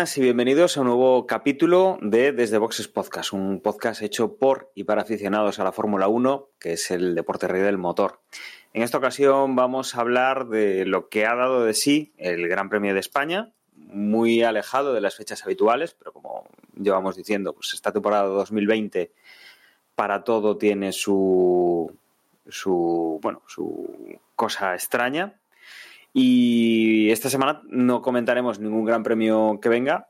y bienvenidos a un nuevo capítulo de Desde Boxes Podcast, un podcast hecho por y para aficionados a la Fórmula 1, que es el deporte rey del motor. En esta ocasión vamos a hablar de lo que ha dado de sí el Gran Premio de España, muy alejado de las fechas habituales, pero como llevamos diciendo, pues esta temporada 2020 para todo tiene su, su bueno, su cosa extraña. Y esta semana no comentaremos ningún gran premio que venga.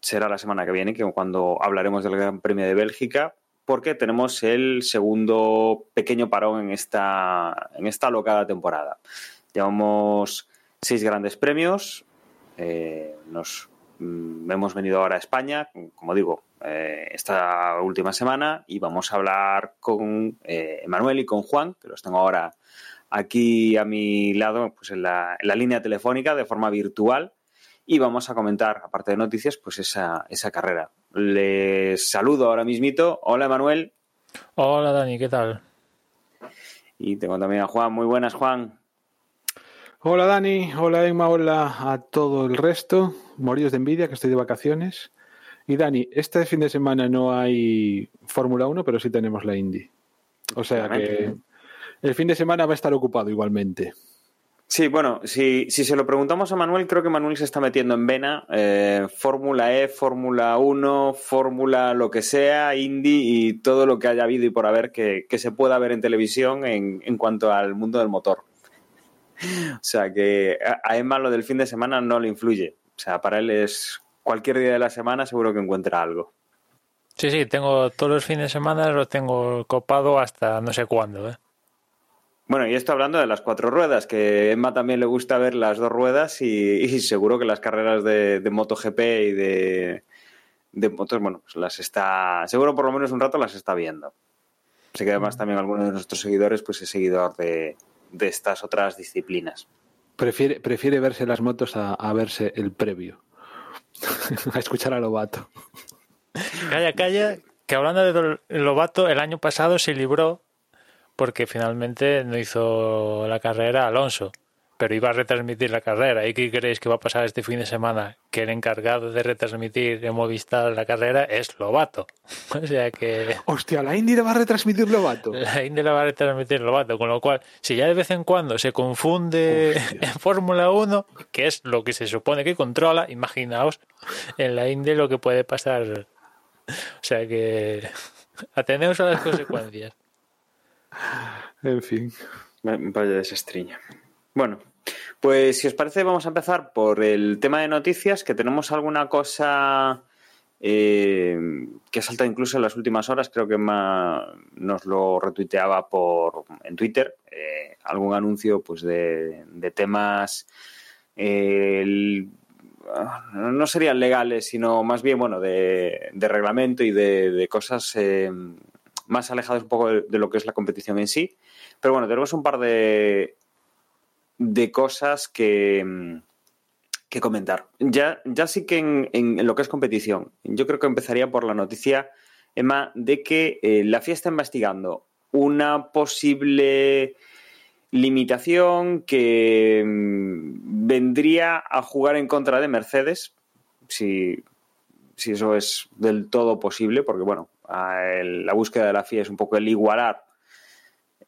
Será la semana que viene, que cuando hablaremos del Gran Premio de Bélgica, porque tenemos el segundo pequeño parón en esta, en esta locada temporada. Llevamos seis grandes premios. eh, nos mm, hemos venido ahora a España, como digo, eh, esta última semana, y vamos a hablar con eh, Emanuel y con Juan, que los tengo ahora aquí a mi lado, pues en la, en la línea telefónica de forma virtual y vamos a comentar, aparte de noticias, pues esa, esa carrera. Les saludo ahora mismito. Hola, Manuel. Hola Dani, ¿qué tal? Y tengo también a Juan. Muy buenas, Juan. Hola Dani, hola Emma, hola a todo el resto. Moríos de envidia que estoy de vacaciones. Y Dani, este fin de semana no hay Fórmula 1, pero sí tenemos la Indy. O sea que el fin de semana va a estar ocupado igualmente. Sí, bueno, si, si se lo preguntamos a Manuel, creo que Manuel se está metiendo en vena. eh, Fórmula E, Fórmula 1, Fórmula lo que sea, Indy y todo lo que haya habido y por haber que, que se pueda ver en televisión en, en cuanto al mundo del motor. O sea que a a Emma lo del fin de semana no le influye. O sea, para él es cualquier día de la semana seguro que encuentra algo. Sí, sí, tengo todos los fines de semana, lo tengo copado hasta no sé cuándo. ¿eh? Bueno, y esto hablando de las cuatro ruedas, que a Emma también le gusta ver las dos ruedas y, y seguro que las carreras de, de MotoGP y de, de motos, bueno, pues las está, seguro por lo menos un rato las está viendo. Sé que además también alguno de nuestros seguidores pues es seguidor de, de estas otras disciplinas. Prefiere, prefiere verse las motos a, a verse el previo. a escuchar a Lobato. Calla, calla, que hablando de Lobato, el año pasado se libró porque finalmente no hizo la carrera Alonso, pero iba a retransmitir la carrera. ¿Y qué creéis que va a pasar este fin de semana? Que el encargado de retransmitir en Movistar la carrera es Lobato. O sea que Hostia, la Indy le va a retransmitir Lobato. la Indy la va a retransmitir Lobato, con lo cual, si ya de vez en cuando se confunde en Fórmula 1, que es lo que se supone que controla, imaginaos en la Indy lo que puede pasar. O sea que ateneos a las consecuencias. En fin. Vaya desestriña. Bueno, pues si os parece vamos a empezar por el tema de noticias, que tenemos alguna cosa eh, que ha incluso en las últimas horas, creo que Emma nos lo retuiteaba por en Twitter, eh, algún anuncio pues de, temas eh, el- no serían legales, sino más bien bueno de, reglamento y de, de cosas eh, más alejadas un poco de, lo que es la competición en sí. Pero bueno, tenemos un par de, de cosas que, mm, que comentar. Ya, ya sí que en, lo que es competición, yo creo que empezaría por la noticia, Emma, de que eh, la FIA está investigando una posible limitación que mm, vendría a jugar en contra de Mercedes, si, si eso es del todo posible, porque bueno, la búsqueda de la FIA es un poco el igualar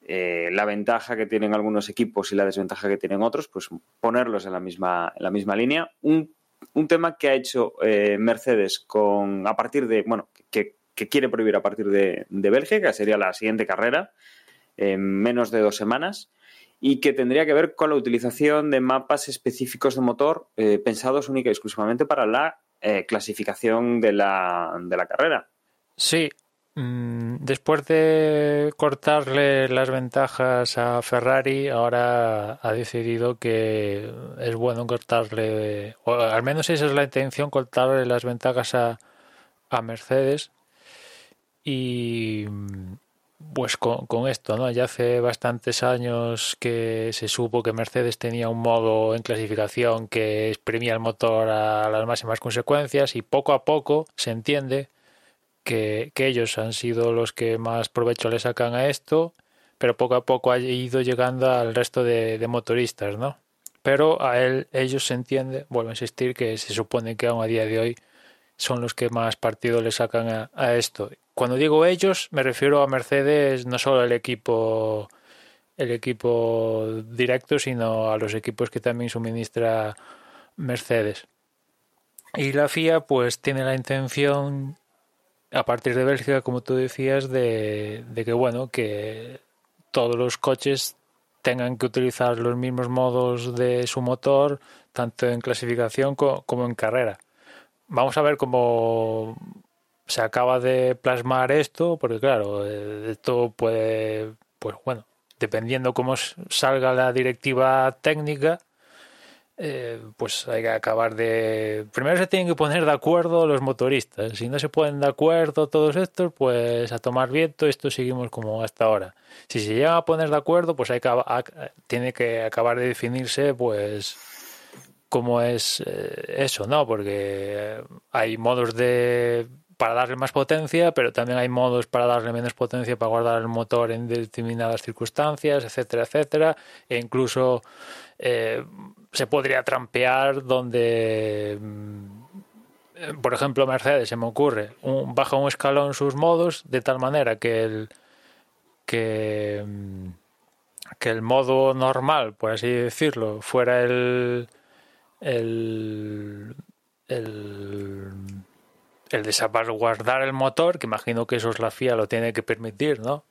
eh, la ventaja que tienen algunos equipos y la desventaja que tienen otros, pues ponerlos en la misma, en la misma línea. Un, un tema que ha hecho eh, Mercedes con a partir de, bueno, que, quiere prohibir a partir de, de Bélgica, sería la siguiente carrera, en menos de dos semanas, y que tendría que ver con la utilización de mapas específicos de motor eh, pensados única y exclusivamente para la clasificación de la, de la carrera. Sí, mm, después de cortarle las ventajas a Ferrari, ahora ha decidido que es bueno cortarle, o al menos esa es la intención, cortarle las ventajas a, a Mercedes. Y pues con, con, esto, ¿no? Ya hace bastantes años que se supo que Mercedes tenía un modo en clasificación que exprimía el motor a las máximas consecuencias y poco a poco se entiende que, ellos han sido los que más provecho le sacan a esto, pero poco a poco ha ido llegando al resto de, motoristas, ¿no? Pero a él, ellos se entiende, vuelvo a insistir, que se supone que aún a día de hoy son los que más partido le sacan a, esto cuando digo ellos, me refiero a Mercedes, no solo el equipo el equipo directo, sino a los equipos que también suministra Mercedes. Y la FIA pues tiene la intención a partir de Bélgica, como tú decías, de, de que bueno, que todos los coches tengan que utilizar los mismos modos de su motor, tanto en clasificación como en carrera. Vamos a ver cómo se acaba de plasmar esto, porque claro, eh, esto puede, pues bueno, dependiendo cómo salga la directiva técnica, eh, pues hay que acabar de... Primero se tienen que poner de acuerdo los motoristas. Si no se ponen de acuerdo todos estos, pues a tomar viento, esto seguimos como hasta ahora. Si se llega a poner de acuerdo, pues hay que, tiene que acabar de definirse, pues cómo es eh, eso, ¿no? Porque hay modos de para darle más potencia, pero también hay modos para darle menos potencia para guardar el motor en determinadas circunstancias, etcétera, etcétera. E incluso eh, se podría trampear donde, mm, por ejemplo, Mercedes, se me ocurre, un, baja un escalón sus modos de tal manera que el que, mm, que el modo normal, por así decirlo, fuera el el, el el de salvaguardar el motor, que imagino que eso es la FIA lo tiene que permitir, ¿no?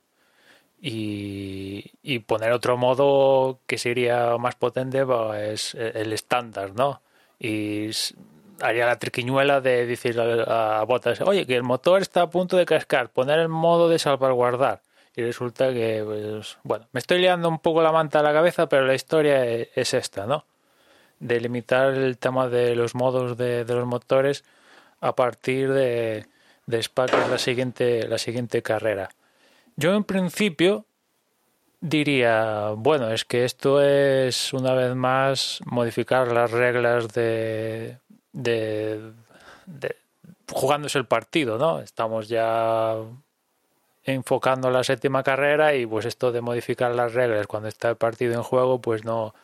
Y, poner otro modo que sería más potente pues, es el estándar, ¿no? Y haría la triquiñuela de decir a, Botas, oye, que el motor está a punto de cascar, poner el modo de salvaguardar. Y resulta que, pues, bueno, me estoy liando un poco la manta a la cabeza, pero la historia e, es, esta, ¿no? De limitar el tema de los modos de, los motores a partir de, de Spa, es la siguiente, la siguiente carrera. Yo en principio diría, bueno, es que esto es una vez más modificar las reglas de, de, de jugándose el partido, ¿no? Estamos ya enfocando la séptima carrera y pues esto de modificar las reglas cuando está el partido en juego pues no,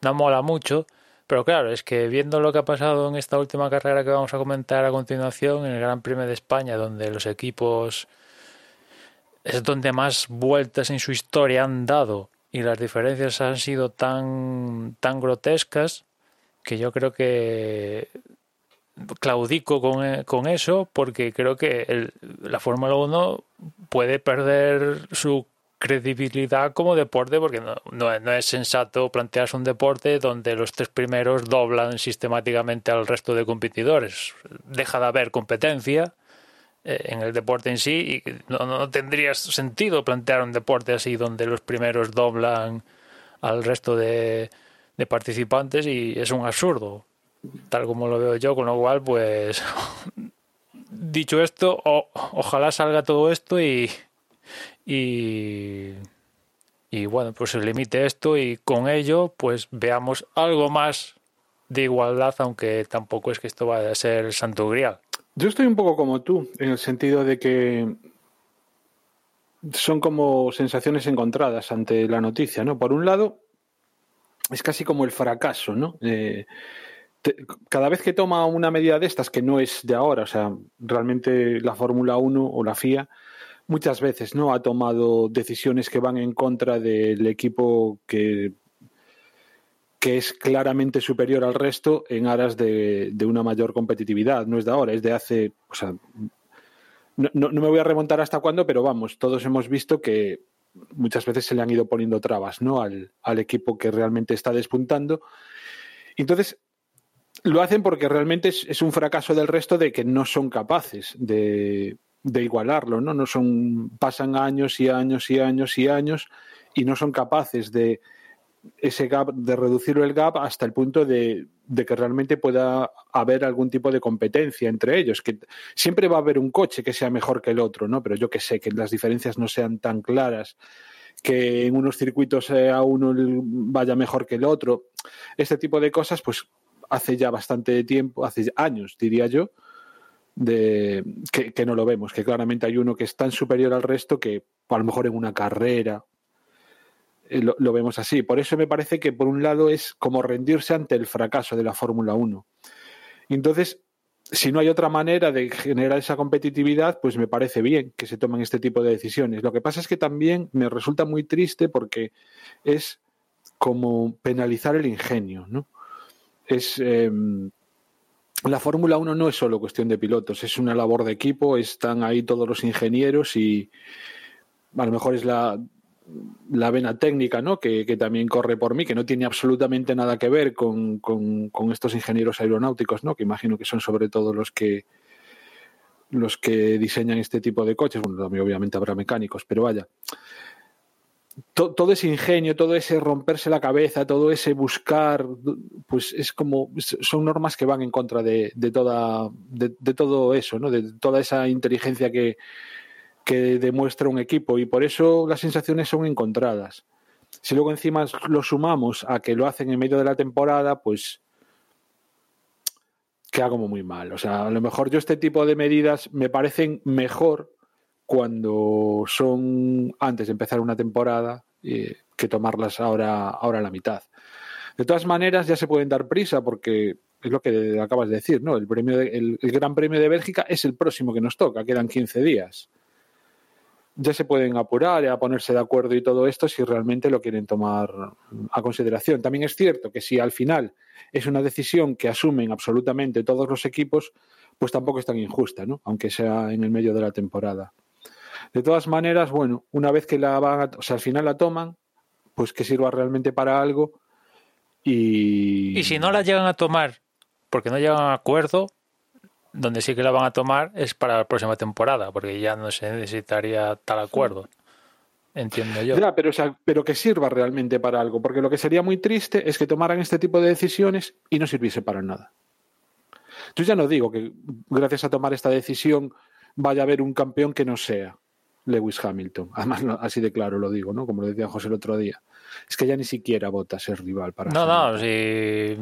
no mola mucho pero claro, es que viendo lo que ha pasado en esta última carrera que vamos a comentar a continuación, en el Gran Premio de España, donde los equipos es donde más vueltas en su historia han dado y las diferencias han sido tan, tan grotescas que yo creo que claudico con, con eso porque creo que la Fórmula 1 puede perder su credibilidad como deporte, porque no, no, no, es sensato plantearse un deporte donde los tres primeros doblan sistemáticamente al resto de competidores. Deja de haber competencia eh, en el deporte en sí y no, no tendría sentido plantear un deporte así donde los primeros doblan al resto de, de participantes y es un absurdo, tal como lo veo yo, con lo cual, pues, dicho esto, ojalá salga todo esto y y, y bueno, pues se limite esto y con ello pues veamos algo más de igualdad, aunque tampoco es que esto vaya a ser santo grial. Yo estoy un poco como tú, en el sentido de que son como sensaciones encontradas ante la noticia, ¿no? Por un lado, es casi como el fracaso, ¿no? Eh, cada vez que toma una medida de estas, que no es de ahora, o sea, realmente la Fórmula 1 o la FIA muchas veces no ha tomado decisiones que van en contra del equipo que que es claramente superior al resto en aras de, una mayor competitividad. No es de ahora, es de hace. No, no, me voy a remontar hasta cuándo, pero vamos, todos hemos visto que muchas veces se le han ido poniendo trabas ¿no? al, al equipo que realmente está despuntando. Entonces, lo hacen porque realmente es, es un fracaso del resto de que no son capaces de, de igualarlo, ¿no? No son, pasan años y años y años y años y no son capaces de ese gap, de reducir el gap hasta el punto de que realmente pueda haber algún tipo de competencia entre ellos, que siempre va a haber un coche que sea mejor que el otro, ¿no? Pero yo que sé, que las diferencias no sean tan claras, que en unos circuitos eh, a uno vaya mejor que el otro. Este tipo de cosas, pues hace ya bastante tiempo, hace años, diría yo, de que, que no lo vemos, que claramente hay uno que es tan superior al resto que a lo mejor en una carrera lo, lo, vemos así. Por eso me parece que, por un lado, es como rendirse ante el fracaso de la Fórmula 1. Y entonces, si no hay otra manera de generar esa competitividad, pues me parece bien que se tomen este tipo de decisiones. Lo que pasa es que también me resulta muy triste porque es como penalizar el ingenio, ¿no? Es. Eh, la Fórmula 1 no es solo cuestión de pilotos, es una labor de equipo, están ahí todos los ingenieros y a lo mejor es la la vena técnica, ¿no? Que, que, también corre por mí, que no tiene absolutamente nada que ver con, con, estos ingenieros aeronáuticos, ¿no? Que imagino que son sobre todo los que los que diseñan este tipo de coches. Bueno, también obviamente habrá mecánicos, pero vaya. Todo, todo ese ingenio, todo ese romperse la cabeza, todo ese buscar, pues es como son normas que van en contra de, de toda de, de todo eso, ¿no? De toda esa inteligencia que, que demuestra un equipo y por eso las sensaciones son encontradas. Si luego encima lo sumamos a que lo hacen en medio de la temporada, pues queda como muy mal. O sea, a lo mejor yo este tipo de medidas me parecen mejor cuando son antes de empezar una temporada eh, que tomarlas ahora, ahora a la mitad. De todas maneras, ya se pueden dar prisa porque es lo que acabas de decir, ¿no? El, premio de, el, el Gran Premio de Bélgica es el próximo que nos toca, quedan 15 días ya se pueden apurar a ponerse de acuerdo y todo esto si realmente lo quieren tomar a consideración. También es cierto que si al final es una decisión que asumen absolutamente todos los equipos, pues tampoco es tan injusta, ¿no? Aunque sea en el medio de la temporada. De todas maneras, bueno, una vez que la van, a, o sea, al final la toman, pues que sirva realmente para algo y... Y si no la llegan a tomar porque no llegan a acuerdo, donde sí que la van a tomar es para la próxima temporada, porque ya no se necesitaría tal acuerdo. Entiendo yo. Pero, o sea, pero que sirva realmente para algo, porque lo que sería muy triste es que tomaran este tipo de decisiones y no sirviese para nada. Yo ya no digo que gracias a tomar esta decisión vaya a haber un campeón que no sea Lewis Hamilton. Además, así de claro lo digo, ¿no? Como lo decía José el otro día. Es que ya ni siquiera vota ser rival para. No, no, si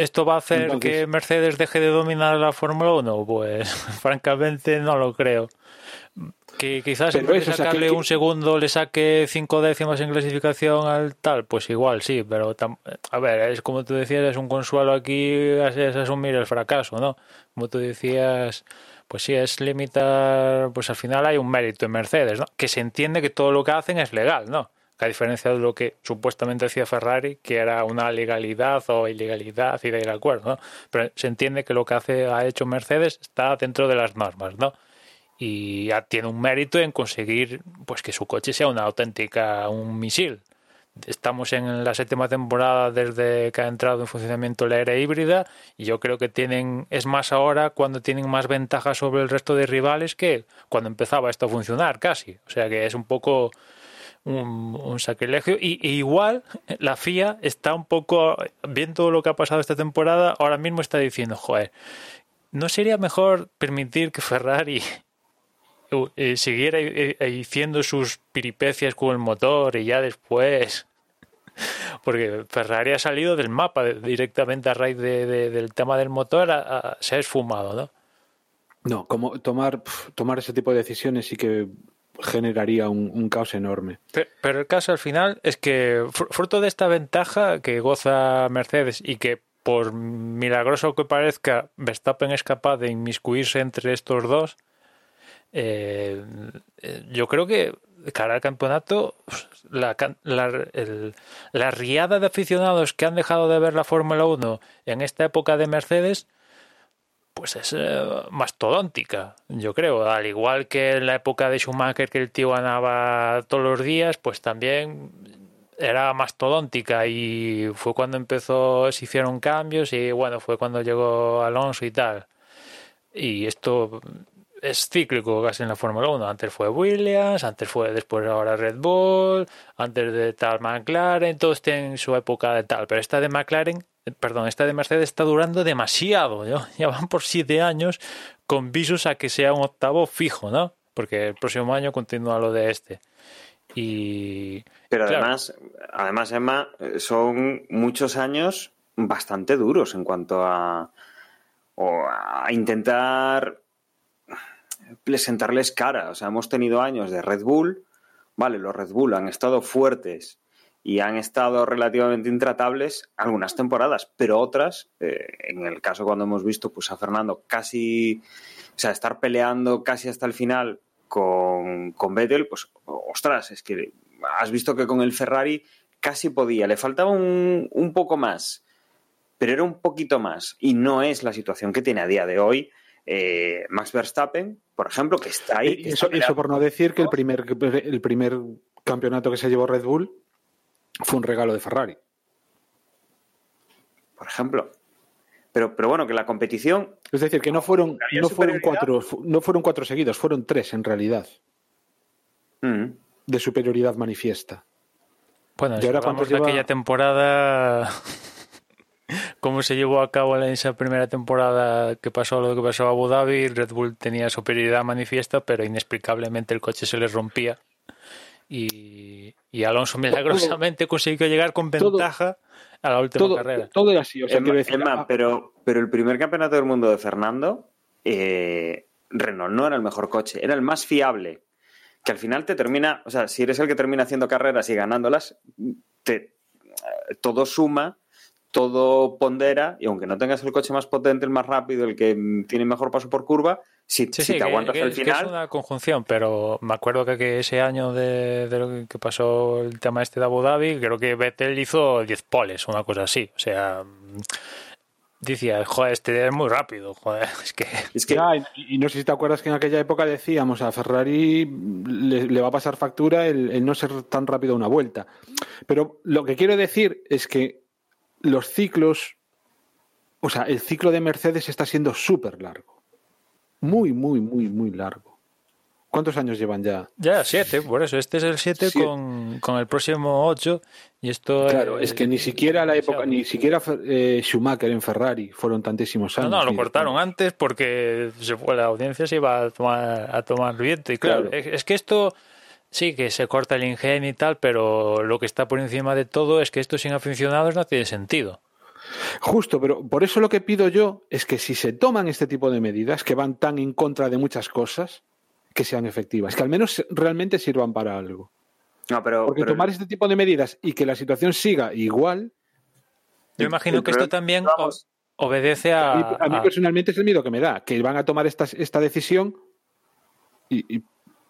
esto va a hacer Entonces, que Mercedes deje de dominar la Fórmula 1, pues francamente no lo creo. Que quizás en vez de sacarle eso, o sea, que... un segundo le saque cinco décimas en clasificación al tal, pues igual sí, pero a ver, es como tú decías, es un consuelo aquí, es asumir el fracaso, ¿no? Como tú decías, pues sí, es limitar, pues al final hay un mérito en Mercedes, ¿no? Que se entiende que todo lo que hacen es legal, ¿no? a diferencia de lo que supuestamente decía Ferrari, que era una legalidad o ilegalidad y de acuerdo, ¿no? Pero se entiende que lo que hace, ha hecho Mercedes está dentro de las normas, ¿no? Y tiene un mérito en conseguir pues que su coche sea una auténtica, un misil. Estamos en la séptima temporada desde que ha entrado en funcionamiento la era híbrida y yo creo que tienen, es más ahora cuando tienen más ventajas sobre el resto de rivales que cuando empezaba esto a funcionar casi. O sea que es un poco un, sacrilegio. Y, igual la FIA está un poco, viendo lo que ha pasado esta temporada, ahora mismo está diciendo, joder, ¿no sería mejor permitir que Ferrari eh, siguiera haciendo sus piripecias con el motor y ya después... Porque Ferrari ha salido del mapa directamente a raíz de, de, del tema del motor, a, a, se ha esfumado, ¿no? No, como tomar, tomar ese tipo de decisiones sí que generaría un, un, caos enorme. Pero, pero, el caso al final es que fruto de esta ventaja que goza Mercedes y que por milagroso que parezca Verstappen es capaz de inmiscuirse entre estos dos, eh, yo creo que cara al campeonato la, la, la riada de aficionados que han dejado de ver la Fórmula 1 en esta época de Mercedes pues es eh, mastodóntica, yo creo. Al igual que en la época de Schumacher, que el tío ganaba todos los días, pues también era mastodóntica y fue cuando empezó, se hicieron cambios y bueno, fue cuando llegó Alonso y tal. Y esto es cíclico casi en la Fórmula 1. Antes fue Williams, antes fue después ahora Red Bull, antes de tal McLaren, todos tienen su época de tal, pero esta de McLaren perdón, esta de Mercedes está durando demasiado, ¿no? Ya van por siete años con visos a que sea un octavo fijo, ¿no? Porque el próximo año continúa lo de este. Y. Pero claro, además, además, Emma, son muchos años bastante duros en cuanto a, o a intentar presentarles cara. O sea, hemos tenido años de Red Bull, vale, los Red Bull han estado fuertes y han estado relativamente intratables algunas temporadas, pero otras, eh, en el caso cuando hemos visto pues a Fernando casi, o sea, estar peleando casi hasta el final con, con Vettel, pues ostras, es que has visto que con el Ferrari casi podía, le faltaba un, un poco más, pero era un poquito más y no es la situación que tiene a día de hoy eh, Max Verstappen, por ejemplo, que está ahí. que eso, está peleando eso por no decir que el primer, el primer campeonato que se llevó Red Bull fue un regalo de Ferrari. por ejemplo. Pero, pero bueno, que la competición Es decir, que no fueron, ¿Había no fueron, cuatro, no fueron cuatro seguidos, fueron tres en realidad, mm, de superioridad manifiesta. Bueno, ¿Y ahora cuántos de lleva? aquella temporada, cómo se llevó a cabo en esa primera temporada que pasó lo que pasó a Abu Dhabi, Red Bull tenía superioridad manifiesta, pero inexplicablemente el coche se les rompía y, y Alonso milagrosamente consiguió llegar con todo- ventaja a la última Todo, carrera. todo era así. O sea, Emma, quiero decir, Emma, ah, pero, pero el primer campeonato del mundo de Fernando, eh, Renault no era el mejor coche, era el más fiable. Que al final te termina, o sea, si eres el que termina haciendo carreras y ganándolas, te, eh, todo suma, todo pondera, y aunque no tengas el coche más potente, el más rápido, el que tiene mejor paso por curva, si, Sí, si sí, te que- aguantas que, el que final, es una conjunción, pero me acuerdo que, que ese año de, de lo que pasó el tema este de Abu Dhabi, creo que Vettel hizo 10 poles, una cosa así. O sea, decía, joder, este es muy rápido, joder, es que... es que y, y no sé si te acuerdas que en aquella época decíamos a Ferrari le, le va a pasar factura el, el no ser tan rápido a una vuelta. Pero lo que quiero decir es que los ciclos, o sea, el ciclo de Mercedes está siendo súper largo. Muy, muy, muy, muy largo. ¿Cuántos años llevan ya? Ya, 7, por eso, este es el 7 Siete. con, con el próximo 8 y esto Claro, es que ni siquiera la época, ni siquiera eh, Schumacher en Ferrari fueron tantísimos No, años. no, lo ni- cortaron antes porque se fue, la audiencia se iba a tomar, a tomar viento. Y claro, Claro. Es, es que esto sí que se corta el ingenio y tal, pero lo que está por encima de todo es que esto sin aficionados no tiene sentido. Justo, pero por eso lo que pido yo es que si se toman este tipo de medidas que van tan en contra de muchas cosas, que sean efectivas, que al menos realmente sirvan para algo. no, pero, Porque pero- tomar este tipo de medidas y que la situación siga igual, Yo imagino que esto también vamos. obedece a, a mí, a mí a- personalmente es el miedo que me da, que van a tomar esta, esta decisión y, y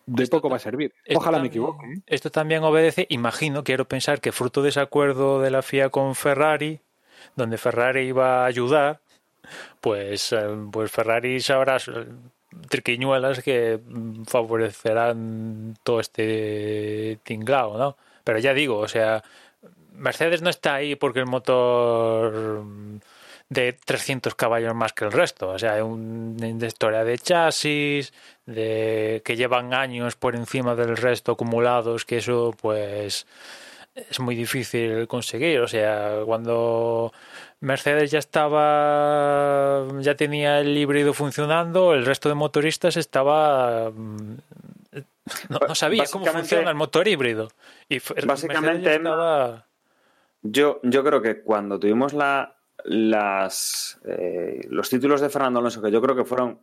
de Esto poco va a servir. Ojalá me equivoque. ¿eh? Esto también obedece, imagino, quiero pensar que fruto de ese acuerdo de la FIA con Ferrari, donde Ferrari iba a ayudar, pues, eh, pues Ferrari sabrá eh, triquiñuelas que mm, favorecerán todo este tinglao, ¿no? Pero ya digo, o sea, Mercedes no está ahí porque el motor mm, de 300 caballos más que el resto. O sea, hay un- una historia de chasis, de que llevan años por encima del resto acumulados, que eso pues es muy difícil conseguir. O sea, cuando Mercedes ya estaba, ya tenía el híbrido funcionando, el resto de motoristas estaba... mm, No, no sabía cómo funciona el motor híbrido. Y Básicamente, estaba... Yo, yo creo que cuando tuvimos la, eh, los títulos de Fernando Alonso, que yo creo que fueron,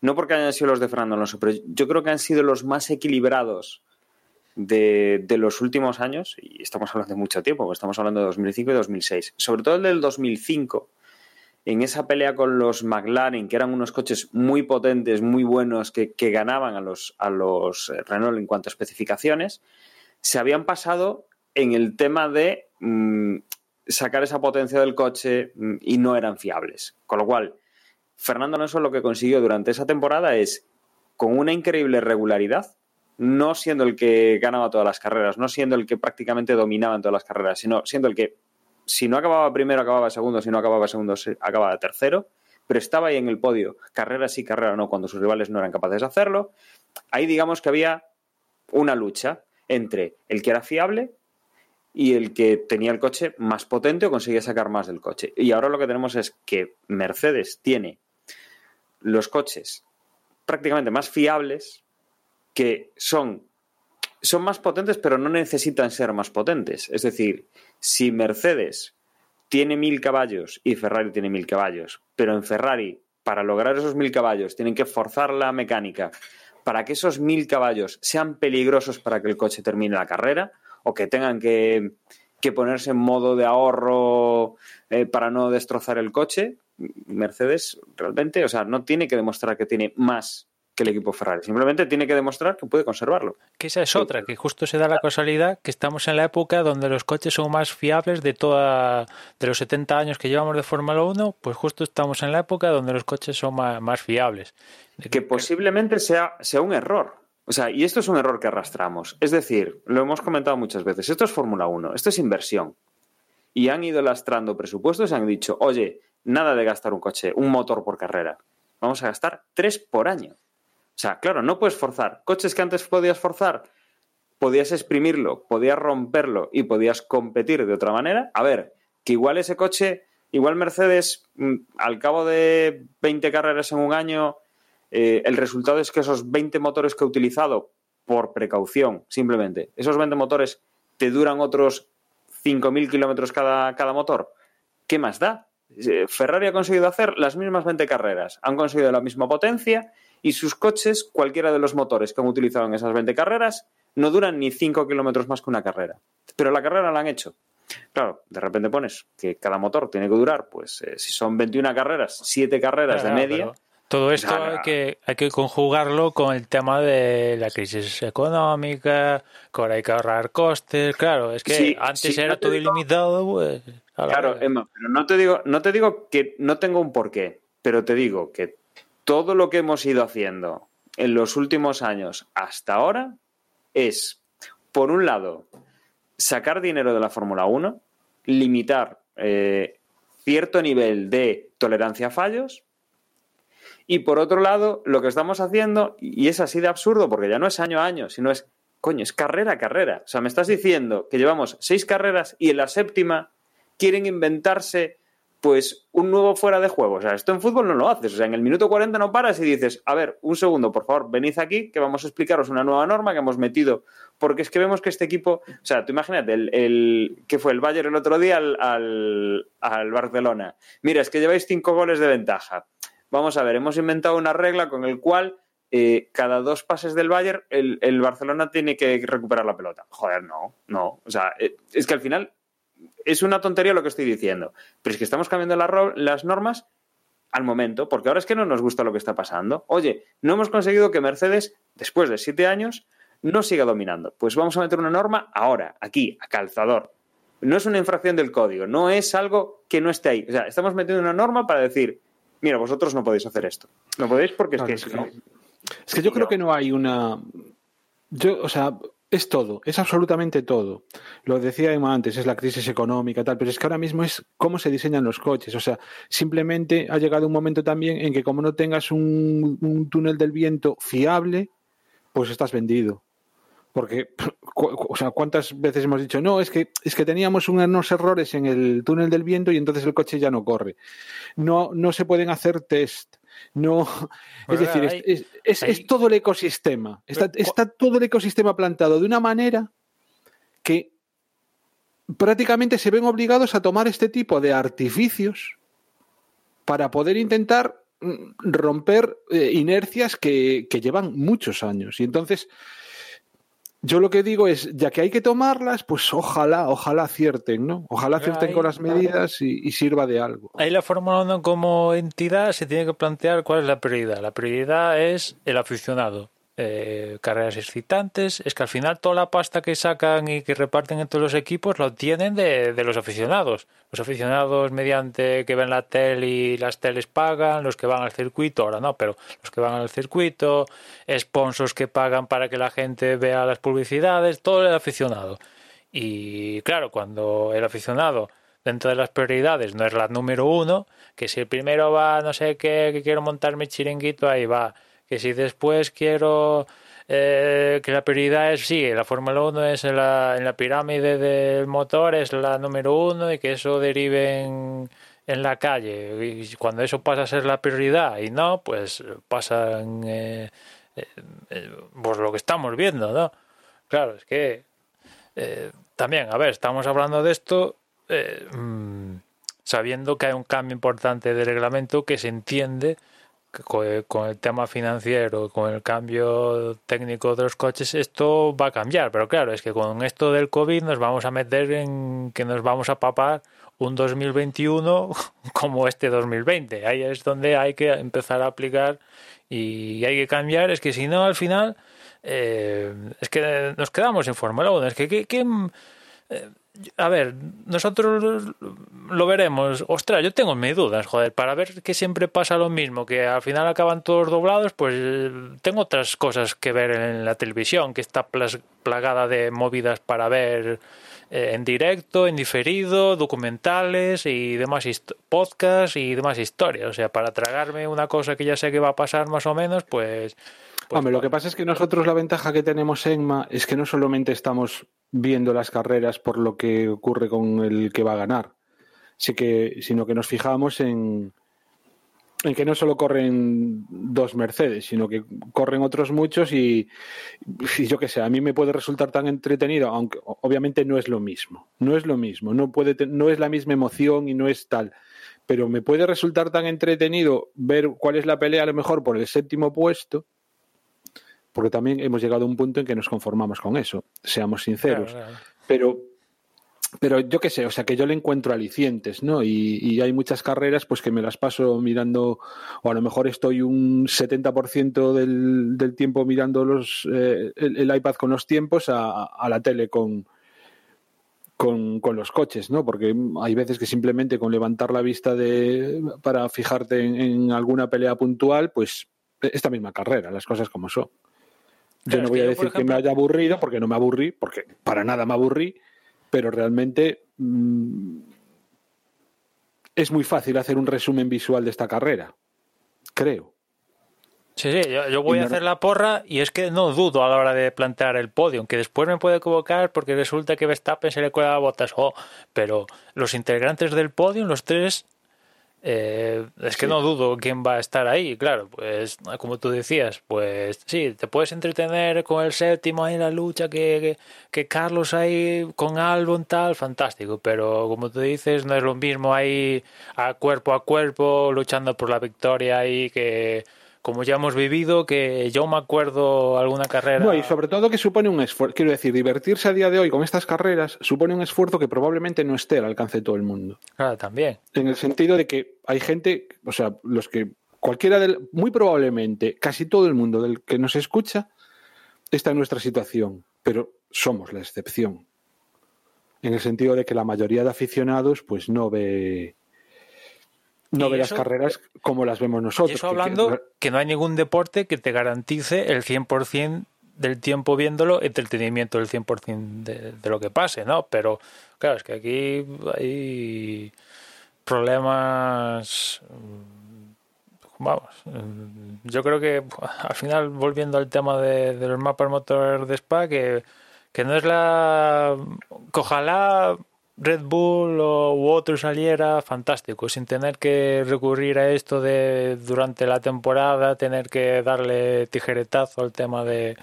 no porque hayan sido los de Fernando Alonso, pero yo creo que han sido los más equilibrados de, de los últimos años, y estamos hablando de mucho tiempo, estamos hablando de 2005 y 2006, sobre todo el del 2005, en esa pelea con los McLaren, que eran unos coches muy potentes, muy buenos, que, que ganaban a los, a los eh, Renault en cuanto a especificaciones, se habían pasado en el tema de mm, sacar esa potencia del coche mm, y no eran fiables. Con lo cual, Fernando Alonso lo que consiguió durante esa temporada es, con una increíble regularidad, no siendo el que ganaba todas las carreras, no siendo el que prácticamente dominaba en todas las carreras, sino siendo el que, si no acababa primero, acababa segundo, si no acababa segundo, se- acababa tercero, pero estaba ahí en el podio, carrera sí, carrera no, cuando sus rivales no eran capaces de hacerlo. Ahí digamos que había una lucha entre el que era fiable y el que tenía el coche más potente o conseguía sacar más del coche. Y ahora lo que tenemos es que Mercedes tiene los coches prácticamente más fiables que son, son más potentes pero no necesitan ser más potentes. Es decir, si Mercedes tiene mil caballos y Ferrari tiene mil caballos, pero en Ferrari para lograr esos mil caballos tienen que forzar la mecánica para que esos mil caballos sean peligrosos para que el coche termine la carrera o que tengan que, ponerse en modo de ahorro eh, para no destrozar el coche, Mercedes realmente, o sea, no tiene que demostrar que tiene más que el equipo Ferrari. Simplemente tiene que demostrar que puede conservarlo. Que esa es otra, que justo se da la casualidad que estamos en la época donde los coches son más fiables de toda de los 70 años que llevamos de Fórmula 1, pues justo estamos en la época donde los coches son más, fiables. Que posiblemente sea, sea un error. O sea, y esto es un error que arrastramos. Es decir, lo hemos comentado muchas veces, esto es Fórmula 1, esto es inversión. Y han ido lastrando presupuestos y han dicho, oye, nada de gastar un coche, un motor por carrera. Vamos a gastar tres por año. O sea, claro, no puedes forzar. Coches que antes podías forzar, podías exprimirlo, podías romperlo y podías competir de otra manera. A ver, que igual ese coche, igual Mercedes, mm, al cabo de 20 carreras en un año, eh, el resultado es que esos 20 motores que he utilizado, por precaución, simplemente, esos 20 motores te duran otros 5.000 kilómetros cada, cada motor. ¿Qué más da? Eh, Ferrari ha conseguido hacer las mismas 20 carreras, han conseguido la misma potencia y sus coches, cualquiera de los motores que han utilizado en esas 20 carreras, no duran ni 5 kilómetros más que una carrera. Pero la carrera la han hecho. Claro, de repente pones que cada motor tiene que durar, pues eh, si son 21 carreras, 7 carreras de media. Todo esto hay que, hay que conjugarlo con el tema de la crisis económica, que ahora hay que ahorrar costes. Claro, es que antes era todo ilimitado. Pues, claro, Emma, pero no te, digo, no te digo que no tengo un porqué, pero te digo que todo lo que hemos ido haciendo en los últimos años hasta ahora es, por un lado, sacar dinero de la Fórmula 1, limitar eh, cierto nivel de tolerancia a fallos, y por otro lado, lo que estamos haciendo, y es así de absurdo, porque ya no es año a año, sino es, coño, es carrera a carrera. O sea, me estás diciendo que llevamos seis carreras y en la séptima quieren inventarse pues un nuevo fuera de juego. O sea, esto en fútbol no lo haces. O sea, en el minuto 40 no paras y dices, a ver, un segundo, por favor, venid aquí, que vamos a explicaros una nueva norma que hemos metido. Porque es que vemos que este equipo, o sea, tú imagínate, el, que fue el Bayern el otro día al, al, Barcelona. Mira, es que lleváis cinco goles de ventaja. Vamos a ver, hemos inventado una regla con el cual eh, cada dos pases del Bayern el, el, Barcelona tiene que recuperar la pelota. Joder, no, no. O sea, eh, es que al final es una tontería lo que estoy diciendo, pero es que estamos cambiando las normas al momento, porque ahora es que no nos gusta lo que está pasando. Oye, no hemos conseguido que Mercedes, después de siete años, no siga dominando. Pues vamos a meter una norma ahora, aquí, a calzador. No es una infracción del código, no es algo que no esté ahí. O sea, estamos metiendo una norma para decir, mira, vosotros no podéis hacer esto. No podéis porque es que... Es, es que yo creo que no hay una... Yo, o sea, es todo, es absolutamente todo. Lo decía Emma antes, es la crisis económica, tal, pero es que ahora mismo es cómo se diseñan los coches. O sea, simplemente ha llegado un momento también en que como no tengas un, túnel del viento fiable, pues estás vendido. Porque, o sea, ¿cuántas veces hemos dicho, no, es que, es que teníamos unos errores en el túnel del viento y entonces el coche ya no corre? No, no se pueden hacer test no, es decir, es, todo el ecosistema. Está, está todo el ecosistema plantado de una manera que prácticamente se ven obligados a tomar este tipo de artificios para poder intentar mm, romper eh, inercias que, que, llevan muchos años. Y entonces, yo lo que digo es, ya que hay que tomarlas, pues ojalá, ojalá acierten, ¿no? Ojalá acierten con las medidas y, sirva de algo. Ahí la Fórmula 1 como entidad se tiene que plantear cuál es la prioridad. La prioridad es el aficionado. Eh, carreras excitantes, es que al final toda la pasta que sacan y que reparten entre los equipos lo obtienen de, los aficionados. Los aficionados mediante que ven la tele y las teles pagan, los que van al circuito, ahora no, pero los que van al circuito, sponsors que pagan para que la gente vea las publicidades, todo el aficionado. Y claro, cuando el aficionado dentro de las prioridades no es la número uno, que si el primero va no sé qué, que quiero montar mi chiringuito, ahí va que si después quiero eh, que la prioridad es, sí, la Fórmula 1 es en la, en la pirámide del motor, es la número uno y que eso derive en, en la calle. Y cuando eso pasa a ser la prioridad y no, pues pasa en, eh, eh, eh, pues lo que estamos viendo, ¿no? Claro, es que eh, también, a ver, estamos hablando de esto eh, mm, sabiendo que hay un cambio importante de reglamento que se entiende con el tema financiero, con el cambio técnico de los coches, esto va a cambiar. Pero claro, es que con esto del COVID nos vamos a meter en que nos vamos a papar un 2021 como este 2020. Ahí es donde hay que empezar a aplicar y hay que cambiar. Es que si no, al final, eh, es que nos quedamos en Fórmula 1. Es que, ¿qué, qué, eh, a ver, nosotros lo veremos. Ostras, yo tengo mis dudas, joder, para ver que siempre pasa lo mismo, que al final acaban todos doblados, pues tengo otras cosas que ver en la televisión, que está plagada de movidas para ver eh, en directo, en diferido, documentales y demás podcasts y demás historias. O sea, para tragarme una cosa que ya sé que va a pasar más o menos, pues... pues Hombre, lo que pasa es que nosotros la ventaja que tenemos ENMA es que no solamente estamos viendo las carreras por lo que ocurre con el que va a ganar, sí que, sino que nos fijamos en, en que no solo corren dos Mercedes, sino que corren otros muchos y, y yo qué sé, a mí me puede resultar tan entretenido, aunque obviamente no es lo mismo, no es lo mismo, no, puede no es la misma emoción y no es tal, pero me puede resultar tan entretenido ver cuál es la pelea a lo mejor por el séptimo puesto, porque también hemos llegado a un punto en que nos conformamos con eso, seamos sinceros. Claro, claro. Pero, pero yo qué sé, o sea, que yo le encuentro alicientes, ¿no? Y, y hay muchas carreras pues que me las paso mirando, o a lo mejor estoy un 70% del, del tiempo mirando los, eh, el, el iPad con los tiempos a, a la tele con, con, con los coches, ¿no? Porque hay veces que simplemente con levantar la vista de, para fijarte en, en alguna pelea puntual, pues esta misma carrera, las cosas como son. Yo Claro, no voy a decir que me haya aburrido, porque no me aburrí, porque para nada me aburrí, pero realmente mm, es muy fácil hacer un resumen visual de esta carrera, creo. Sí, sí, yo, yo voy Y a no- hacer la porra y es que no dudo a la hora de plantear el podio, aunque después me puede equivocar porque resulta que Verstappen se le cuela a botas, oh, pero los integrantes del podio, los tres, eh, es que Sí. no dudo quién va a estar ahí, claro, pues como tú decías, pues sí, te puedes entretener con el séptimo ahí en la lucha, que, que, que Carlos ahí con Albon tal, fantástico, pero como tú dices, no es lo mismo ahí a cuerpo a cuerpo, luchando por la victoria ahí que como ya hemos vivido, que yo me acuerdo alguna carrera. No, y sobre todo que supone un esfuerzo, quiero decir, divertirse a día de hoy con estas carreras supone un esfuerzo que probablemente no esté al alcance de todo el mundo. Claro, también. En el sentido de que hay gente, o sea, los que cualquiera del, muy probablemente, casi todo el mundo del que nos escucha está en nuestra situación, pero somos la excepción. En el sentido de que la mayoría de aficionados, pues no ve no ve las carreras como las vemos nosotros. Y eso hablando que no hay ningún deporte que te garantice el 100% del tiempo viéndolo, entretenimiento del 100% de, de lo que pase, ¿no? Pero claro, es que aquí hay problemas mm, vamos, mm, yo creo que al final, volviendo al tema de, de los mapas motor de Spa, que, que no es la... que ojalá Red Bull o, u otro saliera fantástico, sin tener que recurrir a esto de durante la temporada, tener que darle tijeretazo al tema de,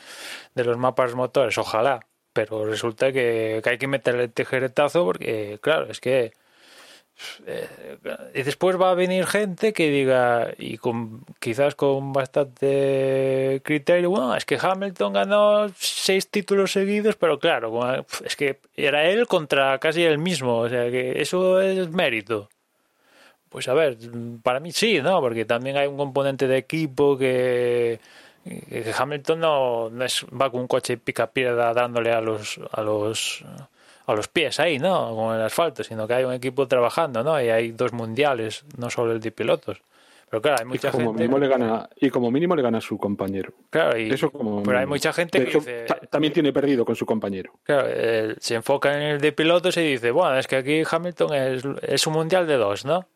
de los mapas motores, ojalá. Pero resulta que, que hay que meterle tijeretazo porque, claro, es que y después va a venir gente que diga, y con quizás con bastante criterio, bueno, es que Hamilton ganó seis títulos seguidos, pero claro, es que era él contra casi él mismo, o sea que eso es mérito. Pues a ver, para mí sí, ¿no? Porque también hay un componente de equipo que, que Hamilton no, no es, va con un coche pica piedra dándole a los, a los a los pies ahí, ¿no? Con el asfalto, sino que hay un equipo trabajando, ¿no? Y hay dos mundiales, no solo el de pilotos. Pero claro, hay y mucha como gente. mínimo le gana y como mínimo le gana a su compañero. Claro, y- Eso como pero hay mucha gente que dice. ta- también tiene perdido con su compañero. Claro, eh, se enfoca en el de pilotos y dice, bueno, es que aquí Hamilton es, es un mundial de dos, ¿no?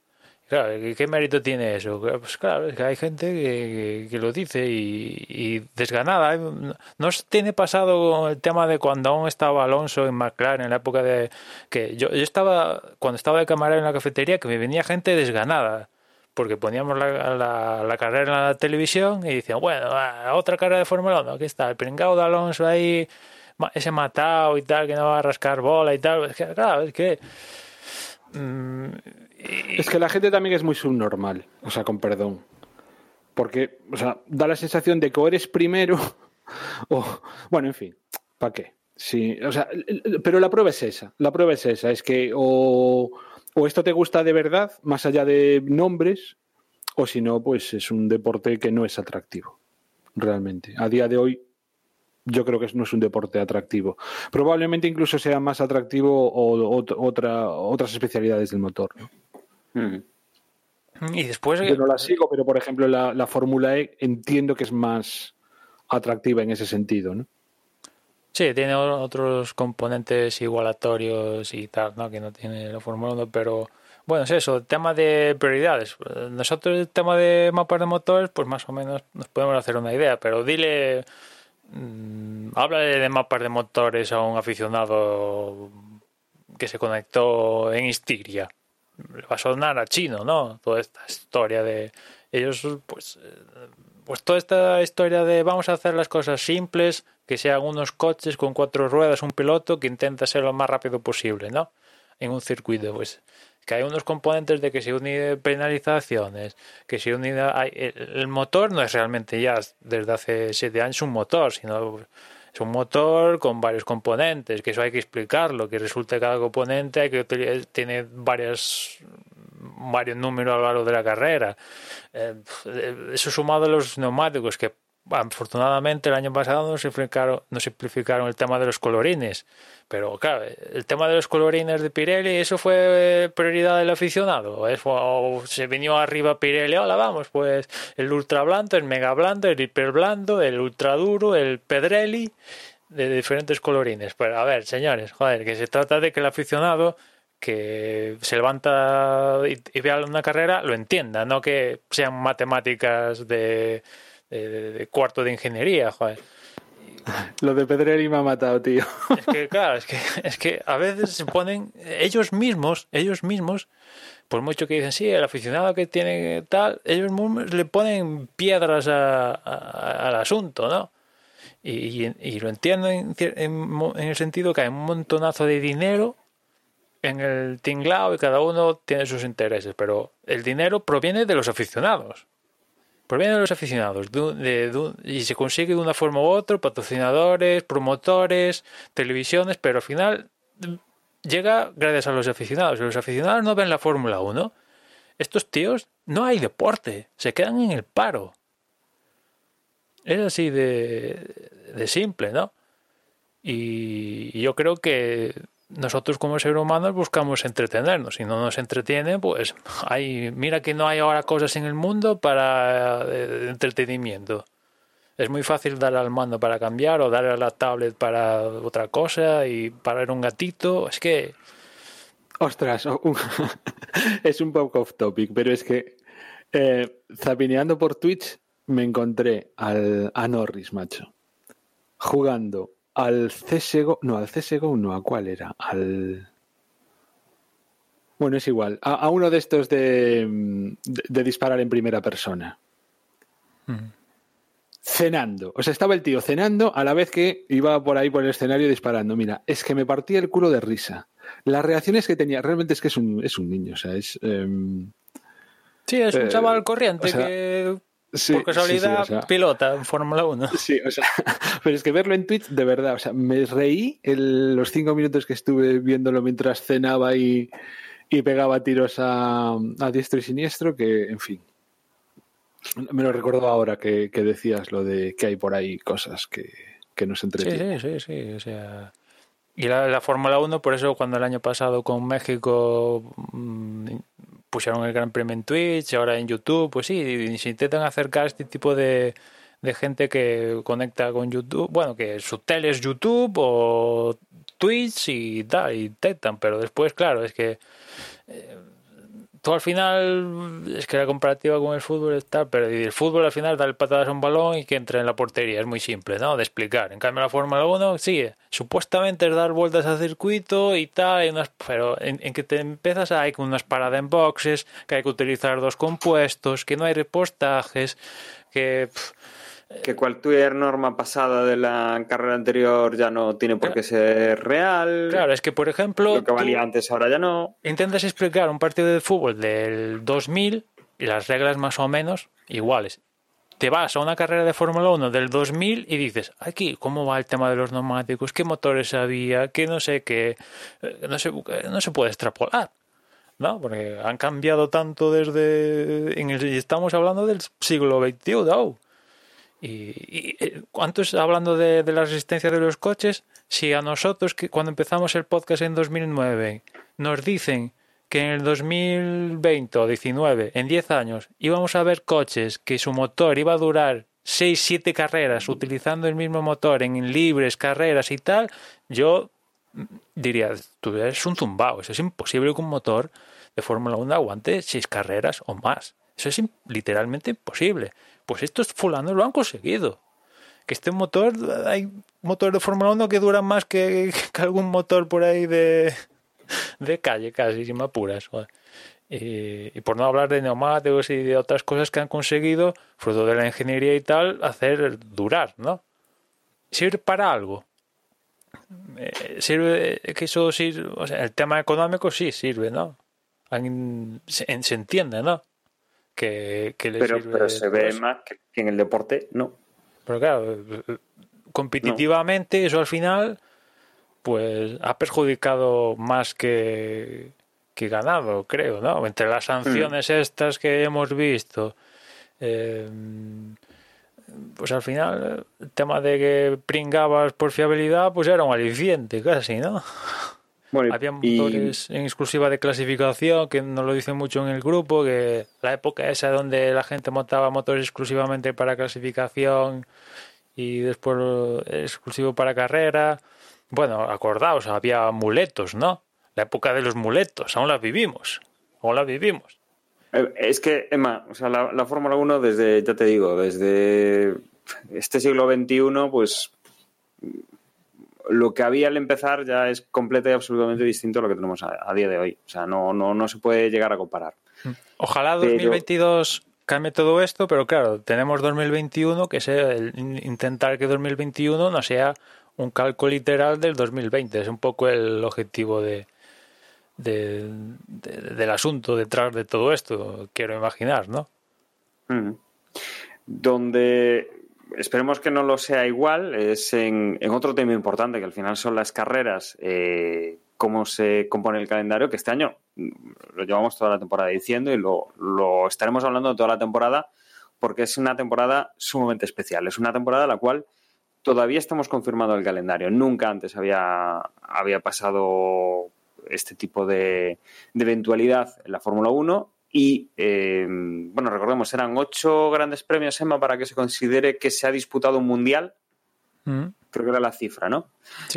Claro, ¿qué- ¿qué mérito tiene eso? Pues claro, es que hay gente que, que lo dice y, y desganada. ¿No tiene pasado el tema de cuando aún estaba Alonso en McLaren, en la época de que yo, yo estaba, cuando estaba de camarero en la cafetería, que me venía gente desganada? Porque poníamos la, la- carrera en la televisión y decían, bueno, otra carrera de Fórmula 1, aquí está, el pringao de Alonso ahí, ese matado y tal, que no va a rascar bola y tal. Es que, claro, es que... mm, Es que la gente también es muy subnormal, o sea, con perdón. Porque, o sea, da la sensación de que o eres primero o... Bueno, en fin, ¿para qué? Sí, o sea, pero la prueba es esa, la prueba es esa, es que o, o esto te gusta de verdad, más allá de nombres, o si no, pues es un deporte que no es atractivo, realmente. A día de hoy, yo creo que no es un deporte atractivo. Probablemente incluso sea más atractivo o, ot- otra, otras especialidades del motor. Mm. y después... Yo no la sigo, pero por ejemplo la, la Fórmula E entiendo que es más atractiva en ese sentido, ¿no? Sí, tiene otros componentes igualatorios y tal, ¿no? Que no tiene la Fórmula 1, pero bueno, es eso, el tema de prioridades. Nosotros el tema de mapas de motores, pues más o menos nos podemos hacer una idea, pero dile, mm, habla de mapas de motores a un aficionado que se conectó en Istiria. Le va a sonar a chino, ¿no? Toda esta historia de ellos, pues, eh, pues toda esta historia de vamos a hacer las cosas simples, que sean unos coches con cuatro ruedas, un piloto que intenta ser lo más rápido posible, ¿no? En un circuito, pues que hay unos componentes de que se une penalizaciones, que se une hay- el, el motor no es realmente ya desde hace siete años un motor, sino es un motor con varios componentes, que eso hay que explicarlo, que resulta que cada componente hay que utili- tiene varias varios números a lo largo de la carrera. Eh, eso sumado a los neumáticos, que afortunadamente el año pasado no simplificaron, no simplificaron el tema de los colorines. Pero claro, el tema de los colorines de Pirelli, ¿eso fue prioridad del aficionado? ¿Es- ¿O se vino arriba Pirelli? Hola, vamos, pues el ultra blando, el mega blando, el hiper blando, el ultra duro, el Pedrelli, de diferentes colorines. Pero a ver, señores, joder, que se trata de que el aficionado que se levanta y, y vea una carrera lo entienda, no que sean matemáticas de, de- de cuarto de ingeniería, joder. Lo de Pedreri me ha matado, tío. Es que, claro, es que, es que a veces se ponen ellos mismos, ellos mismos, por mucho que dicen, sí, el aficionado que tiene tal, ellos mismos le ponen piedras a- a- al asunto, ¿no? Y, y- y lo entiendo en el sentido que hay un montonazo de dinero en el tinglao y cada uno tiene sus intereses, pero el dinero proviene de los aficionados. Proviene de los aficionados y se consigue de una forma u otra, patrocinadores, promotores, televisiones, pero al final mm, llega gracias a los aficionados. Los aficionados no ven la Fórmula 1, estos tíos no hay deporte, se quedan en el paro. Es así de, de simple, ¿no? Y yo creo que nosotros como seres humanos buscamos entretenernos. Si no nos entretiene, pues hay, mira que no hay ahora cosas en el mundo para eh, entretenimiento. Es muy fácil dar al mando para cambiar o dar a la tablet para otra cosa y para ver un gatito. Es que Ostras, es un poco off topic, pero es que eh, zapineando por Twitch me encontré al, a Norris, macho, jugando al CSGO, no, al CSGO no, ¿a cuál era? Al... Bueno, es igual, a, a uno de estos de, de, de disparar en primera persona. Cenando, o sea, estaba el tío cenando a la vez que iba por ahí por el escenario disparando. Mira, es que me partía el culo de risa. Las reacciones que tenía, realmente es que es un, es un niño, o sea, es... em, sí, es un Eh, chaval corriente o sea, que sí, por casualidad sí, sí, o sea, pilota en Fórmula 1. Sí, o sea, pero es que verlo en Twitch, de verdad, o sea, me reí el- los cinco minutos que estuve viéndolo mientras cenaba y, y pegaba tiros a, a diestro y siniestro, que, en fin. Me lo recuerdo ahora que, que decías lo de que hay por ahí cosas que, que nos Sí, entretienen. sí, sí, sí, o sea... Y la, la Fórmula 1, por eso cuando el año pasado con México mm, pusieron el Gran Premio en Twitch, ahora en YouTube, pues sí, y se intentan acercar a este tipo de, de gente que conecta con YouTube, bueno, que su tele es YouTube o Twitch y tal, y intentan, pero después, claro, es que eh, tú al final, es que la comparativa con el fútbol está, pero el fútbol al final darle patadas a un balón y que entre en la portería, es muy simple, ¿no? De explicar. En cambio la Fórmula 1, sí, supuestamente es dar vueltas al circuito y tal, unas, pero en, que te empiezas hay unas paradas en boxes, que hay que utilizar dos compuestos, que no hay repostajes, que que cualquier norma pasada de la carrera anterior ya no tiene por qué ser real. Claro, es que por ejemplo. Lo que valía antes ahora ya no. Intentas explicar un partido de fútbol del 2000 y las reglas más o menos iguales. Te vas a una carrera de Fórmula 1 del 2000 y dices, aquí, ¿cómo va el tema de los neumáticos? ¿Qué motores había? ¿Qué no sé qué? Eh, no se, no se puede extrapolar. ¿no? Porque han cambiado tanto desde. En el, estamos hablando del siglo XXI, ¿no? Y, eh, ¿cuántos, hablando de, la resistencia de los coches, si a nosotros, que cuando empezamos el podcast en 2009, nos dicen que en el 2020 o 19, en 10 años, íbamos a ver coches que su motor iba a durar 6, 7 carreras utilizando el mismo motor en libres, carreras y tal, yo diría, tú eres un zumbao, eso es imposible que un motor de Fórmula 1 aguante 6 carreras o más. Eso es literalmente imposible. Pues estos fulanos lo han conseguido. Que este motor, hay motores de Fórmula 1 que duran más que, algún motor por ahí de, de calle, casi, sin apuras. Y, y, por no hablar de neumáticos y de otras cosas que han conseguido, fruto de la ingeniería y tal, hacer durar, ¿no? Sirve para algo. Eh, sirve que eso sirve, o sea, el tema económico sí sirve, ¿no? Se entiende, ¿no? Que, le pero, Pero se ve más que, en el deporte, no. Pero claro, competitivamente eso al final pues ha perjudicado más que, que ganado, creo, ¿no? Entre las sanciones mm. estas que hemos visto, eh, pues al final el tema de que pringabas por fiabilidad, pues era un aliciente casi, ¿no? Había motores en exclusiva de clasificación, que nos lo dicen mucho en el grupo, que la época esa donde la gente montaba motores exclusivamente para clasificación y después exclusivo para carrera. Bueno, acordaos, había muletos, ¿no? La época de los muletos, aún la vivimos, aún la vivimos. Eh, es que, Emma, o sea, la, la Fórmula 1 desde, ya te digo, desde este siglo XXI, pues lo que había al empezar ya es completamente y absolutamente distinto a lo que tenemos a, día de hoy. O sea, no, no, no se puede llegar a comparar. Ojalá 2022 cambie todo esto, pero claro, tenemos 2021, que es el, intentar que 2021 no sea un cálculo literal del 2020. Es un poco el objetivo de, del asunto detrás de todo esto, quiero imaginar, ¿no? Donde esperemos que no lo sea igual, es en, otro tema importante, que al final son las carreras, eh, cómo se compone el calendario, que este año mm, lo llevamos toda la temporada diciendo y lo, lo estaremos hablando toda la temporada, porque es una temporada sumamente especial. Es una temporada la cual todavía estamos confirmando el calendario. Nunca antes había, había pasado este tipo de, de eventualidad en la Fórmula 1 y, eh, bueno, recordemos, eran ocho grandes premios, Emma, para que se considere que se ha disputado un mundial. Mm. Creo que era la cifra, ¿no?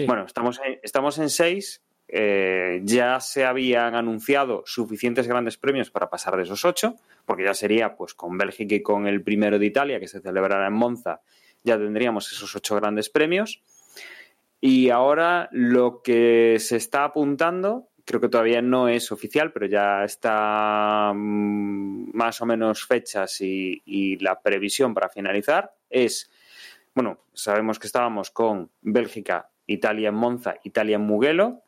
Bueno, estamos en, estamos en seis. Eh, ya se habían anunciado suficientes grandes premios para pasar de esos ocho, porque ya sería pues con Bélgica y con el primero de Italia, que se celebrará en Monza, ya tendríamos esos ocho grandes premios. Y ahora lo que se está apuntando creo que todavía no es oficial, pero ya está mm, más o menos fechas y, la previsión para finalizar es, bueno, sabemos que estábamos con Bélgica, Italia en Monza, Italia en Mugello,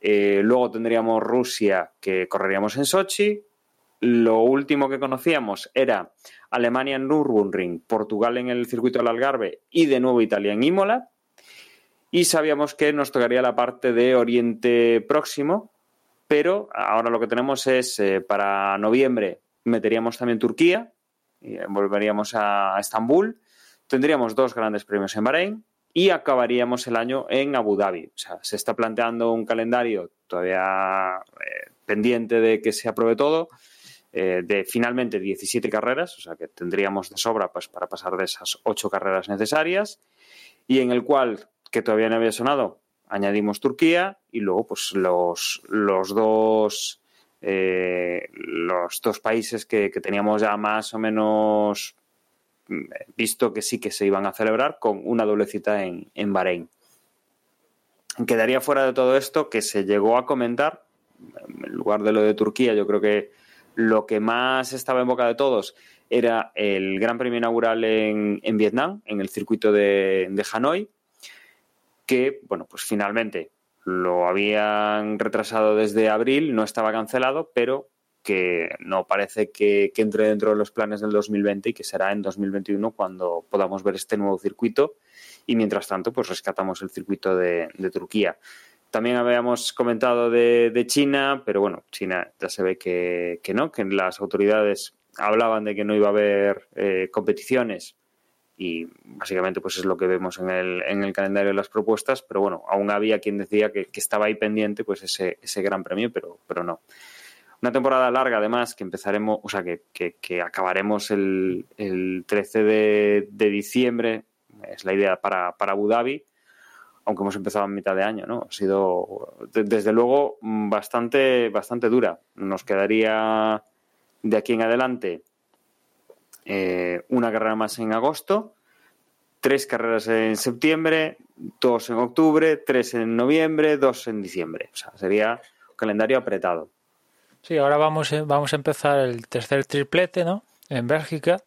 eh, luego tendríamos Rusia que correríamos en Sochi, lo último que conocíamos era Alemania en Nürburgring, Portugal en el circuito del Algarve y de nuevo Italia en Imola y sabíamos que nos tocaría la parte de Oriente Próximo, pero ahora lo que tenemos es eh, para noviembre meteríamos también Turquía, y volveríamos a Estambul, tendríamos dos grandes premios en Bahrein y acabaríamos el año en Abu Dhabi. O sea, se está planteando un calendario todavía eh, pendiente de que se apruebe todo, eh, de finalmente 17 carreras, o sea que tendríamos de sobra pues, para pasar de esas ocho carreras necesarias, y en el cual que todavía no había sonado, añadimos Turquía y luego pues los, los dos eh, los dos países que, que teníamos ya más o menos mm, visto que sí que se iban a celebrar con una doble cita en, en Bahrein. Quedaría fuera de todo esto que se llegó a comentar, en lugar de lo de Turquía, yo creo que lo que más estaba en boca de todos era el Gran Premio inaugural en, en Vietnam, en el circuito de, de Hanoi, que, bueno, pues finalmente lo habían retrasado desde abril, no estaba cancelado, pero que no parece que, entre dentro de los planes del 2020 y que será en 2021 cuando podamos ver este nuevo circuito y mientras tanto pues rescatamos el circuito de, Turquía. También habíamos comentado de, de, China, pero bueno, China ya se ve que, que, no, que las autoridades hablaban de que no iba a haber eh, competiciones y básicamente pues es lo que vemos en el, en el calendario de las propuestas, pero bueno, aún había quien decía que, estaba ahí pendiente pues ese, ese gran premio, pero, pero no. Una temporada larga, además, que empezaremos, o sea, que, que, acabaremos el, el 13 de, de, diciembre, es la idea para, para, Abu Dhabi, aunque hemos empezado a mitad de año, ¿no? Ha sido, desde luego, bastante, bastante dura. Nos quedaría de aquí en adelante eh, una carrera más en agosto, tres carreras en septiembre, dos en octubre, tres en noviembre, dos en diciembre. O sea, sería un calendario apretado. Sí, ahora vamos, eh, vamos a empezar el tercer triplete, ¿no? En Bélgica.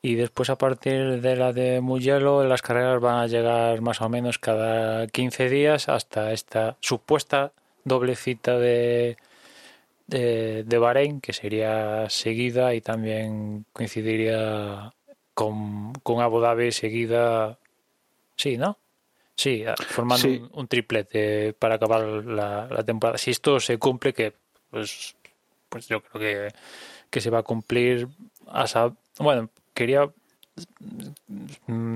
Y después, a partir de la de Mugello, las carreras van a llegar más o menos cada 15 días hasta esta supuesta doble cita de, de, de Bahrein, que sería seguida y también coincidiría con, con Abu Dhabi seguida. Sí, ¿no? Sí, formando sí. Un, un, triplete para acabar la, la, temporada. Si esto se cumple, que pues, pues yo creo que, que se va a cumplir. Hasta, bueno, quería.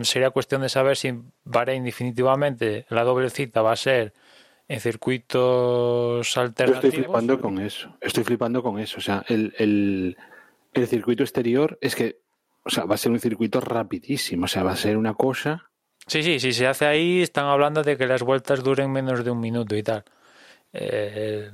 Sería cuestión de saber si Bahrein definitivamente la doble cita va a ser en circuitos alternativos. Yo estoy flipando con eso. Estoy flipando con eso. O sea, el, el, el, circuito exterior es que, o sea, va a ser un circuito rapidísimo. O sea, va a ser una cosa. Sí, sí, si se hace ahí, están hablando de que las vueltas duren menos de un minuto y tal. Eh,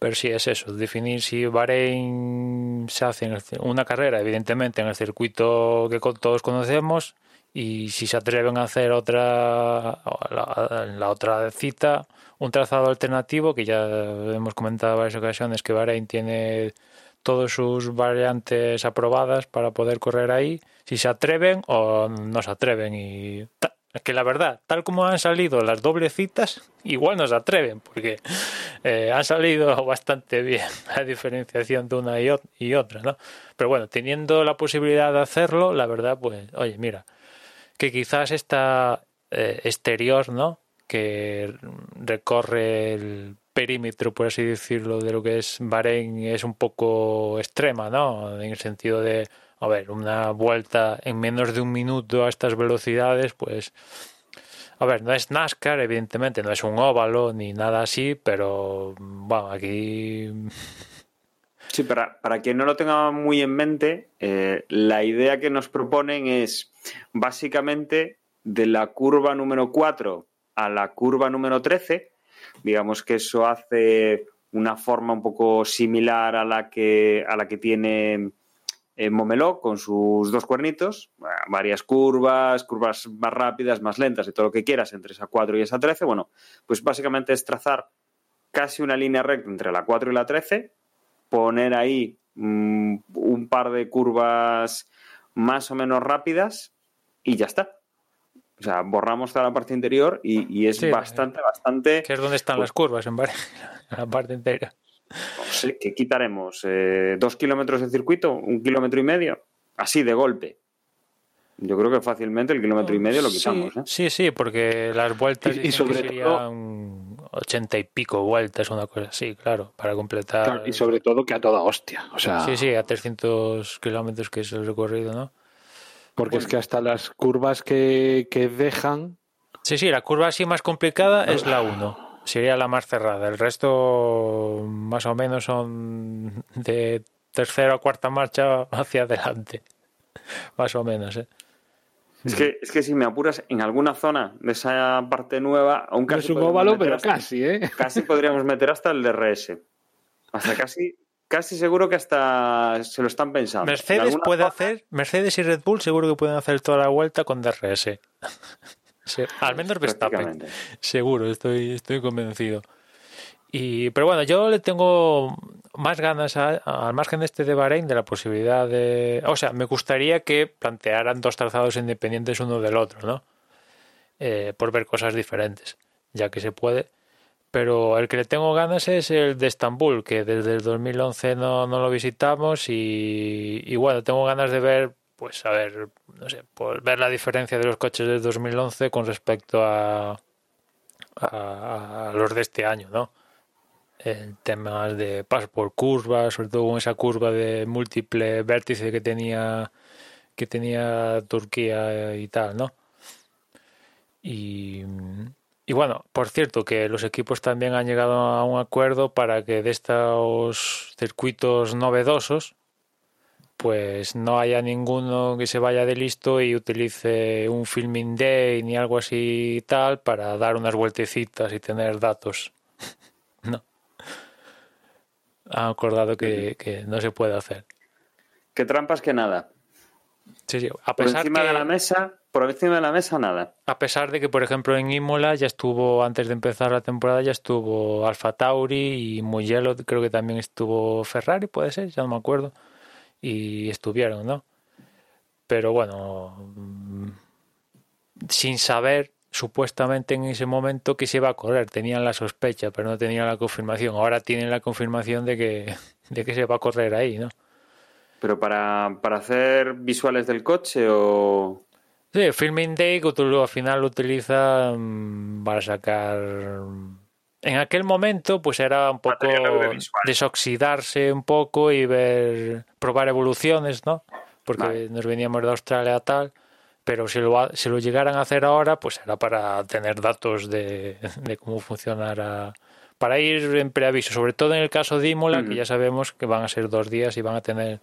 pero sí es eso, definir si Bahrein se hace en el, una carrera, evidentemente, en el circuito que todos conocemos, y si se atreven a hacer otra, la, la otra cita, un trazado alternativo que ya hemos comentado en varias ocasiones que Bahrein tiene todas sus variantes aprobadas para poder correr ahí, si se atreven o no se atreven y que la verdad, tal como han salido las doble citas, igual no se atreven, porque eh, han salido bastante bien la diferenciación de una y, y otra, ¿no? Pero bueno, teniendo la posibilidad de hacerlo, la verdad, pues, oye, mira, que quizás esta eh, exterior, ¿no? Que recorre el perímetro, por así decirlo, de lo que es Bahrein es un poco extrema, ¿no? En el sentido de, a ver, una vuelta en menos de un minuto a estas velocidades, pues, a ver, no es NASCAR, evidentemente, no es un óvalo ni nada así, pero, bueno, aquí... Sí, para, para quien no lo tenga muy en mente, eh, la idea que nos proponen es básicamente de la curva número 4 a la curva número 13. Digamos que eso hace una forma un poco similar a la que, a la que tiene eh, Momeló con sus dos cuernitos, varias curvas, curvas más rápidas, más lentas y todo lo que quieras entre esa 4 y esa 13. Bueno, pues básicamente es trazar casi una línea recta entre la 4 y la 13, poner ahí mmm, un par de curvas más o menos rápidas y ya está. O sea, borramos toda la parte interior y, y es sí, bastante, bastante. Que es donde están pues, las curvas, en, la parte entera. No sé, ¿qué quitaremos? Eh, ¿Dos kilómetros de circuito? ¿Un kilómetro y medio? Así de golpe. Yo creo que fácilmente el kilómetro y medio lo quitamos. Sí, ¿eh? sí, sí, porque las vueltas y, y sobre serían ochenta y pico vueltas, una cosa así, claro, para completar. Claro, y sobre todo que a toda hostia. O sea... Sí, sí, a 300 kilómetros que es el recorrido, ¿no? Porque bueno. es que hasta las curvas que, que, dejan. Sí, sí, la curva así más complicada es la 1. Sería la más cerrada. El resto, más o menos, son de tercera o cuarta marcha hacia adelante. Más o menos, ¿eh? Es que, es que si me apuras en alguna zona de esa parte nueva, aún casi. No es un óvalo, pero hasta, casi, ¿eh? Casi podríamos meter hasta el DRS. Hasta casi, casi seguro que hasta se lo están pensando. En Mercedes puede hacer, Mercedes y Red Bull seguro que pueden hacer toda la vuelta con DRS. Sí, al menos Verstappen. prácticamente. Seguro, estoy, estoy convencido. Y, pero bueno, yo le tengo más ganas a- al margen de este de Bahrein de la posibilidad de. O sea, me gustaría que plantearan dos trazados independientes uno del otro, ¿no? Eh, por ver cosas diferentes, ya que se puede. Pero el que le tengo ganas es el de Estambul, que desde el 2011 no, no lo visitamos y, y bueno, tengo ganas de ver, pues a ver, no sé, por ver la diferencia de los coches del 2011 con respecto a, a, los de este año, ¿no? El tema de paso por curvas, sobre todo con esa curva de múltiple vértice que tenía que tenía Turquía y tal, ¿no? Y, y bueno, por cierto, que los equipos también han llegado a un acuerdo para que de estos circuitos novedosos, pues no haya ninguno que se vaya de listo y utilice un filming day ni algo así y tal para dar unas vueltecitas y tener datos. no. Han acordado que, que no se puede hacer. Que trampas que nada. Sí, sí. A Por pesar encima que- de la mesa, por encima de la mesa, nada. A pesar de que, por ejemplo, en Imola ya estuvo, antes de empezar la temporada, ya estuvo Alfa Tauri y Mugello, creo que también estuvo Ferrari, puede ser, ya no me acuerdo. Y estuvieron, ¿no? Pero bueno, mm, sin saber supuestamente en ese momento que se iba a correr. Tenían la sospecha, pero no tenían la confirmación. Ahora tienen la confirmación de que, de que se va a correr ahí, ¿no? Pero para, para hacer visuales del coche o... Sí, Filming Day que tú al final lo utilizas mm, para sacar. En aquel momento, pues era un poco desoxidarse un poco y ver, probar evoluciones, ¿no? Porque Vale. nos veníamos de Australia tal. Pero si lo, si lo llegaran a hacer ahora, pues era para tener datos de, de cómo funcionara. Para ir en preaviso, sobre todo en el caso de Imola, que ya sabemos que van a ser dos días y van a tener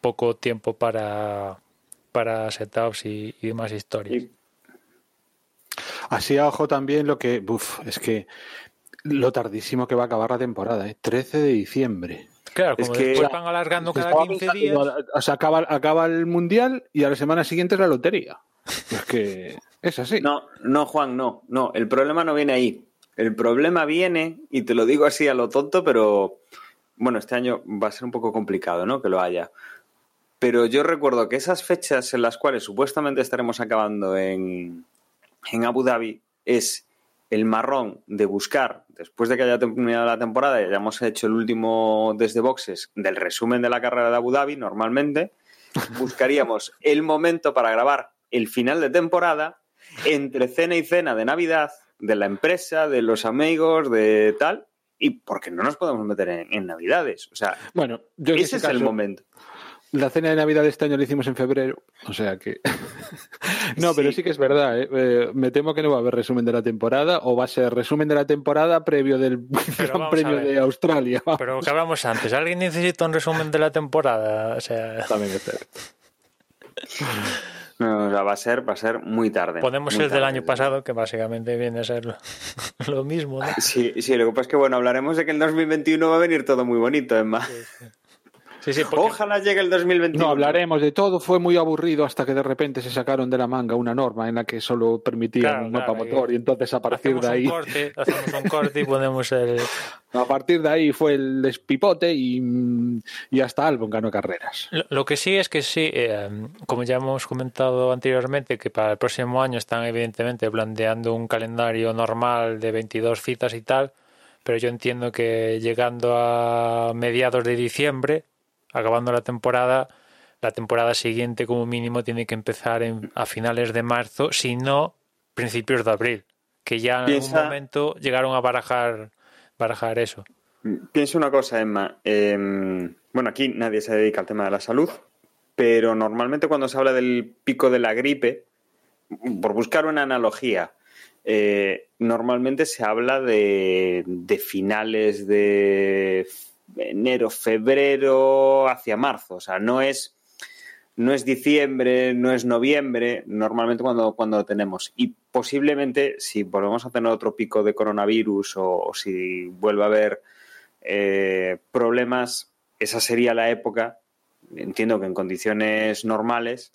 poco tiempo para, para setups y, y demás historias. y- Así a ojo también lo que. Uf, es que lo tardísimo que va a acabar la temporada, ¿eh? 13 de diciembre. Claro, Es como que- después van alargando cada Estaba 15 pensando, días. O sea, acaba, acaba el mundial y a la semana siguiente es la lotería. Es que es así. No, no, Juan, no, no. El problema no viene ahí. El problema viene, y te lo digo así a lo tonto, pero bueno, este año va a ser un poco complicado, ¿no? Que lo haya. Pero yo recuerdo que esas fechas en las cuales supuestamente estaremos acabando en, en Abu Dhabi es el marrón de buscar, después de que haya terminado la temporada y hayamos hecho el último desde boxes del resumen de la carrera de Abu Dhabi, normalmente, buscaríamos el momento para grabar el final de temporada entre cena y cena de Navidad de la empresa, de los amigos, de tal, y porque no nos podemos meter en, en Navidades. O sea, Bueno, yo ese es el momento. La cena de Navidad de este año la hicimos en febrero, o sea que. no, pero Sí. que es verdad, ¿eh? Eh, me temo que no va a haber resumen de la temporada o va a ser resumen de la temporada previo del Gran vamos Premio de Australia. Pero lo que hablamos antes, ¿alguien necesita un resumen de la temporada? O sea, También es cierto. No, o sea, va a ser, va a ser muy tarde. ponemos muy el del tarde. año pasado, que básicamente viene a ser lo, lo mismo, ¿no? Sí, sí, lo que pasa es que, bueno, hablaremos de que el 2021 va a venir todo muy bonito, Emma. Sí, sí, porque Ojalá llegue el 2021. No hablaremos de todo, fue muy aburrido hasta que de repente se sacaron de la manga una norma en la que solo permitían Claro, un mapa claro, motor y entonces a partir de ahí un corte, hacemos un corte y ponemos el... a partir de ahí fue el despipote y, y hasta Albon ganó carreras. Lo, lo que sí es que sí, eh, como ya hemos comentado anteriormente, que para el próximo año están evidentemente planteando un calendario normal de 22 citas y tal, pero yo entiendo que llegando a mediados de diciembre, acabando la temporada, la temporada siguiente como mínimo tiene que empezar en- a finales de marzo, si no principios de abril, que ya en Piensa- algún momento llegaron a barajar, barajar eso. Piensa una cosa, Emma. Eh, bueno, aquí nadie se dedica al tema de la salud, pero normalmente cuando se habla del pico de la gripe, por buscar una analogía, eh, normalmente se habla de, de finales de enero, febrero, hacia marzo. O sea, no es, no es diciembre, no es noviembre, normalmente cuando, cuando lo tenemos. Y posiblemente, si volvemos a tener otro pico de coronavirus o, si vuelve a haber eh, problemas, esa sería la época, entiendo que en condiciones normales,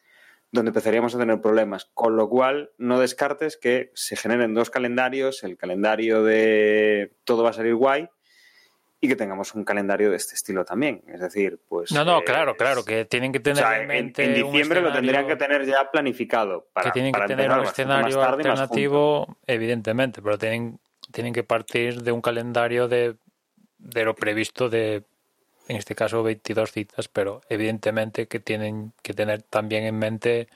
donde empezaríamos a tener problemas. Con lo cual, no descartes que se generen dos calendarios, el calendario de todo va a salir guay y que tengamos un calendario de este estilo también. Es decir, pues... No, no, eh, claro, claro, que tienen que tener o sea, en en, mente en un diciembre lo tendrían que tener ya planificado. Para, que tienen que tener un escenario alternativo, evidentemente, pero tienen, tienen que partir de un calendario de, de lo previsto de, en este caso, 22 citas, pero evidentemente que tienen que tener también en mente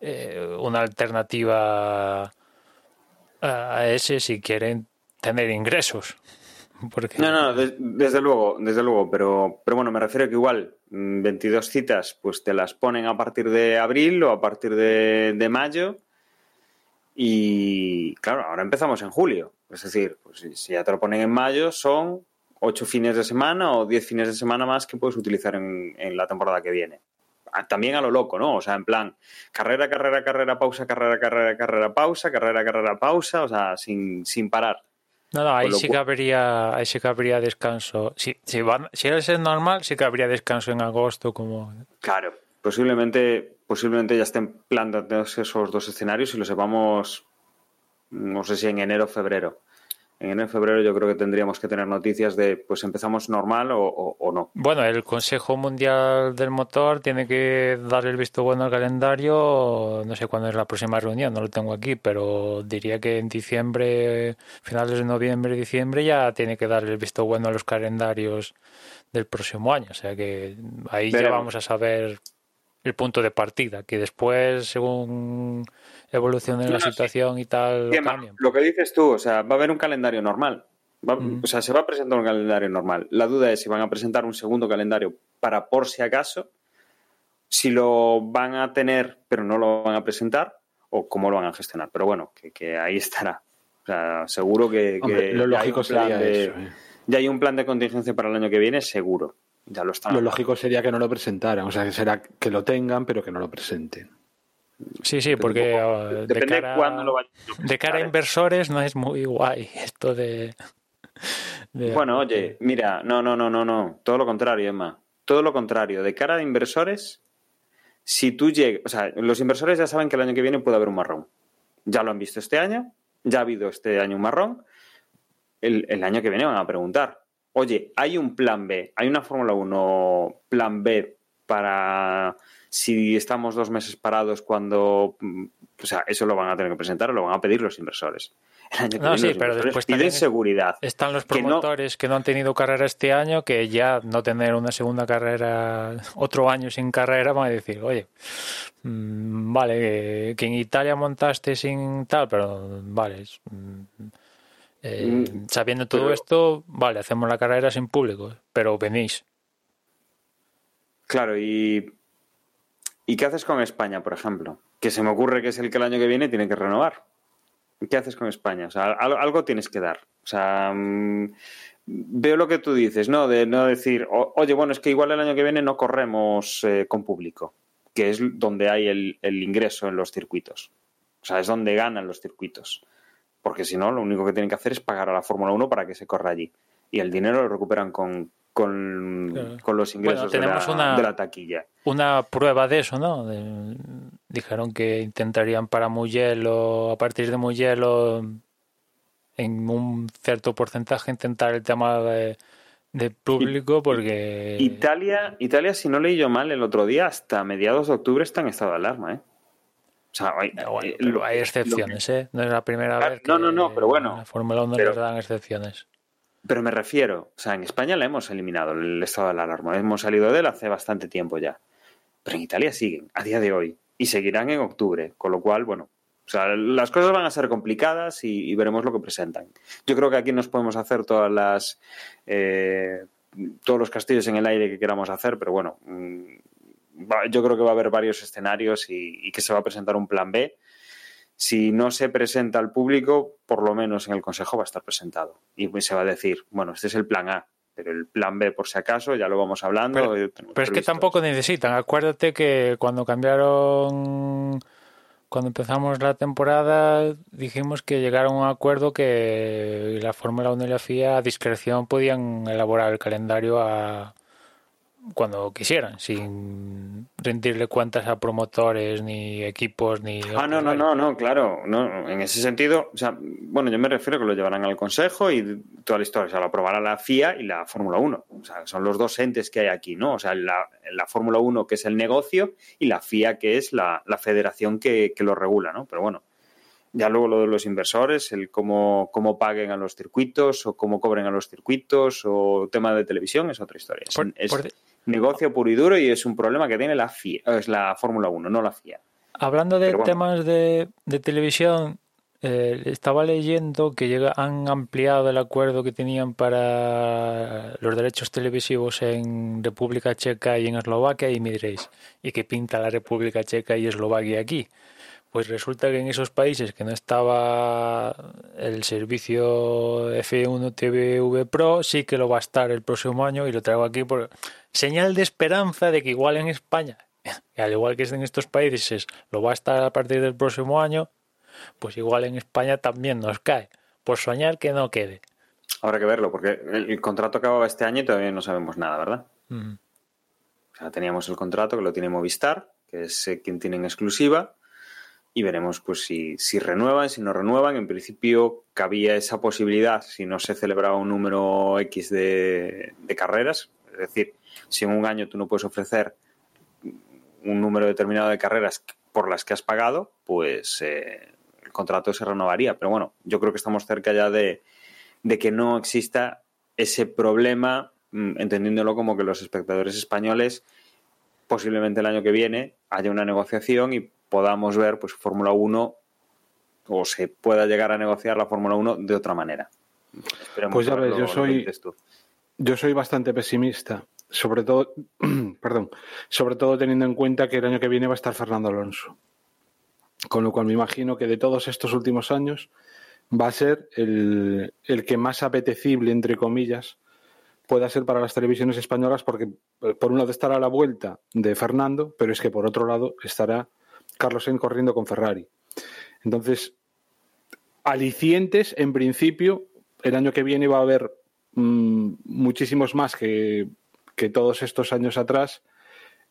eh, una alternativa a, a ese si quieren tener ingresos. Porque, No, no, des- desde luego, desde luego, pero, pero bueno, me refiero que igual mm, 22 citas, pues te las ponen a partir de abril o a partir de, mayo y claro, ahora empezamos en julio, es decir, pues si, ya te lo ponen en mayo son ocho fines de semana o 10 fines de semana más que puedes utilizar en, en la temporada que viene. Ah, También a lo loco, ¿no? O sea, en plan, carrera, carrera, carrera, pausa, carrera, carrera, carrera, pausa, carrera, carrera, pausa, o sea, sin, sin parar. No, no, ahí sí que habría, ahí sí que habría descanso. Si, si, van, si es normal, sí que habría descanso en agosto, como Claro, posiblemente, posiblemente ya estén planteados esos dos escenarios y lo sepamos, no sé si en enero o febrero. En enero febrero yo creo que tendríamos que tener noticias de, pues empezamos normal o, o- o no. Bueno, el Consejo Mundial del Motor tiene que dar el visto bueno al calendario. No sé cuándo es la próxima reunión, no lo tengo aquí, pero diría que en diciembre, finales de noviembre, diciembre, ya tiene que dar el visto bueno a los calendarios del próximo año. O sea que ahí ya vamos a saber el punto de partida, que después, según evolucione No, la sí. situación y tal, lo Tema, cambien. lo que dices tú, o sea, va a haber un calendario normal. Va-. O sea, se va a presentar un calendario normal. La duda es si van a presentar un segundo calendario para por si acaso, si lo van a tener pero no lo van a presentar o cómo lo van a gestionar. Pero bueno, que, que ahí estará. O sea, seguro que, Hombre, que lo ya hay lógico un plan sería de- eso. ¿eh? Ya hay un plan de contingencia para el año que viene, seguro. Ya lo están. Lo lógico sería que no lo presentaran, o sea, que será que lo tengan, pero que no lo presenten. Sí, sí, porque Depende uh, de Depende de cara, cuándo lo vayan a de cara a inversores no es muy guay esto de... de- Bueno, oye, mira, no, no, no, no, no. Todo lo contrario, Emma. Todo lo contrario. De cara a inversores, si tú llegas. O sea, los inversores ya saben que el año que viene puede haber un marrón. Ya lo han visto este año, ya ha habido este año un marrón. El, el año que viene van a preguntar: Oye, ¿hay un plan B? ¿Hay una Fórmula 1 plan B para si estamos dos meses parados cuando. mm, O sea, eso lo van a tener que presentar o lo van a pedir los inversores. El año que No, viene sí, pero después piden seguridad. Están los que no- promotores que no han tenido carrera este año, que ya no tener una segunda carrera, otro año sin carrera, van a decir, oye, mm, vale, que, en Italia montaste sin tal, pero vale, mm, eh, sabiendo todo pero- esto, vale, hacemos la carrera sin público, pero venís. Claro, y, ¿y qué haces con España, por ejemplo? Que se me ocurre que es el que el año que viene tiene que renovar. ¿Qué haces con España? O sea, al- algo, tienes que dar. O sea, mm, veo lo que tú dices, ¿no? De no decir, "O- oye, bueno, es que igual el año que viene no corremos eh, con público, que es donde hay el, el ingreso en los circuitos. O sea, es donde ganan los circuitos. Porque si no, lo único que tienen que hacer es pagar a la Fórmula 1 para que se corra allí. Y el dinero lo recuperan con, con, Claro. con los ingresos de, la, una- de la taquilla. Una prueba de eso, ¿no? De- dijeron que intentarían para Mugello, a partir de Mugello, en un cierto porcentaje, intentar el tema de, de público, porque... Italia, Italia, si no leí yo mal el otro día, hasta mediados de octubre está en estado de alarma, ¿eh? O sea, hay, Eh, bueno, pero lo- hay excepciones, ¿eh? No es la primera Claro, vez que no, no, no, pero bueno, en la Fórmula 1 pero- les dan excepciones. Pero me refiero, o sea, en España la hemos eliminado el estado de la alarma, hemos salido de él hace bastante tiempo ya. Pero en Italia siguen, a día de hoy, y seguirán en octubre, con lo cual, bueno, o sea, las cosas van a ser complicadas y, veremos lo que presentan. Yo creo que aquí nos podemos hacer todas las eh, todos los castillos en el aire que queramos hacer, pero bueno, mm, yo creo que va a haber varios escenarios y que se va a presentar un plan B. Si no se presenta al público, por lo menos en el Consejo va a estar presentado. Y pues se va a decir, bueno, este es el plan A, pero el plan B, por si acaso, ya lo vamos hablando. Pero- es que tampoco necesitan. Acuérdate que cuando cambiaron cuando empezamos la temporada dijimos que llegaron a un acuerdo que la Fórmula 1 y la FIA a discreción podían elaborar el calendario a cuando quisieran, sin rendirle cuentas a promotores, ni equipos, ni... Ah, no, no, no, no, claro. No, en ese sentido, o sea, bueno, yo me refiero a que lo llevarán al Consejo y toda la historia. O sea, lo aprobará la FIA y la Fórmula 1. O sea, son los dos entes que hay aquí, ¿no? O sea, la, la Fórmula 1 que es el negocio y la FIA que es la, la federación que, que, lo regula, ¿no? Pero bueno, ya luego lo de los inversores, el cómo, cómo paguen a los circuitos o cómo cobren a los circuitos o tema de televisión es otra historia. Por, es, por, negocio puro y duro y es un problema que tiene la FIA, es la Fórmula 1, no la FIA. Hablando de bueno. temas de, de televisión, eh, estaba leyendo que llega, han ampliado el acuerdo que tenían para los derechos televisivos en República Checa y en Eslovaquia y me diréis, ¿y qué pinta la República Checa y Eslovaquia aquí? Pues resulta que en esos países que no estaba el servicio F1 TV Pro, sí que lo va a estar el próximo año y lo traigo aquí por señal de esperanza de que igual en España, al igual que en estos países, lo va a estar a partir del próximo año, pues igual en España también nos cae. Por soñar que no quede. Habrá que verlo, porque el contrato acababa este año y todavía no sabemos nada, ¿verdad? Uh -huh. O sea, teníamos el contrato que lo tiene Movistar, que es eh, quien tiene en exclusiva, y veremos pues si, si, renuevan, si no renuevan. En principio cabía esa posibilidad si no se celebraba un número X de, de, carreras. Es decir, si en un año tú no puedes ofrecer un número determinado de carreras por las que has pagado, pues eh, el contrato se renovaría. Pero bueno, yo creo que estamos cerca ya de, de que no exista ese problema, mm, entendiéndolo como que los espectadores españoles posiblemente el año que viene haya una negociación y podamos ver pues Fórmula 1 o se pueda llegar a negociar la Fórmula 1 de otra manera. Esperemos pues ya ves, yo soy yo soy bastante pesimista, sobre todo perdón, sobre todo teniendo en cuenta que el año que viene va a estar Fernando Alonso. Con lo cual me imagino que de todos estos últimos años va a ser el, el que más apetecible, entre comillas, pueda ser para las televisiones españolas, porque por un lado estará la vuelta de Fernando, pero es que por otro lado estará Carlos Sainz corriendo con Ferrari. Entonces, alicientes, en principio, el año que viene va a haber mmm, muchísimos más que, que, todos estos años atrás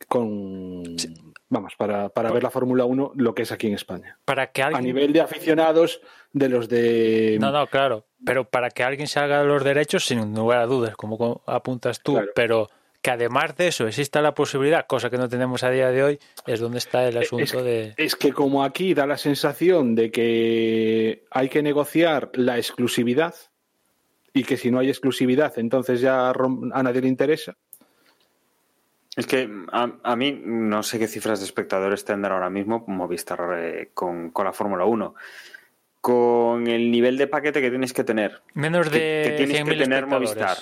con sí. vamos para, para ver la Fórmula 1 lo que es aquí en España para que alguien... a nivel de aficionados de los de no no claro pero para que alguien se haga los derechos sin lugar a dudas como apuntas tú claro. pero que además de eso exista la posibilidad, cosa que no tenemos a día de hoy, es donde está el asunto es, de... Es que como aquí da la sensación de que hay que negociar la exclusividad y que si no hay exclusividad entonces ya a nadie le interesa. Es que a, a mí no sé qué cifras de espectadores tendrá ahora mismo Movistar eh, con, con la Fórmula 1 con el nivel de paquete que tienes que tener. Menos de que, que tienes que tener Movistar.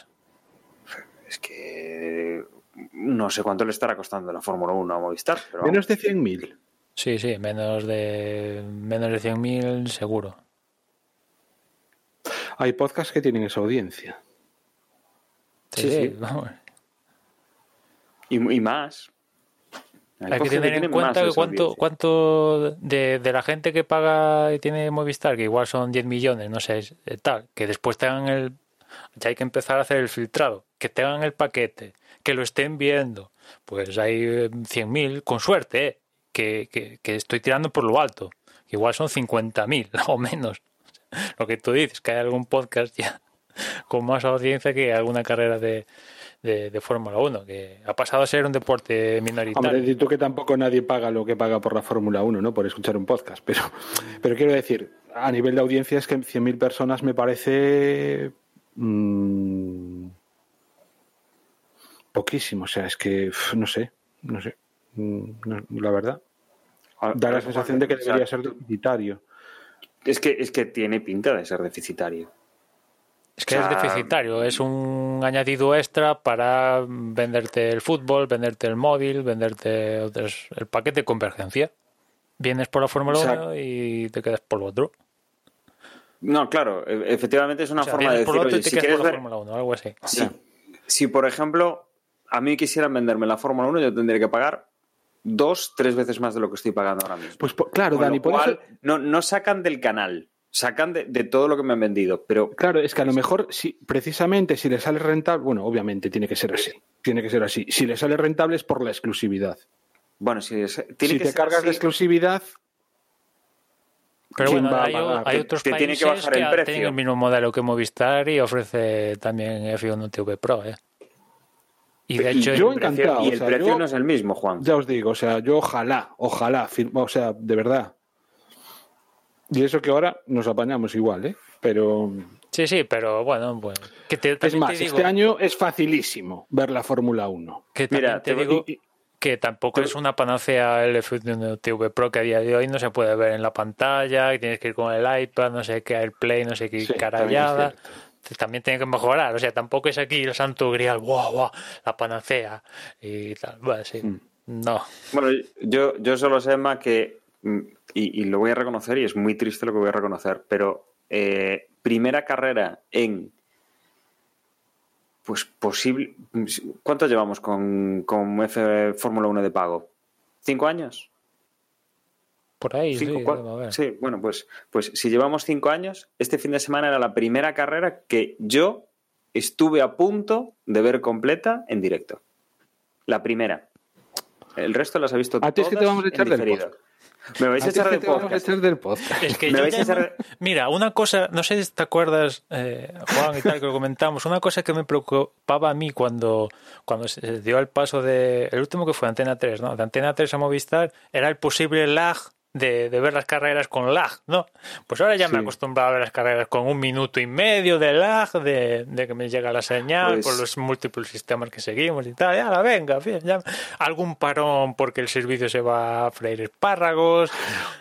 Es que no sé cuánto le estará costando la Fórmula 1 a Movistar. Pero menos de 100.000. Sí, sí, menos de menos de 100.000 seguro. Hay podcasts que tienen esa audiencia. Sí, sí, sí. vamos. Y, y, más. Hay, Hay que tener en cuenta que cuánto, cuánto de, de, la gente que paga y tiene Movistar, que igual son 10 millones, no sé, tal, que después tengan el ya hay que empezar a hacer el filtrado, que tengan el paquete, que lo estén viendo. Pues hay 100.000, con suerte, ¿eh? que, que, que, estoy tirando por lo alto. Igual son 50.000 o menos. Lo que tú dices, que hay algún podcast ya con más audiencia que alguna carrera de, de, de Fórmula 1, que ha pasado a ser un deporte minoritario. Hombre, decir tú que tampoco nadie paga lo que paga por la Fórmula 1, ¿no? Por escuchar un podcast, pero, pero quiero decir, a nivel de audiencia es que 100.000 personas me parece mmm, poquísimo. O sea, es que no sé, no sé. No, la verdad. Da la sensación de que debería ser deficitario. Es que, es que tiene pinta de ser deficitario. Es que o sea, es deficitario, es un añadido extra para venderte el fútbol, venderte el móvil, venderte otros, el paquete de convergencia. Vienes por la Fórmula 1 y te quedas por lo otro. No, claro, efectivamente es una o sea, forma de decir, oye, si quieres ver... Fórmula 1, algo así. Si, si, por ejemplo, a mí quisieran venderme la Fórmula 1, yo tendría que pagar dos, tres veces más de lo que estoy pagando ahora mismo. Pues claro, Con Dani, lo por eso, no, no sacan del canal, sacan de, de todo lo que me han vendido, pero claro, es que a lo mejor, si, precisamente, si le sale rentable, bueno, obviamente tiene que ser así, tiene que ser así. Si le sale rentable es por la exclusividad. bueno, si, es- tiene si que te ser cargas así, de exclusividad, Pero ¿Quién bueno, va a hay, pagar? hay otros Te países tiene que bajar el precio. tienen el mismo modelo que Movistar y ofrece también F1 TV Pro. ¿eh? Y de y hecho, yo el precio- encantado, y el o sea, precio yo- no es el mismo, Juan. ya os digo, o sea, yo ojalá, ojalá, firma, o sea, de verdad. Y eso que ahora nos apañamos igual, ¿eh? Pero sí, sí, pero bueno, que te, es más, te digo, este año es facilísimo ver la Fórmula 1. que también Mira, te digo y- que tampoco es una panacea el F1 TV Pro que a día de hoy no se puede ver en la pantalla, que tienes que ir con el iPad, no sé qué, AirPlay, no sé qué Sí, carallada. también También tiene que mejorar, o sea, tampoco es aquí el santo grial, guau, guau, la panacea y tal. Bueno, sí, Mm. no. Bueno, yo, yo solo sé, Emma, que, y, y lo voy a reconocer, y es muy triste lo que voy a reconocer, pero eh, primera carrera en, pues posible, ¿cuánto llevamos con, con F Fórmula 1 de pago? ¿Cinco años? Por ahí, Cinco, sí, cuatro- a ver. sí, bueno, pues, pues si llevamos cinco años, este fin de semana era la primera carrera que yo estuve a punto de ver completa en directo. La primera. El resto las he visto A ti es que te todas vamos a echar del. Me vais a echar del podcast. del podcast. Es que Me vais a ya echar- no- Mira, una cosa, no sé si te acuerdas, eh, Juan y tal, que lo comentamos, una cosa que me preocupaba a mí cuando, cuando se dio el paso de, el último que fue Antena 3, ¿no? De Antena 3 a Movistar, era el posible lag de, de ver las carreras con lag, ¿no? Pues ahora ya me he acostumbrado a ver las carreras con un minuto y medio de lag, de, de que me llega la señal Pues- por los múltiples sistemas que seguimos y tal. Ya, la venga, bien, ya. Algún parón porque el servicio se va a freír espárragos.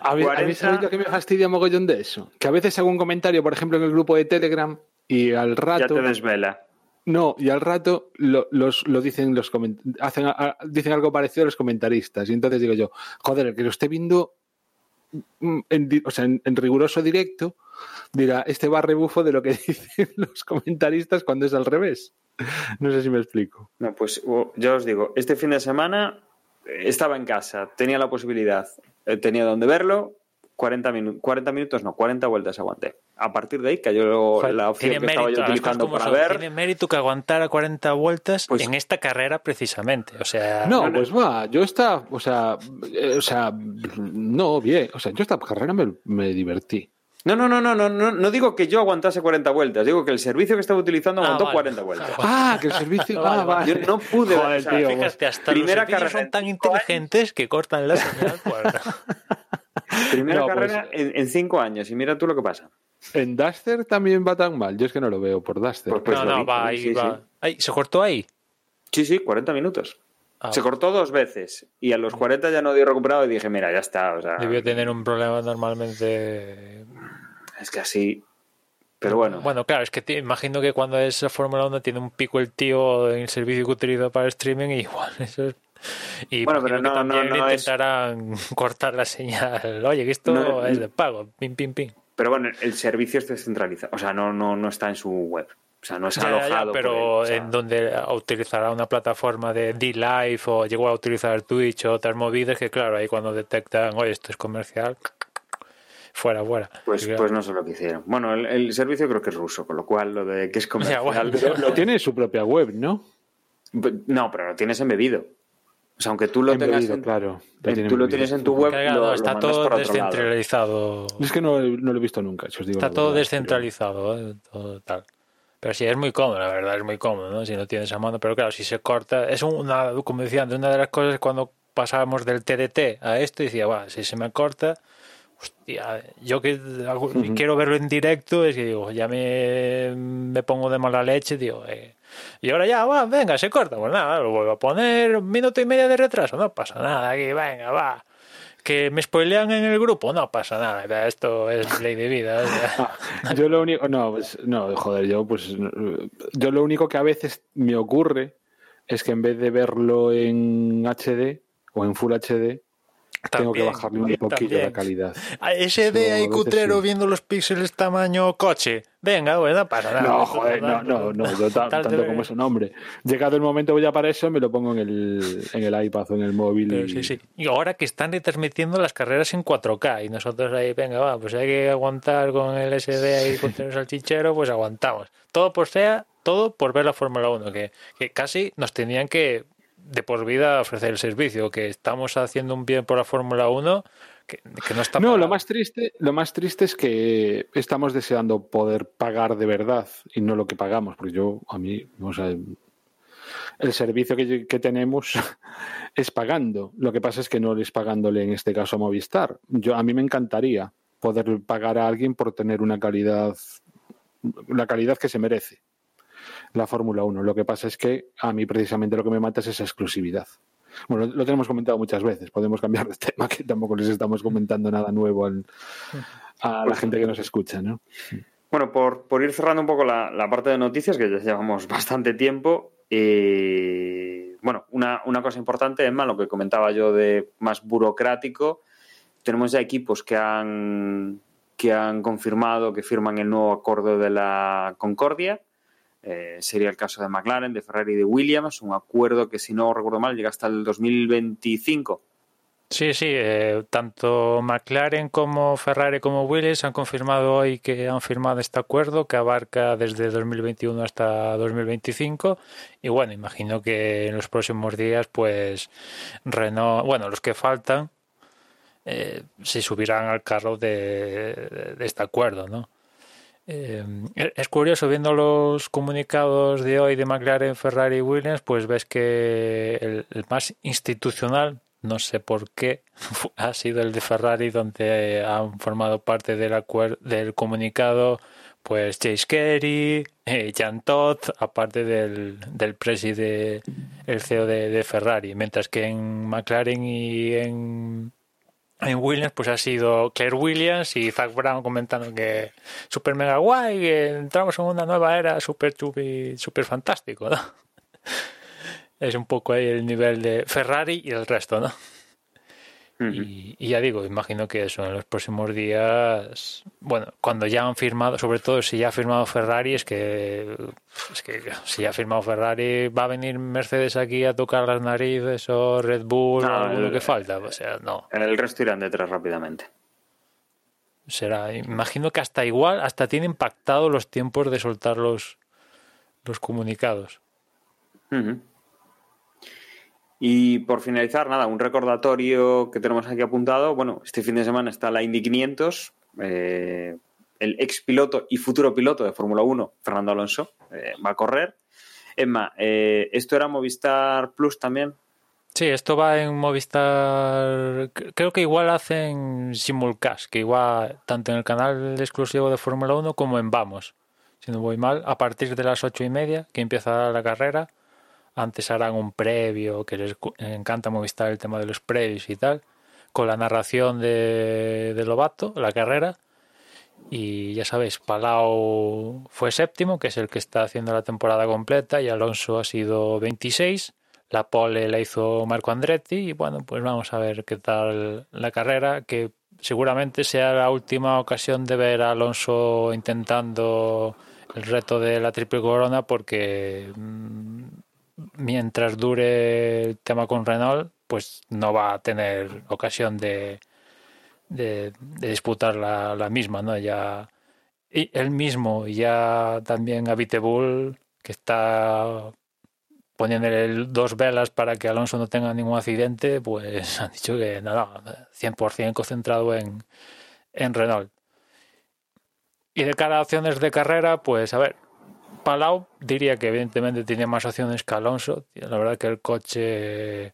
A ver, 40. ¿sabéis lo que me fastidia mogollón de eso? Que a veces hago un comentario, por ejemplo, en el grupo de Telegram y al Ya rato... te desvela. No, y al rato lo, los, lo dicen los coment- hacen a- dicen algo parecido a los comentaristas. Y entonces digo yo, joder, el que lo esté viendo en, di- o sea, en, en riguroso directo, dirá, este va rebufo de lo que dicen los comentaristas cuando es al revés. No sé si me explico. No, pues ya os digo, este fin de semana eh, estaba en casa, tenía la posibilidad, eh, tenía donde verlo, 40, minu- 40 minutos, no, 40 vueltas aguanté. A partir de ahí cayó Joder, la opción que estaba yo utilizando para son, ver. Tiene mérito que aguantara 40 vueltas Pues- en esta carrera precisamente. O sea, No, no, no. pues va, yo esta, o sea, eh, o sea, no, bien, o sea, yo esta carrera me, me divertí. No, no, no, no, no, no, no digo que yo aguantase 40 vueltas, digo que el servicio que estaba utilizando Ah, aguantó vale. 40 vueltas. Ah, que el servicio, ah, vale. vale. Yo no pude Joder, o sea, tío, fíjate, hasta primera los carrera son tan inteligentes que cortan la señal. Primera No, pues- carrera en, en cinco años y mira tú lo que pasa. En Duster también va tan mal. Yo es que no lo veo por Duster. Pues- pues no, no, vi, va ahí, sí, va. sí. Ay, ¿Se cortó ahí? Sí, sí, 40 minutos. Ah, Se cortó dos veces y a los 40 ya no dio recuperado y dije, mira, ya está. O sea, Debió tener un problema normalmente. es que así. Pero bueno, Bueno, claro, es que te imagino que cuando es la Fórmula 1 tiene un pico el tío en el servicio que utiliza para streaming y igual eso es... Y Bueno, pero no, también no, no es- intentarán cortar la señal. Oye, que esto No, es de pago. Pim, pim, pim. pero bueno, el servicio es descentralizado. O sea, no, no, no está en su web. O sea, no es Ya, ya, alojado. pero él, o sea, en donde utilizará una plataforma de D-Live o llegó a utilizar Twitch o otras movidas que claro, ahí cuando detectan, oye, esto es comercial, fuera, fuera. Pues, claro, pues no sé lo que hicieron. Bueno, el, el servicio creo que es ruso, con lo cual lo de que es comercial. bueno, pero- Lo tiene en su propia web, ¿no? No, pero lo tienes embebido. O sea, aunque tú lo tengas en, claro. Lo tú lo tienes en tu web, cargado, lo, lo está todo por otro lado. descentralizado. Es que no, no lo he visto nunca, si os digo Está todo verdad, descentralizado, ¿eh? todo tal. Pero sí, es muy cómodo, la verdad, es muy cómodo, ¿no? Si no tienes a mano, pero claro, si se corta, es una, como decía antes, una de las cosas cuando pasábamos del TDT a esto, decía, va, si se me corta, hostia, yo que quiero verlo en directo, es que digo, ya me, me pongo de mala leche, digo, eh, y ahora ya, va, venga, se corta, pues nada, lo vuelvo a poner, un minuto y medio de retraso, no pasa nada, aquí, venga, va. Que me spoilean en el grupo, no pasa nada, esto es ley de vida. Ah, yo lo único, no, pues, no, joder, yo pues, yo lo único que a veces me ocurre es que en vez de verlo en HD o en Full HD, tengo que bajarle un poquillo la calidad. Ese de ahí cutrero sí. viendo los píxeles tamaño coche. Venga, bueno, para nada. No, joder, no, no, no, Tal tanto de- como es un hombre. Llegado el momento ya para eso, me lo pongo en el, en el iPad o en el móvil. Pero y- sí, sí. Y ahora que están retransmitiendo las carreras en 4K y nosotros ahí, venga, va, pues hay que aguantar con el SD ahí el salchichero, pues aguantamos. Todo por sea, todo por ver la Fórmula 1, que, que casi nos tenían que de por vida ofrecer el servicio, que estamos haciendo un bien por la Fórmula 1 que, que no está No, lo más triste, lo más triste es que estamos deseando poder pagar de verdad y no lo que pagamos, porque yo a mí, o sea, el servicio que, que tenemos es pagando. Lo que pasa es que no es pagándole en este caso a Movistar. Yo a mí me encantaría poder pagar a alguien por tener una calidad, la calidad que se merece la Fórmula 1. Lo que pasa es que a mí precisamente lo que me mata es esa exclusividad. Bueno, lo tenemos comentado muchas veces. Podemos cambiar de tema, que tampoco les estamos comentando nada nuevo al- a la gente que nos escucha, ¿no? Bueno, por, por ir cerrando un poco la, la parte de noticias, que ya llevamos bastante tiempo, eh, bueno, una, una cosa importante, Emma, lo que comentaba yo de más burocrático, tenemos ya equipos que han, que han confirmado que firman el nuevo acuerdo de la Concordia. Eh, sería el caso de McLaren, de Ferrari y de Williams, un acuerdo que, si no recuerdo mal, llega hasta el 2025. Sí, sí, eh, tanto McLaren como Ferrari como Willis han confirmado hoy que han firmado este acuerdo que abarca desde 2021 hasta 2025 y bueno, imagino que en los próximos días pues Renault, bueno, los que faltan eh, se subirán al carro de este acuerdo, ¿no? Eh, es curioso, viendo los comunicados de hoy de McLaren, Ferrari y Williams, pues ves que el, más institucional, no sé por qué, ha sido el de Ferrari, donde han formado parte del, del comunicado pues Chase Carey, eh, Jan Todd, aparte del, del preside, el CEO de, de Ferrari, mientras que en McLaren y en en Williams pues ha sido Claire Williams y Zach Brown comentando que super mega guay, que entramos en una nueva era super chupi, super fantástico, ¿no? Es un poco ahí el nivel de Ferrari y el resto, ¿no? Y, y ya digo, imagino que eso en los próximos días, bueno, cuando ya han firmado, sobre todo si ya ha firmado Ferrari, es que, es que si ya ha firmado Ferrari, va a venir Mercedes aquí a tocar las narices o Red Bull o No, alguno el- que falta, o sea, no. El resto irán detrás rápidamente. Será, imagino que hasta igual, hasta tiene impactado los tiempos de soltar los, los comunicados. Ujú. Y por finalizar, nada, un recordatorio que tenemos aquí apuntado. Bueno, este fin de semana está la Indy 500. eh, el ex piloto y futuro piloto de Fórmula 1, Fernando Alonso, eh, va a correr. Emma, eh, ¿esto era Movistar Plus también? Sí, esto va en Movistar. cre- Creo que igual hacen simulcast, que igual tanto en el canal exclusivo de Fórmula 1 como en Vamos, si no voy mal, a partir de las ocho y media que empieza la carrera. Antes harán un previo, que les encanta Movistar el tema de los previos y tal, con la narración de, de Lobato, la carrera. Y ya sabéis, Palau fue séptimo, que es el que está haciendo la temporada completa, y Alonso ha sido 26. La pole la hizo Marco Andretti, y bueno, pues vamos a ver qué tal la carrera, que seguramente sea la última ocasión de ver a Alonso intentando el reto de la triple corona, porque mm, mientras dure el tema con Renault, pues no va a tener ocasión de, de, disputar la, la misma, ¿no? Ya y él mismo ya también a Vitebull que está poniéndole dos velas para que Alonso no tenga ningún accidente, pues han dicho que nada, 100% concentrado en, en Renault. Y de cara a opciones de carrera, pues a ver, Palau diría que evidentemente tiene más opciones que Alonso. La verdad que el coche,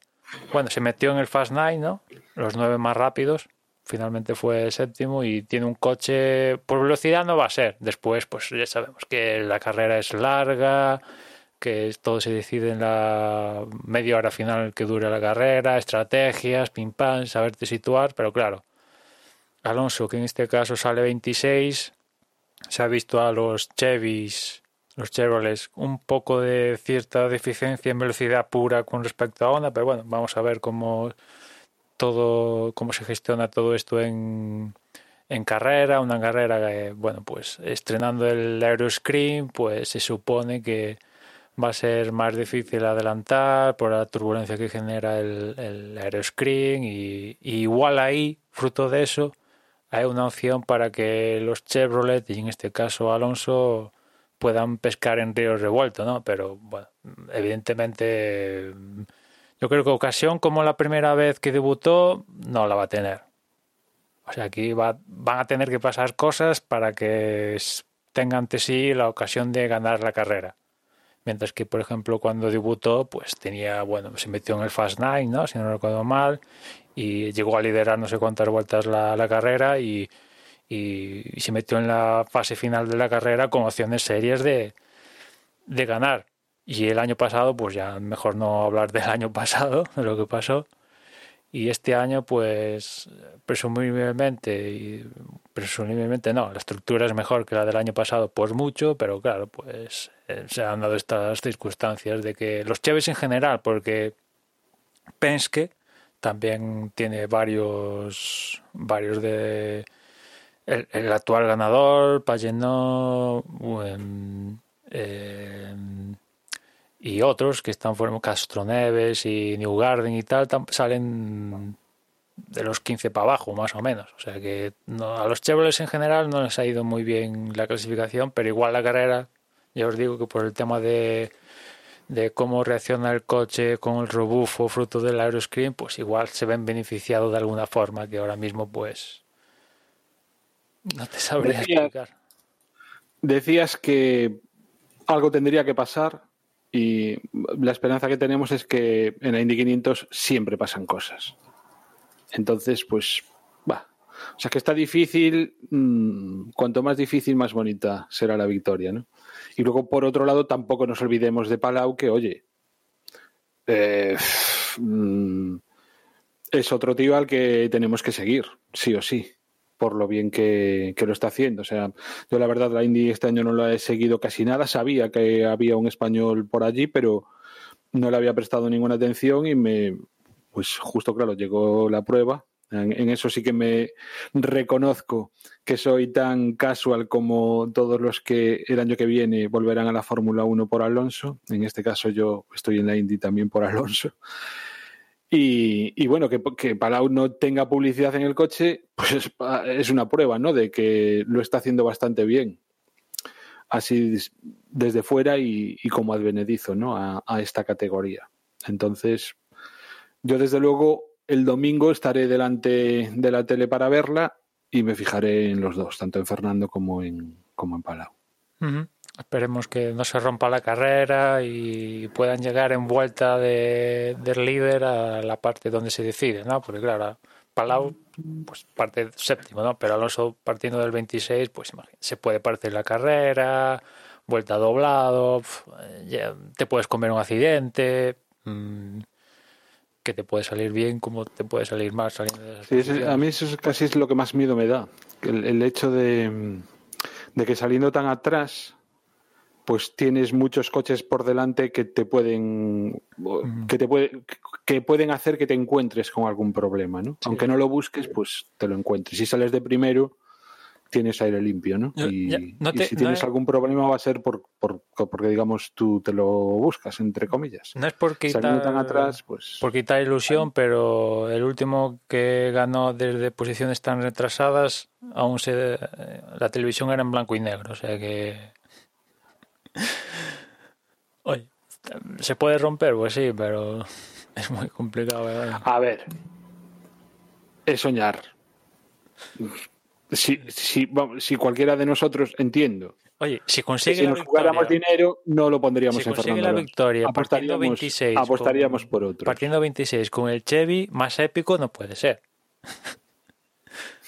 bueno, se metió en el Fast Nine, ¿no? Los nueve más rápidos. Finalmente fue séptimo y tiene un coche por velocidad no va a ser. Después, pues ya sabemos que la carrera es larga, que todo se decide en la media hora final que dura la carrera, estrategias, pim pam, saberte situar, pero claro, Alonso, que en este caso sale 26, se ha visto a los Chevys, los Chevrolets, un poco de cierta deficiencia en velocidad pura con respecto a Honda, pero bueno, vamos a ver cómo todo, cómo se gestiona todo esto en, en carrera, una carrera que, bueno, pues estrenando el Aeroscreen, pues se supone que va a ser más difícil adelantar por la turbulencia que genera el, el Aeroscreen y, y igual ahí, fruto de eso, hay una opción para que los Chevrolet y en este caso Alonso puedan pescar en ríos revueltos, ¿no? Pero bueno, evidentemente yo creo que ocasión como la primera vez que debutó no la va a tener. O sea, aquí va, van a tener que pasar cosas para que tenga ante sí la ocasión de ganar la carrera. Mientras que, por ejemplo, cuando debutó, pues tenía, bueno, se metió en el Fast Nine, ¿no? Si no recuerdo mal, y llegó a liderar no sé cuántas vueltas la, la carrera y, y, se metió en la fase final de la carrera con opciones serias de, de ganar. Y el año pasado, pues ya mejor no hablar del año pasado, de lo que pasó, y este año pues presumiblemente y presumiblemente no la estructura es mejor que la del año pasado pues mucho pero claro pues eh, se han dado estas circunstancias de que los Chevys en general porque Penske también tiene varios varios de el, el actual ganador Pageno eh, y otros que están fuera Castroneves y New Garden y tal salen de los 15 para abajo más o menos. O sea que no, a los Chevrolet en general no les ha ido muy bien la clasificación pero igual la carrera ya os digo que por el tema de de cómo reacciona el coche con el rebufo fruto del aeroscreen pues igual se ven beneficiados de alguna forma que ahora mismo pues no te sabría Decía, explicar decías que algo tendría que pasar y la esperanza que tenemos es que en la Indy 500 siempre pasan cosas. Entonces, pues, va. O sea que está difícil, mmm, cuanto más difícil, más bonita será la victoria, ¿no? Y luego, por otro lado, tampoco nos olvidemos de Palau, que, oye, eh, mmm, es otro tío al que tenemos que seguir, sí o sí por lo bien que, que, lo está haciendo. O sea, yo la verdad la Indy este año no la he seguido casi nada. Sabía que había un español por allí, pero no le había prestado ninguna atención y me, pues justo claro, llegó la prueba. En, en eso sí que me reconozco que soy tan casual como todos los que el año que viene volverán a la Fórmula 1 por Alonso. En este caso yo estoy en la Indy también por Alonso. Y, y, bueno, que, que, Palau no tenga publicidad en el coche, pues es, es, una prueba, ¿no? De que lo está haciendo bastante bien. Así desde fuera y, y como advenedizo, ¿no? A, a, esta categoría. Entonces, yo desde luego el domingo estaré delante de la tele para verla y me fijaré en los dos, tanto en Fernando como en, como en Palau. Esperemos que no se rompa la carrera y puedan llegar en vuelta de, del líder a la parte donde se decide, ¿no? Porque claro, Palau pues parte séptimo, ¿no? Pero Alonso partiendo del 26, pues se puede partir la carrera, vuelta doblado, ya te puedes comer un accidente, mmm, que te puede salir bien como te puede salir mal saliendo de sí, ese, a mí eso es casi es lo que más miedo me da, el, el hecho de, de que saliendo tan atrás pues tienes muchos coches por delante que te pueden que te puede, que pueden hacer que te encuentres con algún problema, ¿no? Sí. Aunque no lo busques, pues te lo encuentres. Si sales de primero, tienes aire limpio, ¿no? Y, ya, no te, y si tienes no algún problema va a ser por, por, porque digamos tú te lo buscas entre comillas. No es porque Saliendo tan atrás, pues por quitar ilusión, pero el último que ganó desde posiciones tan retrasadas, aún se la televisión era en blanco y negro, o sea que Oye, ¿se puede romper? Pues sí, pero es muy complicado. ¿verdad? A ver, es soñar. Si, si, si cualquiera de nosotros, entiendo. Oye, si consigue si nos jugáramos dinero, no lo pondríamos si en Fernando. la victoria, apostaríamos, 26, apostaríamos con, por otro. Partiendo 26 con el Chevy, más épico no puede ser.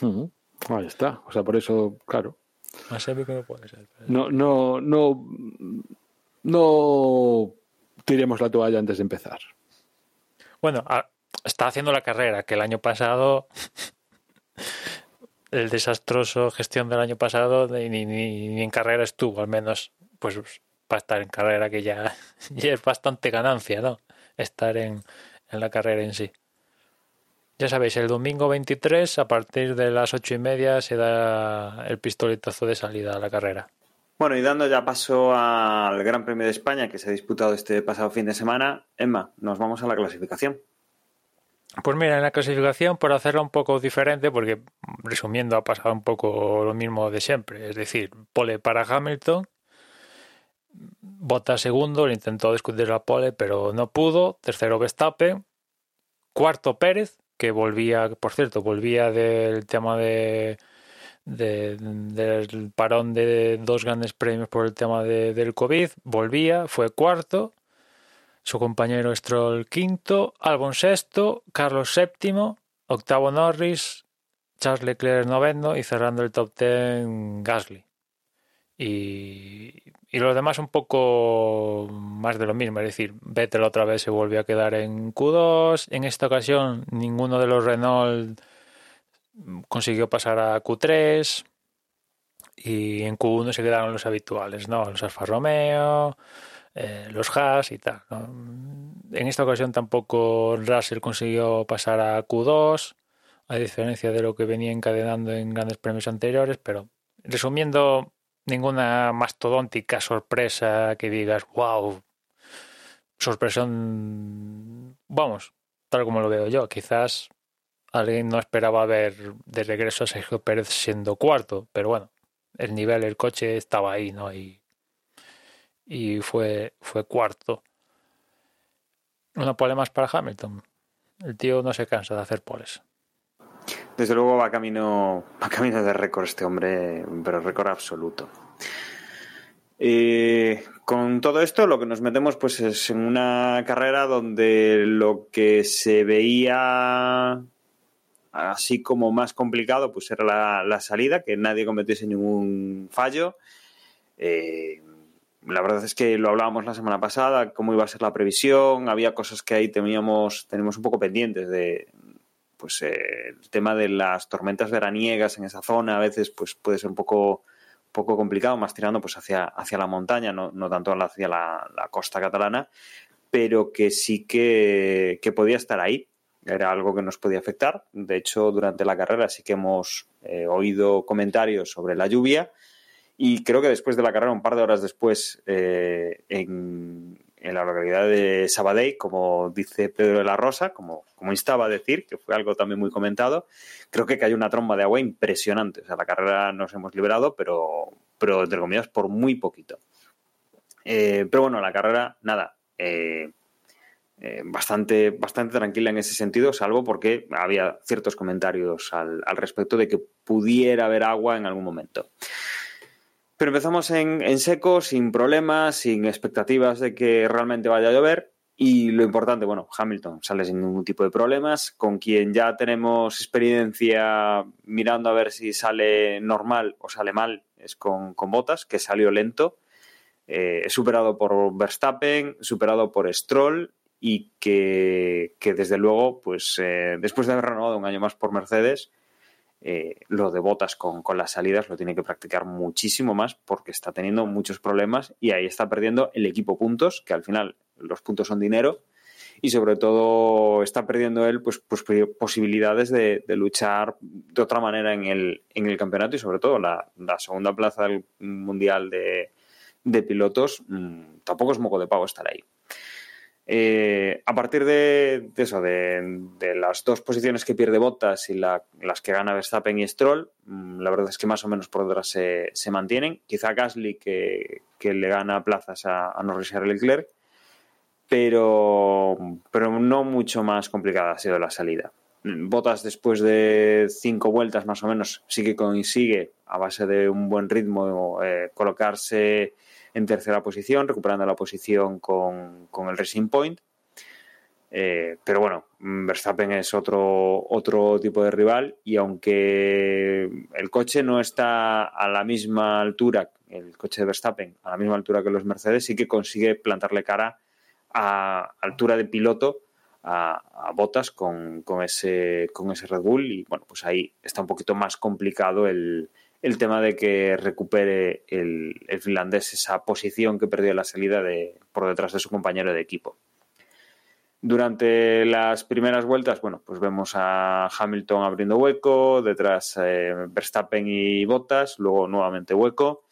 Uh -huh. Ahí está. O sea, por eso, claro. Más épico no puede ser. Pero... No, no, no, no tiremos la toalla antes de empezar. Bueno, está haciendo la carrera, que el año pasado, el desastroso gestión del año pasado, ni, ni, ni en carrera estuvo, al menos, pues para estar en carrera, que ya, ya es bastante ganancia, ¿no? Estar en, en la carrera en sí. Ya sabéis, el domingo 23, a partir de las ocho y media, se da el pistoletazo de salida a la carrera. Bueno, y dando ya paso al Gran Premio de España que se ha disputado este pasado fin de semana, Emma, nos vamos a la clasificación. Pues mira, en la clasificación, por hacerlo un poco diferente, porque resumiendo, ha pasado un poco lo mismo de siempre. Es decir, pole para Hamilton, Bota segundo, le intentó discutir la pole, pero no pudo. Tercero Verstappen, cuarto Pérez, que volvía, por cierto, volvía del tema de, del parón de dos grandes premios por el tema de, del COVID, volvía, fue cuarto, su compañero Stroll quinto, Albon sexto, Carlos séptimo, octavo Norris, Charles Leclerc noveno y cerrando el top ten Gasly. Y, y los demás un poco más de lo mismo, es decir, Vettel otra vez se volvió a quedar en Q2, en esta ocasión ninguno de los Renault consiguió pasar a Q3 y en Q1 se quedaron los habituales, ¿no? Los Alfa Romeo, eh, los Haas y tal. En esta ocasión tampoco Russell consiguió pasar a Q2, a diferencia de lo que venía encadenando en grandes premios anteriores, pero resumiendo, ninguna mastodóntica sorpresa que digas, wow, sorpresa, vamos, tal como lo veo yo, quizás alguien no esperaba ver de regreso a Sergio Pérez siendo cuarto, pero bueno, el nivel, el coche estaba ahí, ¿no? Y, y fue, fue cuarto. Una pole más para Hamilton. El tío no se cansa de hacer poles. Desde luego va camino, va camino de récord este hombre, pero récord absoluto. Eh, con todo esto, lo que nos metemos pues es en una carrera donde lo que se veía así como más complicado, pues era la, salida, que nadie cometiese ningún fallo. Eh, la verdad es que lo hablábamos la semana pasada, cómo iba a ser la previsión, había cosas que ahí teníamos, tenemos un poco pendientes de pues eh, el tema de las tormentas veraniegas en esa zona a veces pues puede ser un poco poco complicado, más tirando pues hacia, hacia la montaña, no, no tanto hacia la, costa catalana, pero que sí que, que podía estar ahí era algo que nos podía afectar. De hecho, durante la carrera sí que hemos eh, oído comentarios sobre la lluvia y creo que después de la carrera, un par de horas después, eh, en, en, la localidad de Sabadell, como dice Pedro de la Rosa, como, como instaba a decir, que fue algo también muy comentado, creo que cayó una tromba de agua impresionante. O sea, la carrera nos hemos liberado, pero, pero entre comillas, por muy poquito. Eh, pero bueno, la carrera, nada, eh, eh, bastante, bastante tranquila en ese sentido, salvo porque había ciertos comentarios al, respecto de que pudiera haber agua en algún momento. Pero empezamos en, en, seco, sin problemas, sin expectativas de que realmente vaya a llover. Y lo importante, bueno, Hamilton sale sin ningún tipo de problemas, con quien ya tenemos experiencia mirando a ver si sale normal o sale mal, es con, con Botas, que salió lento. Eh, superado por Verstappen, superado por Stroll y que, que desde luego, pues eh, después de haber renovado un año más por Mercedes, eh, lo de botas con, con, las salidas lo tiene que practicar muchísimo más porque está teniendo muchos problemas y ahí está perdiendo el equipo puntos, que al final los puntos son dinero y sobre todo está perdiendo él pues, pues posibilidades de, luchar de otra manera en el, en el campeonato y sobre todo la, segunda plaza del mundial de, de pilotos mmm, tampoco es moco de pago estar ahí. Eh, a partir de, eso, de, las dos posiciones que pierde Bottas y la, las que gana Verstappen y Stroll, mmm, la verdad es que más o menos por detrás se, se mantienen. Quizá Gasly que, le gana plazas a, a Norris y a Leclerc, pero, pero no mucho más complicada ha sido la salida. Bottas después de cinco vueltas más o menos sí que consigue a base de un buen ritmo eh, colocarse en tercera posición, recuperando la posición con, con el Racing Point. Eh, pero bueno, Verstappen es otro, otro tipo de rival y aunque el coche no está a la misma altura, el coche de Verstappen, a la misma altura que los Mercedes, sí que consigue plantarle cara a altura de piloto a, a Botas con, con, ese, con ese Red Bull y bueno, pues ahí está un poquito más complicado el, el tema de que recupere el, finlandés esa posición que perdió en la salida de, por detrás de su compañero de equipo. Durante las primeras vueltas, bueno, pues vemos a Hamilton abriendo hueco, detrás eh, Verstappen y Bottas, luego nuevamente hueco.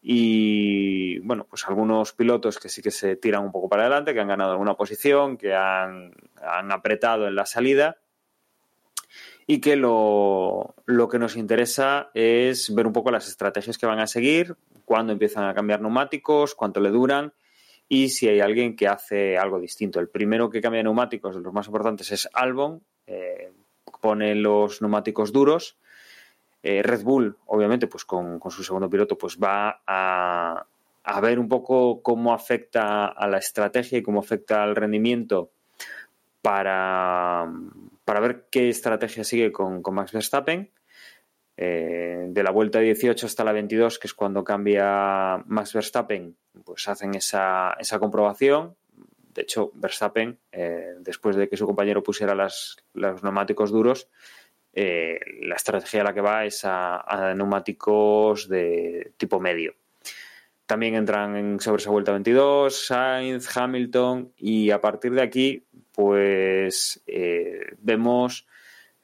Y bueno, pues algunos pilotos que sí que se tiran un poco para adelante, que han ganado alguna posición, que han apretado en la salida. Y que lo, lo que nos interesa es ver un poco las estrategias que van a seguir, cuándo empiezan a cambiar neumáticos, cuánto le duran y si hay alguien que hace algo distinto. El primero que cambia neumáticos, de los más importantes, es Albon, eh, pone los neumáticos duros. Eh, Red Bull, obviamente, pues con, su segundo piloto, pues va a, ver un poco cómo afecta a la estrategia y cómo afecta al rendimiento para, para ver qué estrategia sigue con, Max Verstappen. Eh, de la vuelta 18 hasta la 22, que es cuando cambia Max Verstappen, pues hacen esa, esa comprobación. De hecho, Verstappen, eh, después de que su compañero pusiera las, los neumáticos duros, eh, la estrategia a la que va es a, neumáticos de tipo medio. También entran en, sobre esa vuelta 22 Sainz, Hamilton y a partir de aquí, pues vemos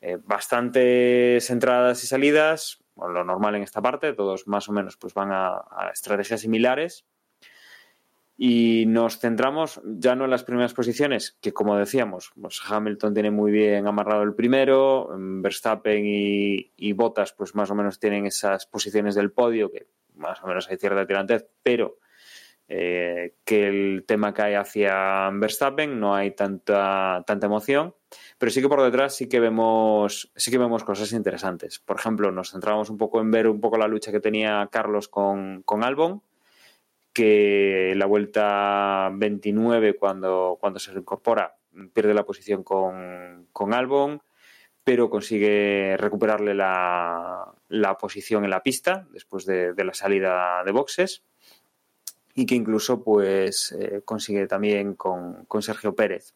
eh, bastantes entradas y salidas, lo normal en esta parte, todos más o menos pues van a, estrategias similares. Y nos centramos ya no en las primeras posiciones, que como decíamos, pues Hamilton tiene muy bien amarrado el primero, Verstappen y, y Bottas pues más o menos tienen esas posiciones del podio, que más o menos hay cierta tirantez, pero eh, que el tema cae hacia Verstappen, no hay tanta, tanta emoción, pero sí que por detrás sí que vemos, sí que vemos cosas interesantes. Por ejemplo, nos centramos un poco en ver un poco la lucha que tenía Carlos con, con Albon, que la vuelta 29, cuando, cuando se incorpora, pierde la posición con, con Albon, pero consigue recuperarle la, la, posición en la pista después de, de la salida de boxes y que incluso pues eh, consigue también con, Sergio Pérez.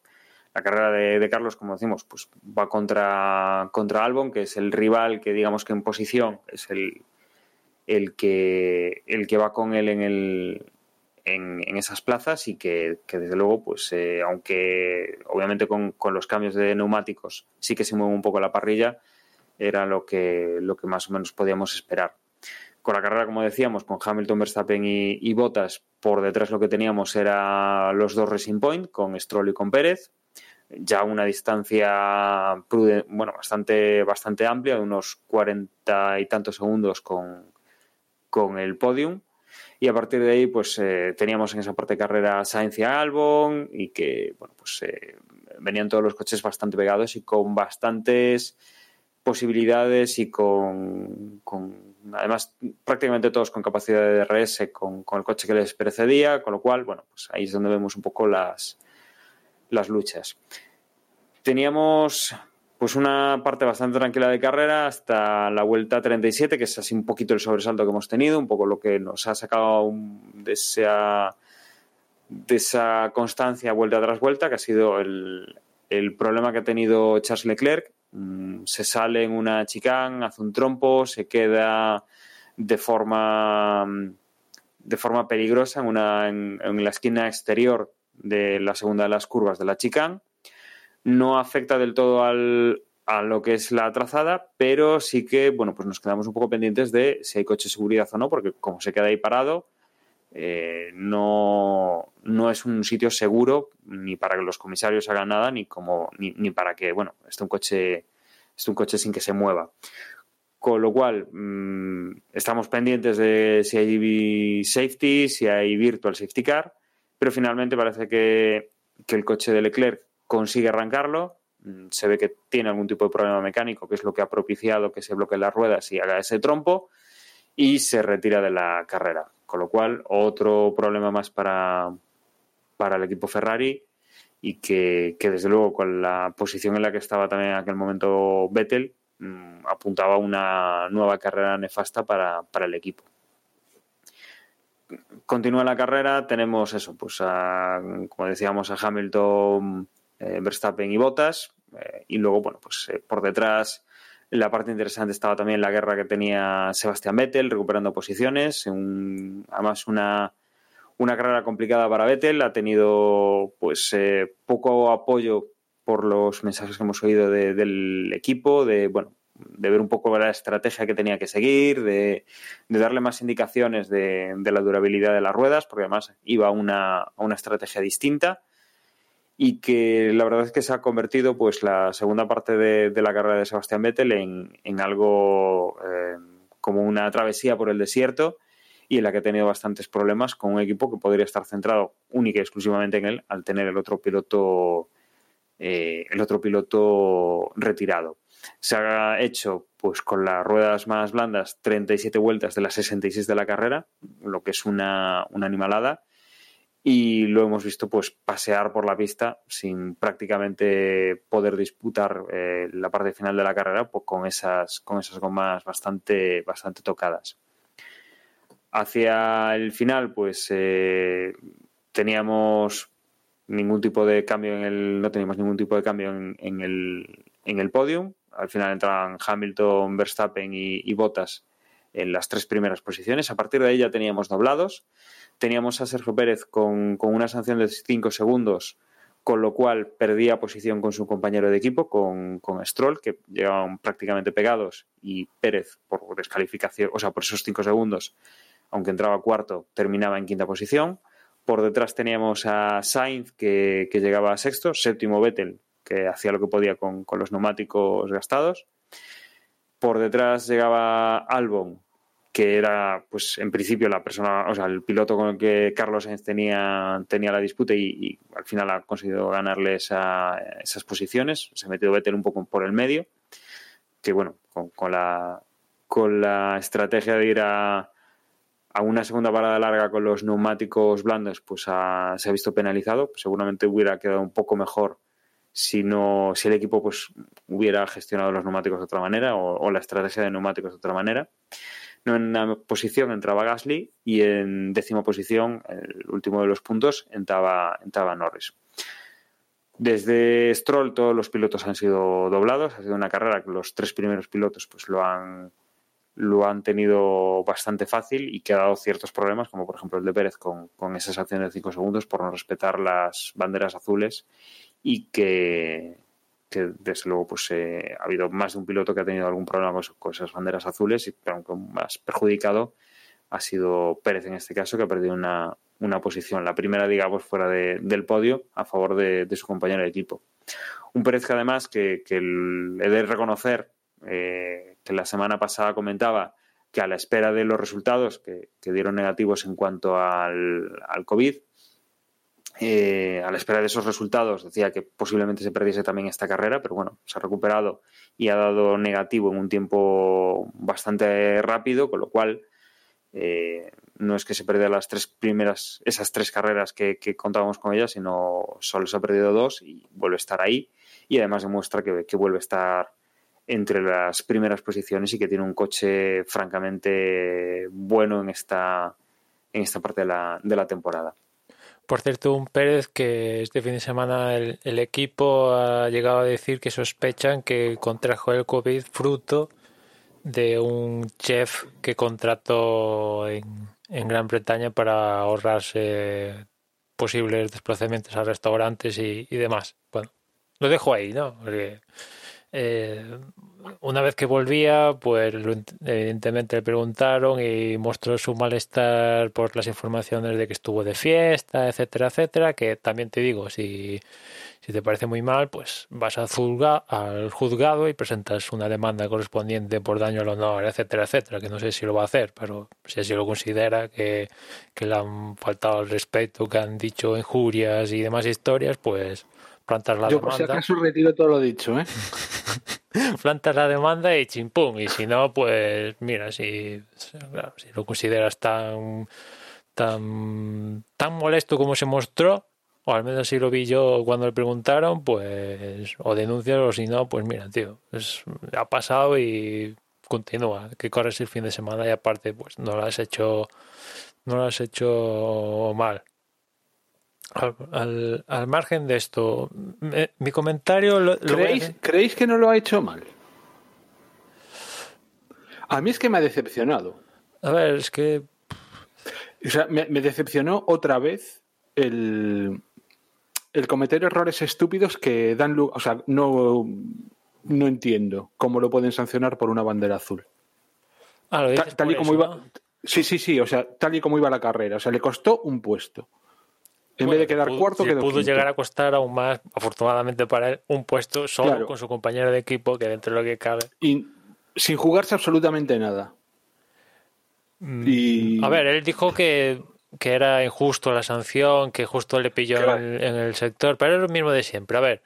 La carrera de, Carlos, como decimos, pues va contra, contra Albon, que es el rival que digamos que en posición es el, el, que, el que va con él en, el, en, esas plazas y que, desde luego, pues eh, aunque obviamente con, los cambios de neumáticos sí que se mueve un poco la parrilla, era lo que, lo que más o menos podíamos esperar. Con la carrera, como decíamos, con Hamilton, Verstappen y, y Bottas, por detrás lo que teníamos era los dos Racing Point, con Stroll y con Pérez. Ya una distancia bueno, bastante, bastante amplia, de unos cuarenta y tantos segundos con, con el podium. Y a partir de ahí, pues eh, teníamos en esa parte de carrera Sainz y Albon y que, bueno, pues eh, venían todos los coches bastante pegados y con bastantes posibilidades y con además prácticamente todos con capacidad de DRS con, el coche que les precedía, con lo cual, bueno, pues ahí es donde vemos un poco las, las luchas. Teníamos pues una parte bastante tranquila de carrera hasta la vuelta 37, que es así un poquito el sobresalto que hemos tenido, un poco lo que nos ha sacado de esa, de esa constancia vuelta tras vuelta, que ha sido el, el problema que ha tenido Charles Leclerc, Mm, se sale en una chicane, hace un trompo, se queda de forma, de forma peligrosa en, una, en, la esquina exterior de la segunda de las curvas de la chicane. No afecta del todo al, a lo que es la trazada, pero sí que bueno, pues nos quedamos un poco pendientes de si hay coche de seguridad o no, porque como se queda ahí parado, eh, no, no, es un sitio seguro ni para que los comisarios hagan nada, ni como, ni, ni para que, bueno, esté un coche, esté un coche sin que se mueva. Con lo cual, mmm, estamos pendientes de si hay safety, si hay virtual safety car, pero finalmente parece que, que el coche de Leclerc consigue arrancarlo. Mm, se ve que tiene algún tipo de problema mecánico, que es lo que ha propiciado que se bloqueen las ruedas y haga ese trompo, y se retira de la carrera. Con lo cual, otro problema más para, para el equipo Ferrari y que, desde luego con la posición en la que estaba también en aquel momento Vettel mm, apuntaba una nueva carrera nefasta para, el equipo. Continúa la carrera, tenemos eso, pues como decíamos, a Hamilton, Verstappen y Bottas, eh, y luego, bueno, pues eh, por detrás la parte interesante estaba también la guerra que tenía Sebastián Vettel recuperando posiciones, además una, una carrera complicada para Vettel, ha tenido pues eh, poco apoyo por los mensajes que hemos oído del equipo, de bueno, de ver un poco la estrategia que tenía que seguir, de, darle más indicaciones de, la durabilidad de las ruedas, porque además iba a una, a una estrategia distinta y que la verdad es que se ha convertido pues la segunda parte de, la carrera de Sebastián Vettel en, algo eh, como una travesía por el desierto y en la que ha tenido bastantes problemas con un equipo que podría estar centrado única y exclusivamente en él al tener el otro piloto eh, el otro piloto retirado. Se ha hecho pues con las ruedas más blandas 37 vueltas de las 66 de la carrera, lo que es una, animalada, y lo hemos visto pues pasear por la pista sin prácticamente poder disputar eh, la parte final de la carrera pues, con esas con esas gomas bastante bastante tocadas. Hacia el final pues eh, teníamos ningún tipo de cambio en el no teníamos ningún tipo de cambio en, el en el podium. Al final entraban Hamilton, Verstappen y, Bottas en las tres primeras posiciones. A partir de ahí ya teníamos doblados. Teníamos a Sergio Pérez con, una sanción de 5 segundos, con lo cual perdía posición con su compañero de equipo, con, Stroll, que llegaban prácticamente pegados, y Pérez, por descalificación, o sea, por esos 5 segundos, aunque entraba cuarto, terminaba en quinta posición. Por detrás teníamos a Sainz, que, que llegaba a sexto, séptimo Vettel, que hacía lo que podía con, los neumáticos gastados. Por detrás llegaba Albon, que era, pues, en principio la persona, o sea, el piloto con el que Carlos Sainz tenía, tenía la disputa y, al final ha conseguido ganarle esas posiciones. Se ha metido Vettel un poco por el medio, que bueno, con, la, con la estrategia de ir a, a una segunda parada larga con los neumáticos blandos, pues se ha visto penalizado. Seguramente hubiera quedado un poco mejor si no si el equipo pues hubiera gestionado los neumáticos de otra manera o, la estrategia de neumáticos de otra manera. En una posición entraba Gasly y en décima posición, el último de los puntos, entraba, entraba Norris. Desde Stroll todos los pilotos han sido doblados, ha sido una carrera que los tres primeros pilotos pues lo han lo han tenido bastante fácil y que ha dado ciertos problemas, como por ejemplo el de Pérez con, con esa sanción de 5 segundos por no respetar las banderas azules y que, desde luego pues eh, ha habido más de un piloto que ha tenido algún problema con, esas banderas azules, y, aunque más perjudicado ha sido Pérez en este caso, que ha perdido una, posición, la primera, digamos, fuera del podio a favor de, su compañero de equipo. Un Pérez que además, que, he de reconocer, eh, que la semana pasada comentaba que a la espera de los resultados que, dieron negativos en cuanto al, al COVID, eh, a la espera de esos resultados decía que posiblemente se perdiese también esta carrera, pero bueno, se ha recuperado y ha dado negativo en un tiempo bastante rápido, con lo cual eh, no es que se perdiera las tres primeras, esas tres carreras que, contábamos con ellas, sino solo se ha perdido dos y vuelve a estar ahí y además demuestra que, que vuelve a estar entre las primeras posiciones y que tiene un coche francamente bueno en esta, en esta parte de la, de la temporada. Por cierto, un Pérez que este fin de semana el, equipo ha llegado a decir que sospechan que contrajo el COVID fruto de un chef que contrató en, Gran Bretaña para ahorrarse posibles desplazamientos a restaurantes y, demás. Bueno, lo dejo ahí, ¿no? Eh, una vez que volvía, pues evidentemente le preguntaron y mostró su malestar por las informaciones de que estuvo de fiesta, etcétera, etcétera, que también te digo, si, si te parece muy mal, pues vas al, al juzgado y presentas una demanda correspondiente por daño al honor, etcétera, etcétera, que no sé si lo va a hacer, pero si así lo considera que, que le han faltado el respeto, que han dicho injurias y demás historias, pues plantas la Yo, demanda. por si acaso retiro todo lo dicho, ¿eh? plantas la demanda y chimpum. Y si no, pues mira, si, si lo consideras tan, tan, tan molesto como se mostró, o al menos si lo vi yo cuando le preguntaron, pues o denuncias o si no, pues mira, tío, es, ha pasado y continúa, que corres el fin de semana y aparte, pues no lo has hecho, no lo has hecho mal. Al, al, margen de esto, mi comentario... Lo, ¿Creéis, ¿Creéis que no lo ha hecho mal? A mí es que me ha decepcionado. A ver, es que... O sea, me, me decepcionó otra vez el, el cometer errores estúpidos que dan lu- O sea, no, no entiendo cómo lo pueden sancionar por una bandera azul. Ah, lo Ta- tal y como eso, iba. ¿no? Sí, sí, sí. O sea, tal y como iba la carrera. O sea, le costó un puesto. En Bueno, vez de quedar pudo- cuarto, le quedó pudo quinto. llegar a costar aún más, afortunadamente para él, un puesto solo Claro. con su compañero de equipo, que dentro de lo que cabe. Y sin jugarse absolutamente nada. Y... A ver, él dijo que, que era injusto la sanción, que justo le pilló Claro. en, el, en el sector, pero es lo mismo de siempre. A ver,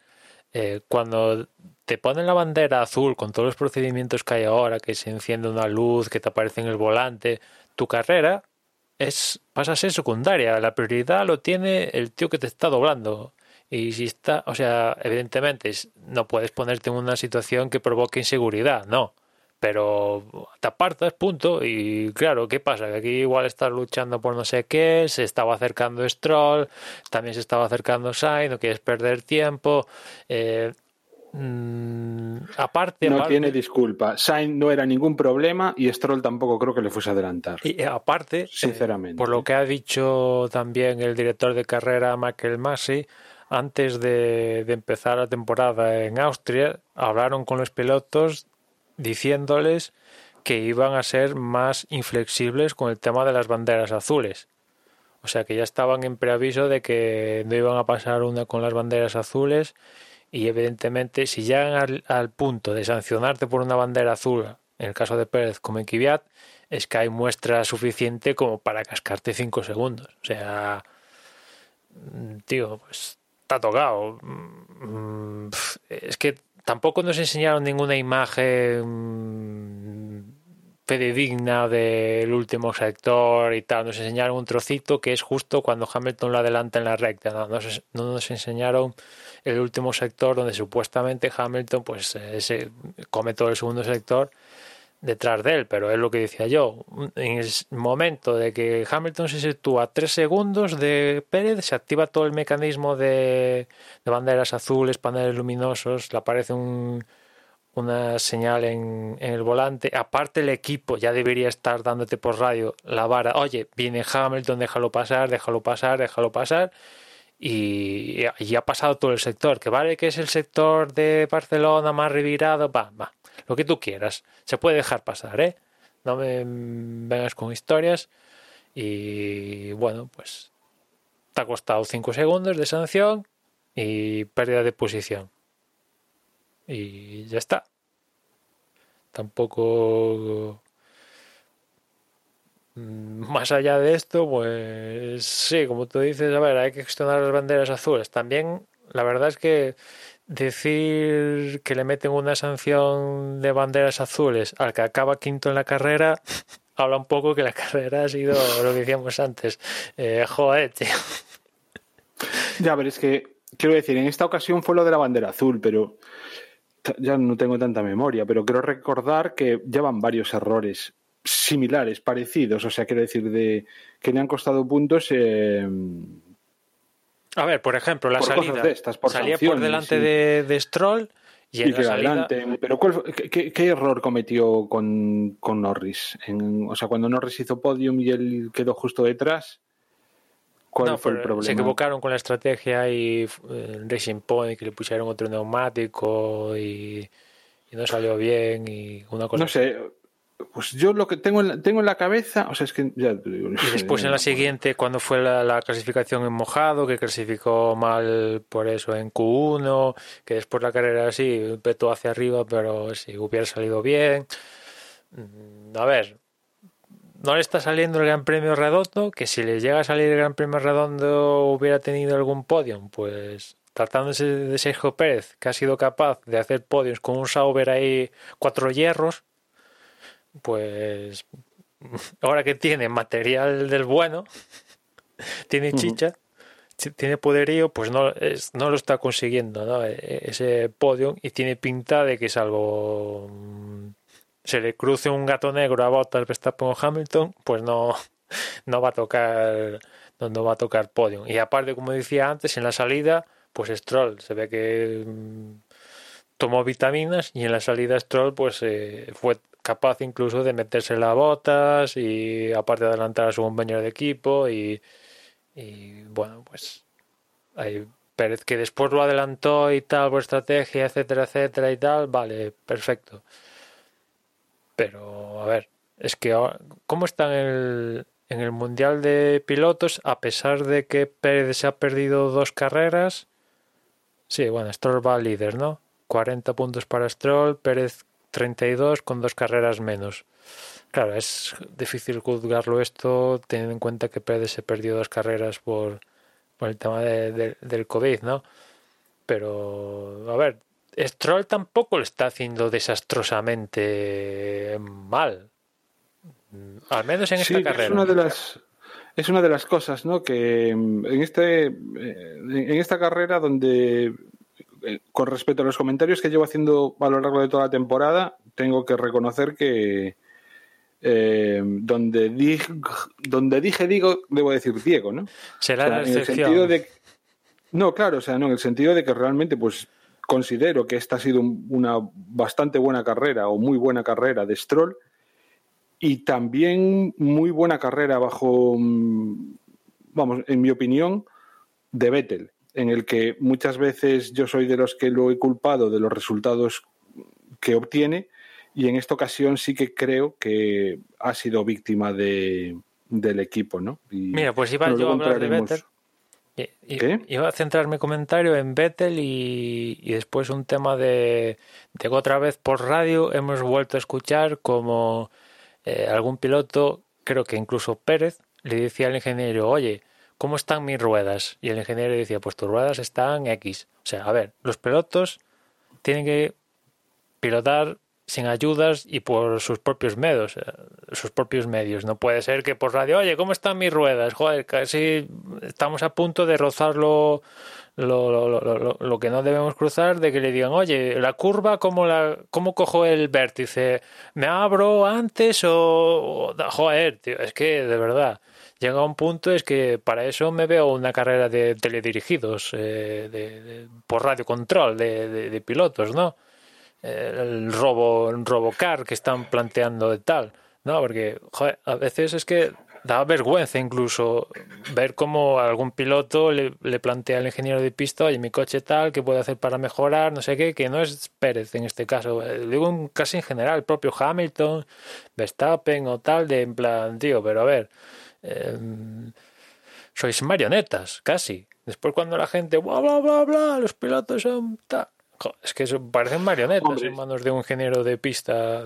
eh, cuando te ponen la bandera azul con todos los procedimientos que hay ahora, que se enciende una luz, que te aparece en el volante, tu carrera es pasa a ser secundaria. La prioridad lo tiene el tío que te está doblando. Y si está, o sea, evidentemente no puedes ponerte en una situación que provoque inseguridad, no. Pero te apartas, punto. Y claro, ¿qué pasa? Que aquí igual estás luchando por no sé qué, se estaba acercando Stroll, también se estaba acercando Sainz, no quieres perder tiempo. Eh, mm, aparte, No aparte- tiene disculpa. Sainz no era ningún problema y Stroll tampoco creo que le fuese a adelantar. Y eh, aparte, eh, Sinceramente. por lo que ha dicho también el director de carrera Michael Masi, antes de, de empezar la temporada en Austria, hablaron con los pilotos diciéndoles que iban a ser más inflexibles con el tema de las banderas azules. O sea que ya estaban en preaviso de que no iban a pasar una con las banderas azules y evidentemente si llegan al, al punto de sancionarte por una bandera azul, en el caso de Pérez como en Kvyat, es que hay muestra suficiente como para cascarte cinco segundos. O sea, mm, tío, pues está tocado. Mm, Es que tampoco nos enseñaron ninguna imagen mm, fidedigna del último sector y tal. Nos enseñaron un trocito que es justo cuando Hamilton lo adelanta en la recta. No nos enseñaron el último sector donde supuestamente Hamilton pues eh, come todo el segundo sector detrás de él, pero es lo que decía yo. En el momento de que Hamilton se sitúa tres segundos de Pérez, se activa todo el mecanismo de, de banderas azules, paneles luminosos, le aparece un, una señal en, en el volante. Aparte, el equipo ya debería estar dándote por radio la vara. Oye, viene Hamilton, déjalo pasar, déjalo pasar, déjalo pasar. Y, y ha pasado todo el sector. Que vale que es el sector de Barcelona más revirado, va, va lo que tú quieras. Se puede dejar pasar, ¿eh? No me vengas con historias. Y bueno, pues te ha costado 5 segundos de sanción y pérdida de posición. Y ya está. Tampoco... mm, Más allá de esto, pues sí, como tú dices, a ver, hay que gestionar las banderas azules. También, la verdad es que decir que le meten una sanción de banderas azules al que acaba quinto en la carrera habla un poco que la carrera ha sido lo que decíamos antes. Eh, joder, tío. Ya, pero es que, quiero decir, en esta ocasión fue lo de la bandera azul, pero ya no tengo tanta memoria, pero quiero recordar que llevan varios errores similares, parecidos, o sea, quiero decir, de que le han costado puntos. eh, A ver, por ejemplo, la Por cosas salida de estas, por salía por delante de, de Stroll y en y la que salida adelante. Pero ¿cuál fue- qué, qué- error cometió con, con Norris? En- o sea, cuando Norris hizo podium y él quedó justo detrás, ¿cuál No, fue el problema? Se equivocaron con la estrategia y eh, Racing Point que le pusieron otro neumático y, y no salió bien y una cosa No sé, pues yo lo que tengo en la, tengo en la cabeza, o sea, es que ya te digo, Y después en la siguiente, cuando fue la, la clasificación en mojado, que clasificó mal por eso en Q1, que después la carrera sí, petó hacia arriba, pero si hubiera salido bien. Mm, A ver, no le está saliendo el Gran Premio Redondo, que si le llega a salir el Gran Premio Redondo hubiera tenido algún podium, pues tratándose de Sergio Pérez, que ha sido capaz de hacer podios con un Sauber ahí cuatro hierros, pues ahora que tiene material del bueno, tiene chicha, chi- tiene poderío, pues no, es- no lo está consiguiendo, ¿no? E- Ese podio y tiene pinta de que salvo mm, se le cruce un gato negro a Bottas, Verstappen o Hamilton, pues no, no va a tocar no, no va a tocar podio. Y aparte, como decía antes, en la salida, pues Stroll se ve que mm, tomó vitaminas y en la salida Stroll pues eh, fue capaz incluso de meterse las botas y aparte de adelantar a su compañero de equipo y, bueno pues hay Pérez que después lo adelantó y tal por estrategia etcétera etcétera y tal vale perfecto. Pero a ver es que ahora- cómo está en el en el mundial de pilotos a pesar de que Pérez se ha perdido dos carreras sí bueno Stroll va líder no 40 puntos para Stroll Pérez 32 con dos carreras menos. Claro es difícil juzgarlo esto teniendo en cuenta que Pérez se perdió dos carreras por por el tema de- de- del COVID no pero a ver Stroll tampoco lo está haciendo desastrosamente mal al menos en esta carrera. es una de las es una de las cosas, ¿no? Que mm, en este eh, en esta carrera donde eh, con respecto a los comentarios que llevo haciendo a lo largo de toda la temporada, tengo que reconocer que eh, donde dije, donde dije digo, debo decir Diego, ¿no? será O sea, la en el sentido de no, claro, o sea, no, en el sentido de que realmente, pues, considero que esta ha sido un- una bastante buena carrera o muy buena carrera de Stroll y también muy buena carrera bajo, mm, vamos, en mi opinión, de Vettel, en el que muchas veces yo soy de los que lo he culpado de los resultados que obtiene y en esta ocasión sí que creo que ha sido víctima de, del equipo, ¿no? Y, Mira, pues iba yo a hablar de Vettel. Iba a centrar mi comentario en Vettel y, y después un tema de, de que otra vez por radio hemos vuelto a escuchar como eh, algún piloto, creo que incluso Pérez, le decía al ingeniero, oye, ¿cómo están mis ruedas? Y el ingeniero decía, pues tus ruedas están X. O sea, a ver, los pilotos tienen que pilotar sin ayudas y por sus propios medios, eh, sus propios medios. No puede ser que por radio, oye, ¿cómo están mis ruedas? Joder, casi estamos a punto de rozar lo, lo, lo, lo- que no debemos cruzar, de que le digan, oye, la curva, ¿cómo, la, cómo cojo el vértice? ¿Me abro antes o- Joder, tío, es que de verdad llega a un punto es que para eso me veo una carrera de teledirigidos eh, de, de- por radio control de, de- de pilotos, ¿no? El robo, el robocar que están planteando de tal, ¿no? Porque joder, a veces es que da vergüenza incluso ver cómo algún piloto le, plantea al ingeniero de pista, oye, mi coche tal, ¿qué puede hacer para mejorar? No sé qué, que no es Pérez en este caso, eh, digo casi en general, el propio Hamilton, Verstappen o tal, de en plan, tío, pero a ver, eh, sois marionetas, casi. Después cuando la gente, bla, bla, bla, bla, los pilotos son Es que parecen marionetas Hombre. en manos de un ingeniero de pista.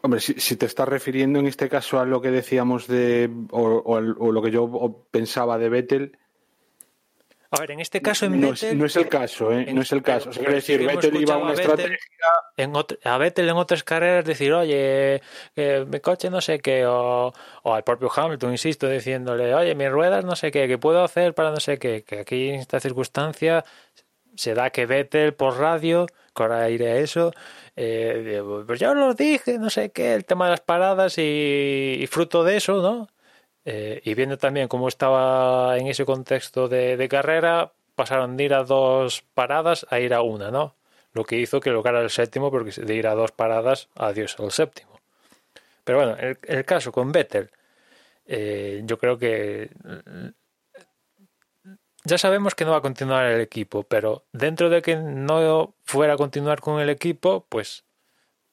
Hombre, si, si te estás refiriendo en este caso a lo que decíamos de, o, o lo que yo pensaba de Vettel, A ver, en este caso en no, es, Vettel, no es el caso, ¿eh? en- No es el caso. O sea, quiero pero decir, Vettel iba una a Vettel estrategia. en a Vettel en otras carreras decir, oye, mi coche no sé qué, o, o al propio Hamilton, insisto, diciéndole, oye, mis ruedas no sé qué, ¿qué puedo hacer para no sé qué? Que aquí en esta circunstancia se da que Vettel por radio, que ahora iré a eso, eh, pues ya os lo dije, no sé qué, el tema de las paradas y, y fruto de eso, ¿no? Eh, y viendo también cómo estaba en ese contexto de, carrera, pasaron de ir a dos paradas a ir a una, ¿no? Lo que hizo que lograra el séptimo, porque de ir a dos paradas, adiós al séptimo. Pero bueno, el, caso con Vettel, eh, yo creo que ya sabemos que no va a continuar el equipo, pero dentro de que no fuera a continuar con el equipo, pues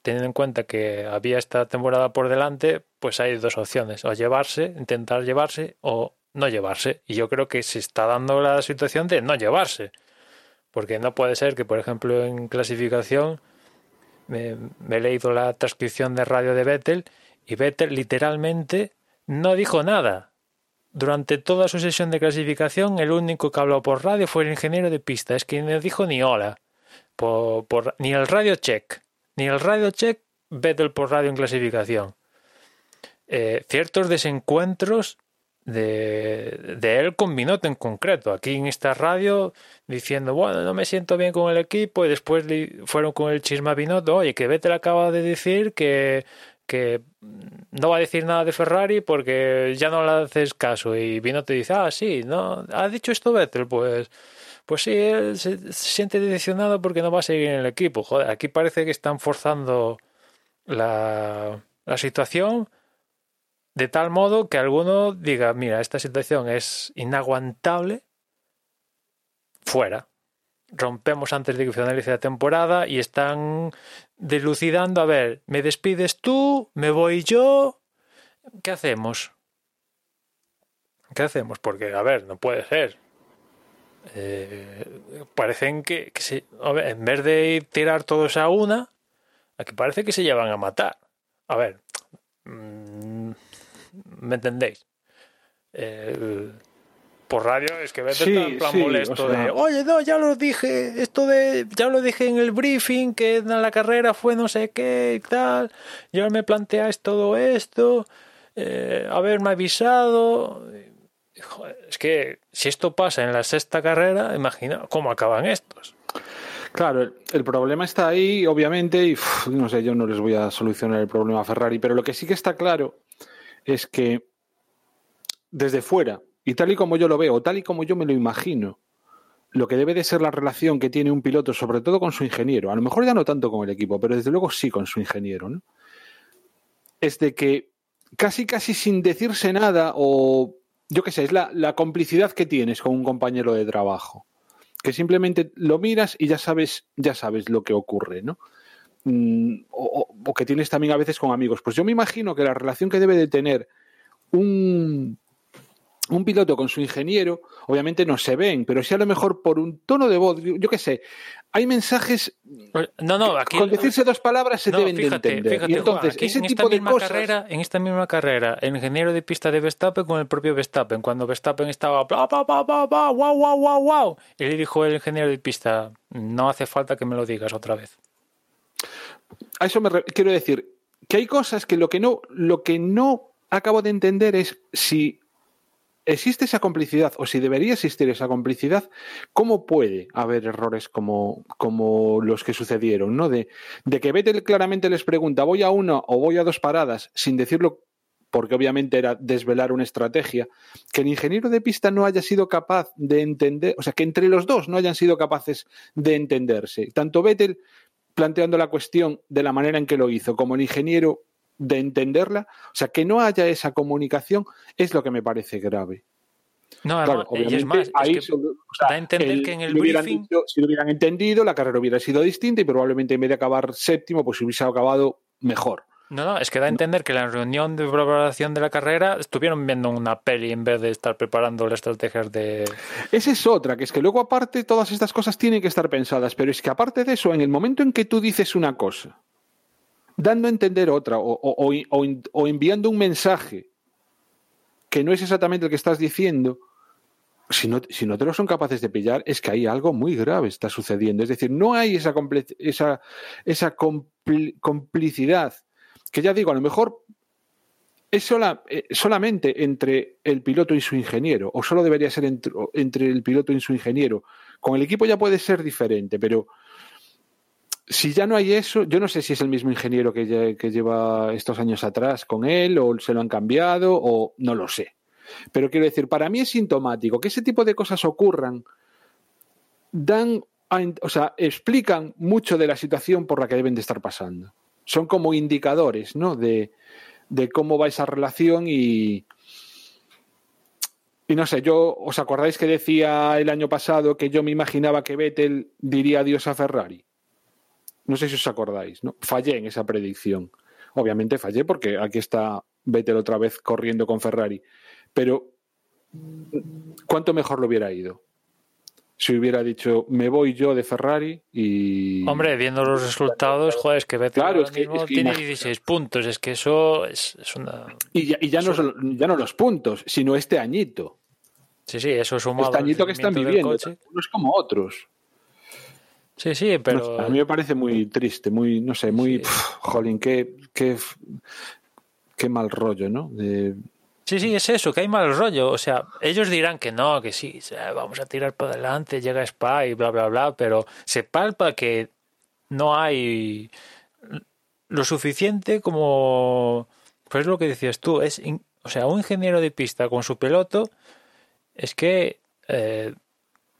teniendo en cuenta que había esta temporada por delante, pues hay dos opciones, o llevarse, intentar llevarse, o no llevarse. Y yo creo que se está dando la situación de no llevarse, porque no puede ser que, por ejemplo, en clasificación, me, he leído la transcripción de radio de Vettel, y Vettel literalmente no dijo nada. Durante toda su sesión de clasificación, el único que habló por radio fue el ingeniero de pista. Es que no dijo ni hola. Por, por- ni el radio check. Ni el radio check, Vettel por radio en clasificación. Eh, ciertos desencuentros de, de él con Binotto en concreto. Aquí en esta radio diciendo, bueno, no me siento bien con el equipo y después fueron con el chisme a Binotto, oye, que Vettel acaba de decir que, que no va a decir nada de Ferrari porque ya no le haces caso y Binotto dice, ah, sí, no, ha dicho esto Vettel, pues pues sí, él se, siente decepcionado porque no va a seguir en el equipo. Joder, aquí parece que están forzando la, la situación de tal modo que alguno diga, mira, esta situación es inaguantable, fuera. Rompemos antes de que finalice la temporada y están dilucidando, a ver, ¿me despides tú? ¿Me voy yo? ¿Qué hacemos? ¿Qué hacemos? Porque, a ver, no puede ser. Eh, parecen que, que se- a ver, en vez de tirar todos a una, aquí parece que se llevan a matar. A ver, mm, ¿me entendéis? Eh, por radio es que vete Sí, en plan sí, molesto o sea- de oye no ya lo dije esto de ya lo dije en el briefing que en la carrera fue no sé qué y tal y ahora me planteáis todo esto eh, haberme avisado es que si esto pasa en la sexta carrera imagina cómo acaban estos Claro, el, problema está ahí, obviamente, y no sé, yo no les voy a solucionar el problema a Ferrari, pero lo que sí que está claro es que desde fuera, y tal y como yo lo veo, tal y como yo me lo imagino, lo que debe de ser la relación que tiene un piloto, sobre todo con su ingeniero, a lo mejor ya no tanto con el equipo, pero desde luego sí con su ingeniero, ¿no? Es de que casi, casi sin decirse nada, o yo qué sé, es la, la complicidad que tienes con un compañero de trabajo que simplemente lo miras y ya sabes, ya sabes lo que ocurre, ¿no? Mm, o, o- que tienes también a veces con amigos. Pues yo me imagino que la relación que debe de tener un, un piloto con su ingeniero, obviamente no se ven, pero sí a lo mejor por un tono de voz, yo, qué sé, hay mensajes, no no aquí con decirse dos palabras se No, deben fíjate, de entender. fíjate, y entonces, aquí ese en esta tipo de misma cosas... carrera, en esta misma carrera, el ingeniero de pista de Verstappen con el propio Verstappen, cuando Verstappen estaba pa, wow, wow, wow, wow, y le dijo el ingeniero de pista, no hace falta que me lo digas otra vez. a eso me re- quiero decir que hay cosas que lo que no lo que no acabo de entender es si existe esa complicidad o si debería existir esa complicidad, ¿cómo puede haber errores como, como los que sucedieron? ¿no? De, de que Vettel claramente les pregunta, ¿voy a una o voy a dos paradas? sin decirlo porque obviamente era desvelar una estrategia, que el ingeniero de pista no haya sido capaz de entender, o sea, que entre los dos no hayan sido capaces de entenderse. Tanto Vettel planteando la cuestión de la manera en que lo hizo, como el ingeniero de entenderla, o sea, que no haya esa comunicación es lo que me parece grave. No, Claro, y es más, es que sobre- o sea, da a entender el- que en el briefing- dicho- si lo hubieran entendido, la carrera hubiera sido distinta y probablemente en vez de acabar séptimo, pues hubiese acabado mejor. no, no, es que da a entender que en la reunión de preparación de la carrera estuvieron viendo una peli en vez de estar preparando las estrategias de... Esa es otra, que es que luego aparte todas estas cosas tienen que estar pensadas, pero es que aparte de eso, en el momento en que tú dices una cosa, dando a entender otra o, o- enviando un mensaje que no es exactamente el que estás diciendo, si no, si no te lo son capaces de pillar, es que hay algo muy grave está sucediendo. Es decir, no hay esa, esa, esa compli- complicidad, que ya digo, a lo mejor es sola- eh, solamente entre el piloto y su ingeniero, o solo debería ser entre, entre el piloto y su ingeniero. Con el equipo ya puede ser diferente, pero si ya no hay eso, yo no sé si es el mismo ingeniero que, lle- que lleva estos años atrás con él, o se lo han cambiado, o no lo sé. Pero quiero decir, para mí es sintomático que ese tipo de cosas ocurran, dan, o sea, explican mucho de la situación por la que deben de estar pasando. Son como indicadores, ¿no? De, de cómo va esa relación y, y no sé, yo, ¿os acordáis que decía el año pasado que yo me imaginaba que Vettel diría adiós a Ferrari? No sé si os acordáis, ¿no? Fallé en esa predicción. Obviamente fallé porque aquí está Vettel otra vez corriendo con Ferrari. Pero, ¿cuánto mejor lo hubiera ido? Si hubiera dicho, me voy yo de Ferrari y... Hombre, viendo los resultados, joder, es que Vettel Claro, es que- mismo es que tiene imagina- 16 puntos, es que eso es, es una... Y ya, y ya no, ya no los puntos, sino este añito. Sí, sí, eso sumado Este al añito que están viviendo. es como otros. Sí, sí, pero... a mí me parece muy triste, muy, no sé, muy, Sí. pf, jolín, qué, qué, qué mal rollo, ¿no? De- Sí, sí, es eso, que hay mal rollo. O sea, ellos dirán que no, que sí, vamos a tirar para adelante, llega Spa y bla, bla, bla, pero se palpa que no hay lo suficiente como... Pues lo que decías tú, es, in- o sea, un ingeniero de pista con su piloto es que eh,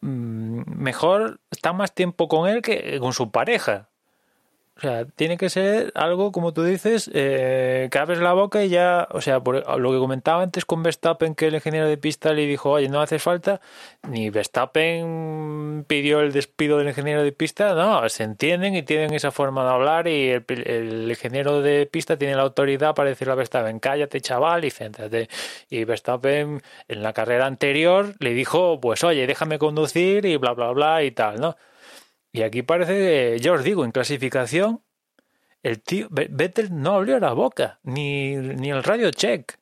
mejor está más tiempo con él que con su pareja. O sea, tiene que ser algo, como tú dices, eh, que abres la boca y ya, o sea, por lo que comentaba antes con Verstappen, que el ingeniero de pista le dijo, oye, no hace falta, ni Verstappen pidió el despido del ingeniero de pista, no, se entienden y tienen esa forma de hablar y el, el ingeniero de pista tiene la autoridad para decirle a Verstappen, cállate chaval y céntrate. Y Verstappen en la carrera anterior le dijo, pues oye, déjame conducir y bla, bla, bla y tal, ¿no? Y aquí parece que, ya os digo, en clasificación, el tío Vettel no abrió la boca, ni, ni el radio check.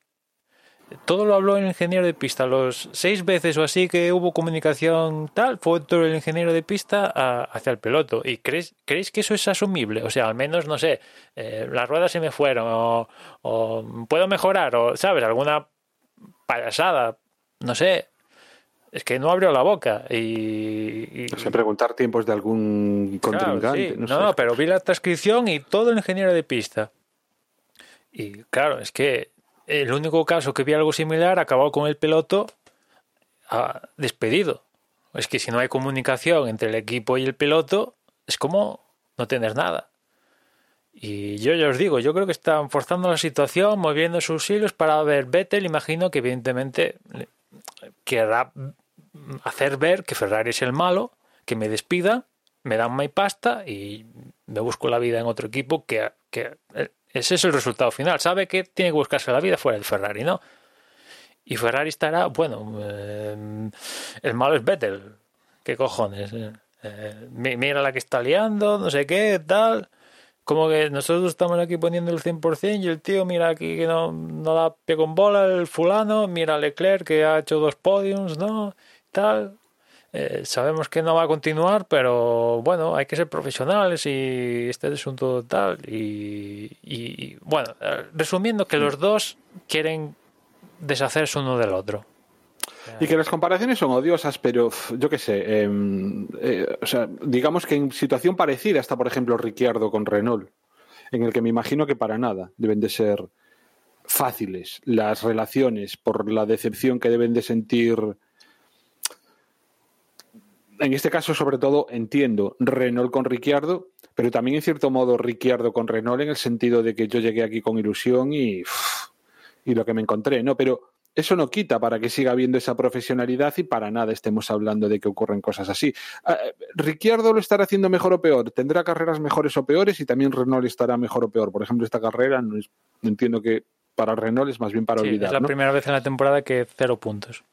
Todo lo habló el ingeniero de pista. Los seis veces o así que hubo comunicación tal, fue todo el ingeniero de pista hacia el piloto. ¿Y creéis, creéis que eso es asumible? O sea, al menos, no sé, eh, las ruedas se me fueron, o, o puedo mejorar, o, ¿sabes? Alguna payasada, no sé, es que no abrió la boca y... No sé, preguntar tiempos de algún contrincante. no, no, pero vi la transcripción y todo el ingeniero de pista. Y claro, es que el único caso que vi algo similar acabó con el piloto ah, despedido. Es que si no hay comunicación entre el equipo y el piloto, es como no tener nada. Y yo ya os digo, yo creo que están forzando la situación, moviendo sus hilos para ver Vettel. Imagino que evidentemente querrá hacer ver que Ferrari es el malo, que me despida, me dan mi pasta y me busco la vida en otro equipo que, que ese es el resultado final. Sabe que tiene que buscarse la vida fuera del Ferrari, ¿no? Y Ferrari estará, bueno, eh, el malo es Vettel. ¿Qué cojones? Eh, mira la que está liando, no sé qué, tal. Como que nosotros estamos aquí poniendo el 100% y el tío mira aquí que no, no da pie con bola, el fulano, mira Leclerc que ha hecho dos podiums, ¿no? tal. Eh, sabemos que no va a continuar, pero bueno, hay que ser profesionales y este asunto tal. Y, bueno, eh, resumiendo que los dos quieren deshacerse uno del otro. Y que las comparaciones son odiosas, pero yo qué sé, em, eh, o sea, digamos que en situación parecida está, por ejemplo, Ricciardo con Renault, en el que me imagino que para nada deben de ser fáciles las relaciones por la decepción que deben de sentir en este caso, sobre todo, entiendo Renault con Ricciardo, pero también en cierto modo Ricciardo con Renault en el sentido de que yo llegué aquí con ilusión y, y lo que me encontré, ¿no? Pero eso no quita para que siga habiendo esa profesionalidad y para nada estemos hablando de que ocurren cosas así. Ah, Ricciardo lo estará haciendo mejor o peor, tendrá carreras mejores o peores y también Renault estará mejor o peor. Por ejemplo, esta carrera no entiendo que para Renault es más bien para olvidar. Es la primera vez en la temporada que cero puntos.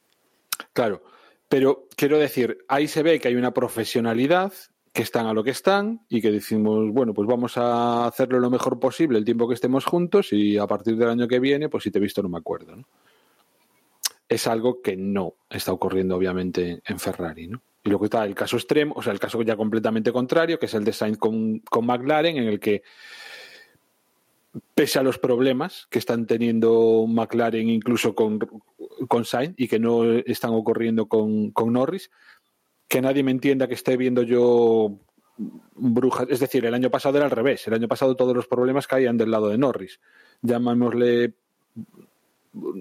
Claro. Pero quiero decir, ahí se ve que hay una profesionalidad, que están a lo que están y que decimos, bueno, pues vamos a hacerlo lo mejor posible el tiempo que estemos juntos y a partir del año que viene, pues si te he visto no me acuerdo. ¿no? Es algo que no está ocurriendo obviamente en Ferrari. ¿no? Y luego está el caso extremo, o sea, el caso ya completamente contrario, que es el design con, con McLaren, en el que pese a los problemas que están teniendo McLaren incluso con, con Sainz y que no están ocurriendo con, con Norris, que nadie me entienda que esté viendo yo brujas. Es decir, el año pasado era al revés. El año pasado todos los problemas caían del lado de Norris. Llamémosle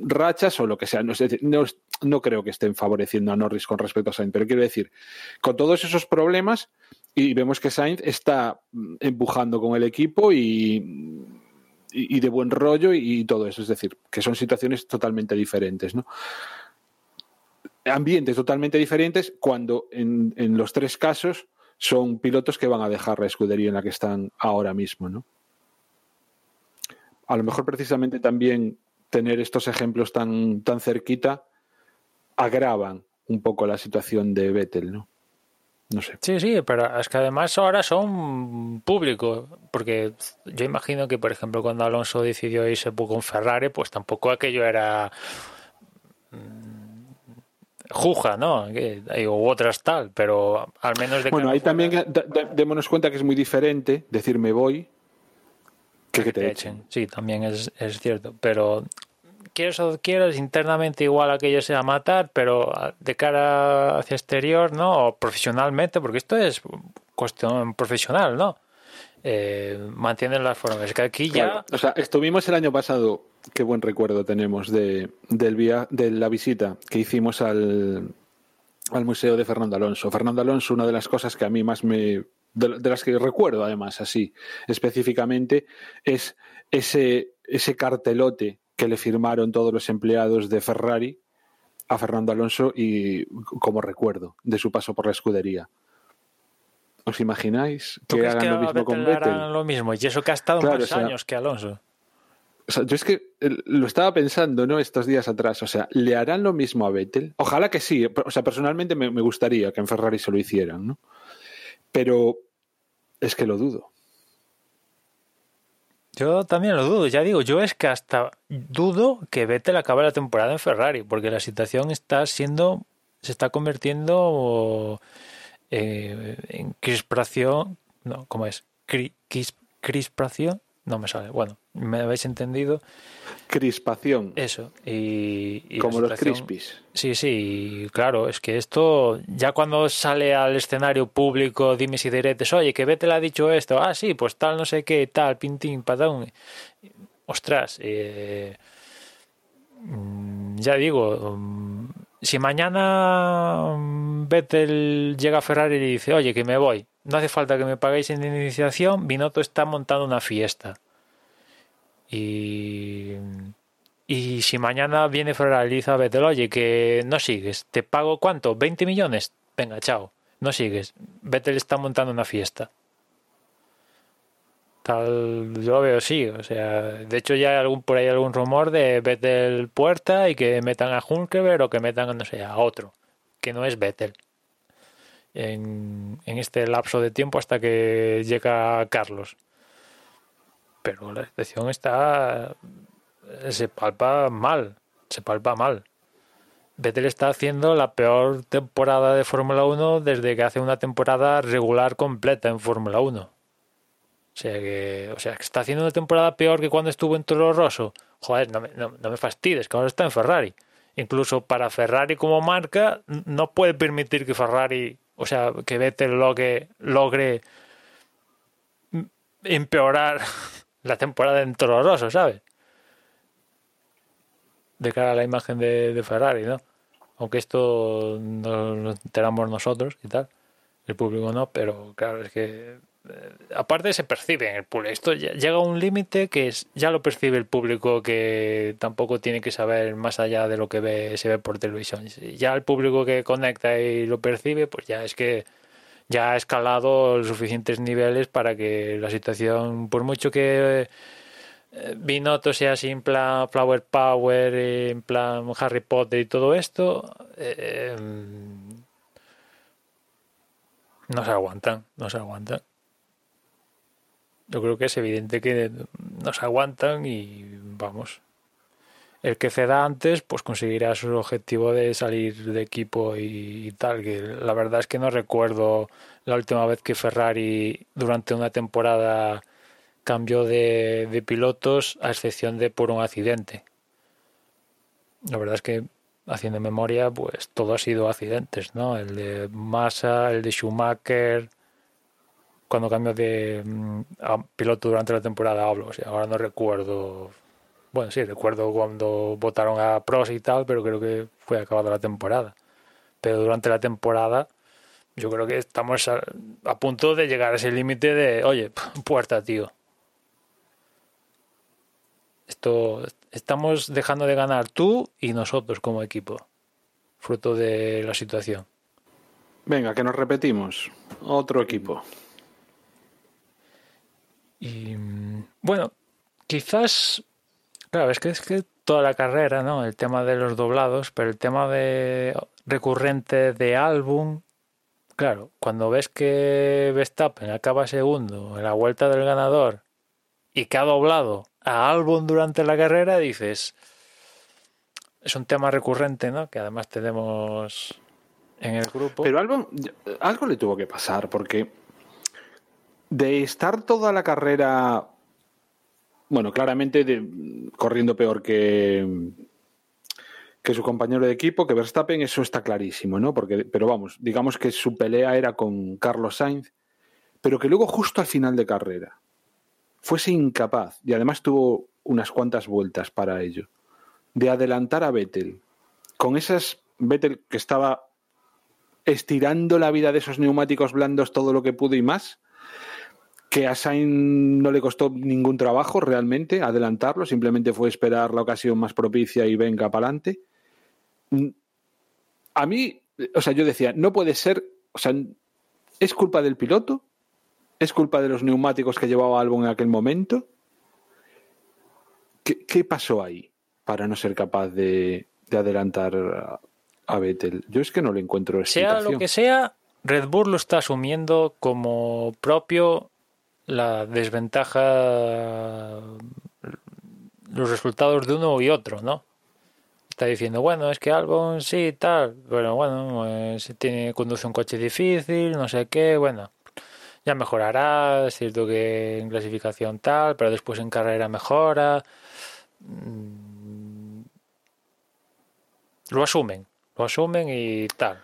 rachas o lo que sea. No, no, no, creo que estén favoreciendo a Norris con respecto a Sainz, pero quiero decir, con todos esos problemas, y vemos que Sainz está empujando con el equipo y y, de buen rollo y, todo eso. Es decir, que son situaciones totalmente diferentes, ¿no? Ambientes totalmente diferentes cuando en, en los tres casos son pilotos que van a dejar la escudería en la que están ahora mismo, ¿no? A lo mejor precisamente también tener estos ejemplos tan, tan cerquita agravan un poco la situación de Vettel, ¿no? No sé. Sí, sí, pero es que además ahora son públicos, porque yo imagino que, por ejemplo, cuando Alonso decidió irse con Ferrari, pues tampoco aquello era mm, juja, ¿no? U otras tal, pero al menos de Bueno, ahí también démonos cuenta que es muy diferente decir me voy que que te, echen. Sí, también es, es cierto, pero quieres o quieres, internamente igual aquello sea matar, pero de cara hacia exterior, ¿no? O profesionalmente, porque esto es cuestión profesional, ¿no? Eh, mantienen las formas. que aquí ya. O sea, estuvimos el año pasado, qué buen recuerdo tenemos de, del via, de la visita que hicimos al, al museo de Fernando Alonso. Fernando Alonso, una de las cosas que a mí más me. De, de las que recuerdo, además, así específicamente, es ese, ese cartelote que le firmaron todos los empleados de Ferrari a Fernando Alonso y como recuerdo de su paso por la escudería. ¿Os imagináis ¿Tú que hagan que lo mismo Vettel con Vettel? harán lo mismo? Y eso que ha estado Claro, más o sea- años que Alonso. O sea, yo es que eh, lo estaba pensando, ¿no? Estos días atrás. O sea, ¿le harán lo mismo a Vettel? Ojalá que sí. O sea, personalmente me, me gustaría que en Ferrari se lo hicieran, ¿no? Pero es que lo dudo. Yo también lo dudo, ya digo, yo es que hasta dudo que Vettel acabe la temporada en Ferrari, porque la situación está siendo, se está convirtiendo eh, en crispación, no, ¿cómo es? Cri- crispación, no me sale, bueno, me habéis entendido, Crispación. eso, y, como los Crispies. Sí, sí, claro, es que esto, ya cuando sale al escenario público, dimes y diretes, oye, que Vettel ha dicho esto, ah, sí, pues tal, no sé qué, tal, pintín, patón. Ostras, eh, ya digo, mm, si mañana mm, Vettel llega a Ferrari y le dice, oye, que me voy, no hace falta que me paguéis en iniciación, Binotto está montando una fiesta. Y y si mañana viene Ferrari y dice a Vettel, oye, que no sigues, te pago cuánto, 20 millones, venga, chao, no sigues. Vettel está montando una fiesta. Tal, yo lo veo sí, o sea, de hecho ya hay algún por ahí algún rumor de Vettel puerta y que metan a Hulkenberg o que metan, no sé, a otro, que no es Vettel. En, en este lapso de tiempo hasta que llega Carlos. Pero la situación está se palpa mal, se palpa mal. Vettel está haciendo la peor temporada de Fórmula 1 desde que hace una temporada regular completa en Fórmula 1. O sea que, o sea, que está haciendo una temporada peor que cuando estuvo en Toro Rosso. Joder, no me, no, no me fastides, que ahora está en Ferrari. Incluso para Ferrari como marca, no puede permitir que Ferrari, o sea, que Vettel logre, logre empeorar la temporada en Toro Rosso, ¿sabes? de cara a la imagen de, Ferrari, ¿no? Aunque esto no lo enteramos nosotros y tal, el público no, pero claro, es que eh, aparte se percibe en el público. Esto llega a un límite que es, ya lo percibe el público que tampoco tiene que saber más allá de lo que ve, se ve por televisión. Si Ya el público que conecta y lo percibe, pues ya es que ya ha escalado los suficientes niveles para que la situación, por mucho que eh, Binotto sea así en plan Flower Power, en plan Harry Potter y todo esto, eh, no se aguantan, no se aguantan. Yo creo que es evidente que no se aguantan y vamos. El que ceda antes, pues conseguirá su objetivo de salir de equipo y, tal. Que la verdad es que no recuerdo la última vez que Ferrari durante una temporada cambió de, pilotos a excepción de por un accidente. La verdad es que haciendo memoria, pues todo ha sido accidentes, ¿no? El de Massa, el de Schumacher, cuando cambió de mm, piloto durante la temporada hablo, o ahora no recuerdo. Bueno, sí, recuerdo cuando votaron a Prost y tal, pero creo que fue acabada la temporada. Pero durante la temporada, yo creo que estamos a, a punto de llegar a ese límite de, oye, puerta, tío. Esto estamos dejando de ganar tú y nosotros como equipo, fruto de la situación. Venga, que nos repetimos. Otro equipo. Y bueno, quizás, claro, es que es que toda la carrera, ¿no? El tema de los doblados, pero el tema de recurrente de álbum, claro, cuando ves que Verstappen acaba segundo en la vuelta del ganador y que ha doblado a álbum durante la carrera, dices, es un tema recurrente, ¿no? Que además tenemos en el grupo. Pero algo, algo le tuvo que pasar, porque de estar toda la carrera, bueno, claramente corriendo peor que, que su compañero de equipo, que Verstappen, eso está clarísimo, ¿no? Porque, pero vamos, digamos que su pelea era con Carlos Sainz, pero que luego justo al final de carrera fuese incapaz, y además tuvo unas cuantas vueltas para ello, de adelantar a Vettel, con esas Vettel que estaba estirando la vida de esos neumáticos blandos todo lo que pudo y más, que a Sainz no le costó ningún trabajo realmente adelantarlo, simplemente fue esperar la ocasión más propicia y venga para adelante. Mm, a mí, o sea, yo decía, no puede ser, o sea, ¿es culpa del piloto? ¿Es culpa de los neumáticos que llevaba Albon en aquel momento? ¿Qué, qué pasó ahí para no ser capaz de, de adelantar a, a Vettel? Yo es que no le encuentro Sea lo que sea, Red Bull lo está asumiendo como propio la desventaja, los resultados de uno y otro, ¿no? Está diciendo, bueno, es que Albon sí, tal, pero bueno, pues, tiene, conduce un coche difícil, no sé qué, bueno, ya mejorará, es cierto que en clasificación tal, pero después en carrera mejora. Mm, Lo asumen, lo asumen y tal.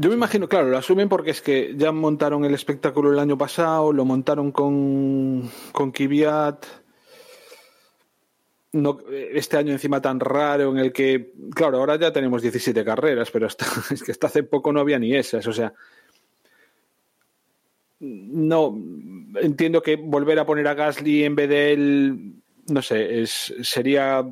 Yo me imagino, claro, lo asumen porque es que ya montaron el espectáculo el año pasado, lo montaron con, con Kvyat. No, este año encima tan raro en el que, claro, ahora ya tenemos 17 carreras, pero hasta, es que hasta hace poco no había ni esas, o sea, no entiendo que volver a poner a Gasly en vez de él, no sé, sería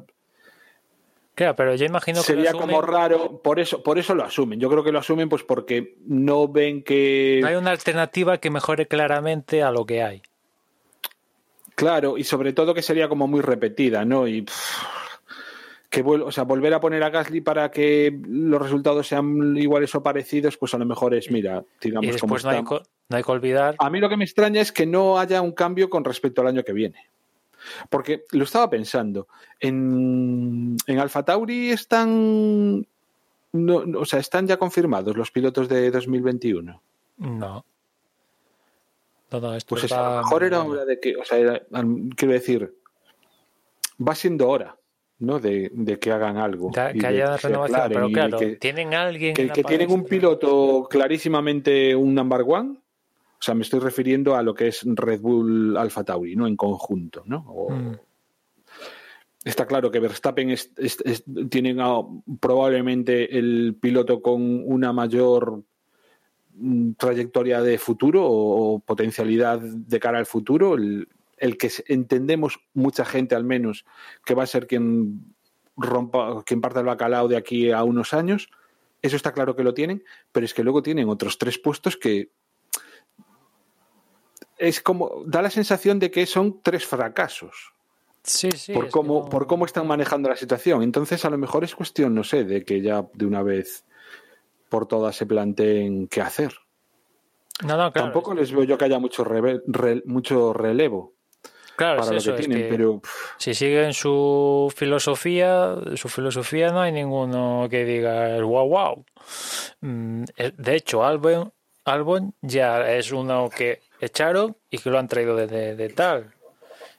Claro, pero yo imagino que lo sería asumen- como raro, por eso, por eso lo asumen. Yo creo que lo asumen pues porque no ven que no hay una alternativa que mejore claramente a lo que hay. Claro, y sobre todo que sería como muy repetida, ¿no? Y pff, que o sea, volver a poner a Gasly para que los resultados sean iguales o parecidos, pues a lo mejor es, mira, Y digamos como después no hay, estamos. co- no hay que olvidar A mí lo que me extraña es que no haya un cambio con respecto al año que viene. Porque lo estaba pensando. En, en Alfa Tauri están. no- no, o sea, están ya confirmados los pilotos de 2021. No. No, no, esto Pues eso, está a lo mejor era hora de que, o sea, era- quiero decir, va siendo hora, ¿no? De, de que hagan algo. que, y que haya renovación, pero claro, que, tienen alguien que- que tienen un piloto clarísimamente un number one. O sea, me estoy refiriendo a lo que es Red Bull Alfa Tauri, ¿no? En conjunto, ¿no? O- Mm. Está claro que Verstappen es, es- es- tiene probablemente el piloto con una mayor mm, trayectoria de futuro o, o potencialidad de cara al futuro, el, el que entendemos mucha gente al menos que va a ser quien rompa, quien parta el bacalao de aquí a unos años, eso está claro que lo tienen, pero es que luego tienen otros tres puestos que es como da la sensación de que son tres fracasos Sí, sí. por cómo, no- por cómo están manejando la situación. Entonces, a lo mejor es cuestión, no sé, de que ya de una vez por todas se planteen qué hacer. No, no, claro. Tampoco les veo yo que haya mucho, reve- re- mucho relevo claro, para es lo eso, que es tienen, que pero si siguen su filosofía, su filosofía no hay ninguno que diga wow, wow. Mm, eh, De hecho, Albon, Albon ya es uno que echaron y que lo han traído de, de- de tal.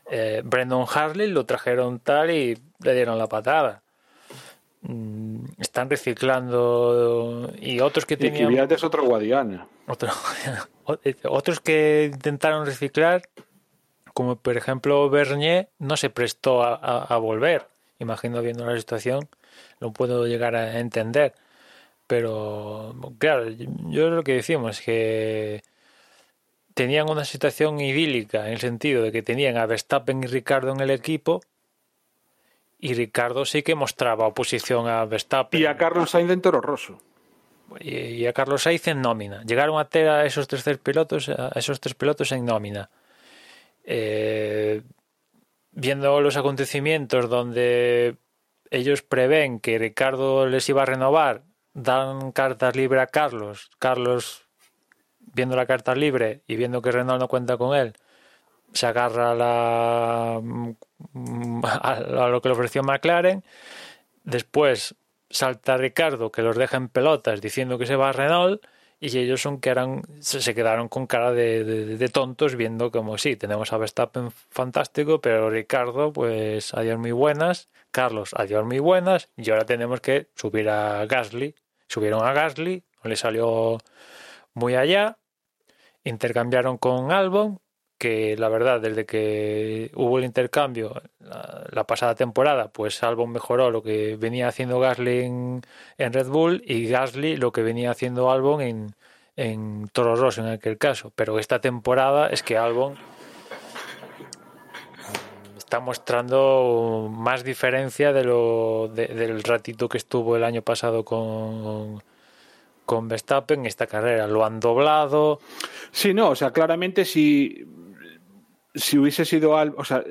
Eh, Brendan Harley lo trajeron tal y le dieron la patada. Mm, Están reciclando y otros que y tenían Kvyat es otro Guadiana. otro- otros que intentaron reciclar, como por ejemplo Bernier, no se prestó a, a- a volver. Imagino viendo la situación, lo puedo llegar a entender. Pero claro, yo lo que decimos es que tenían una situación idílica en el sentido de que tenían a Verstappen y Ricardo en el equipo y Ricardo sí que mostraba oposición a Verstappen Y a Carlos Sainz en Toro Rosso. y a Carlos Sainz en nómina. Llegaron a tener a esos tres pilotos, a esos tres pilotos en nómina. Eh, viendo los acontecimientos donde ellos prevén que Ricardo les iba a renovar, dan cartas libre a Carlos. Carlos, viendo la carta libre y viendo que Renault no cuenta con él, se agarra a, la, a, a lo que le ofreció McLaren. Después salta Ricardo que los deja en pelotas diciendo que se va a Renault y ellos son que eran, se, quedaron con cara de tontos viendo como sí, tenemos a Verstappen fantástico, pero Ricardo, pues adiós muy buenas, Carlos, adiós muy buenas, y ahora tenemos que subir a Gasly. Subieron a Gasly, no le salió muy allá, intercambiaron con Albon que la verdad, desde que hubo el intercambio la, pasada temporada, pues Albon mejoró lo que venía haciendo Gasly en, Red Bull y Gasly lo que venía haciendo Albon en, en Toro Rosso en aquel caso. Pero esta temporada es que Albon está mostrando más diferencia de lo del ratito que estuvo el año pasado con con Verstappen esta carrera lo han doblado sí no o sea claramente si si hubiese sido Albon, o sea,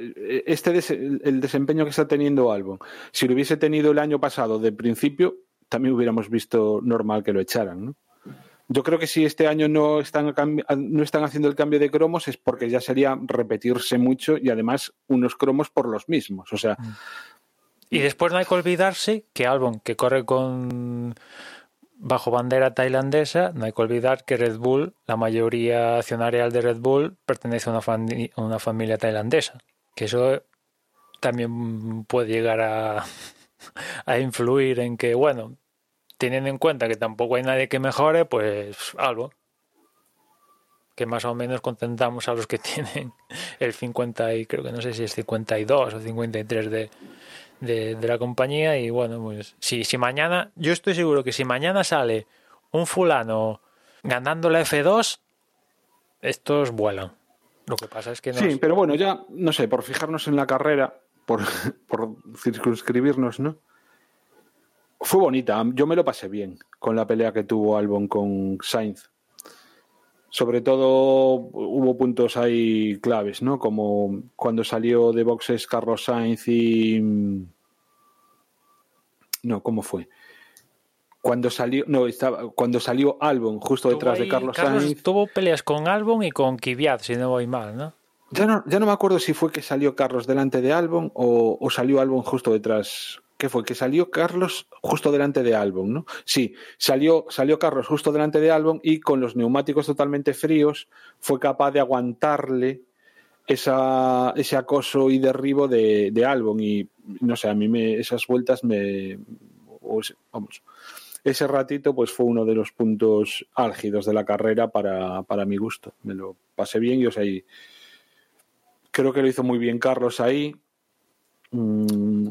este el desempeño que está teniendo Albon, si lo hubiese tenido el año pasado de principio, también hubiéramos visto normal que lo echaran, ¿no? Yo creo que si este año no están, no están haciendo el cambio de cromos es porque ya sería repetirse mucho y además unos cromos por los mismos. O sea. Y después no hay que olvidarse que Albon, que corre con bajo bandera tailandesa, no hay que olvidar que Red Bull, la mayoría accionarial de Red Bull, pertenece a una, familia tailandesa. Que eso también puede llegar a, a influir en que, bueno, teniendo en cuenta que tampoco hay nadie que mejore, pues algo. Que más o menos contentamos a los que tienen el 50 y creo que no sé si es 52 o 53 de, de, la compañía. Y bueno, pues si, si mañana, yo estoy seguro que si mañana sale un fulano ganando la F2, estos vuelan. Lo que pasa es que no. Sí, pero bueno, ya, no sé, por fijarnos en la carrera, por, por circunscribirnos, ¿no? Fue bonita, yo me lo pasé bien con la pelea que tuvo Albon con Sainz. Sobre todo hubo puntos ahí claves, ¿no? Como cuando salió de boxes Carlos Sainz y. No, ¿cómo fue? Cuando salió, no, estaba, cuando salió Albon justo detrás de Carlos, Sainz. Tuvo peleas con Albon y con Kvyat, si no voy mal, ¿no? Ya no, ya no me acuerdo si fue que salió Carlos delante de Albon o, o salió Albon justo detrás ¿Qué fue? Que salió Carlos justo delante de Albon, ¿no? Sí, salió, salió Carlos justo delante de Albon y con los neumáticos totalmente fríos fue capaz de aguantarle esa, ese acoso y derribo de, de Albon. Y no sé, a mí me, esas vueltas me. vamos. Ese ratito, pues fue uno de los puntos álgidos de la carrera para, para mi gusto. Me lo pasé bien y, o sea, creo que lo hizo muy bien Carlos ahí. Mm,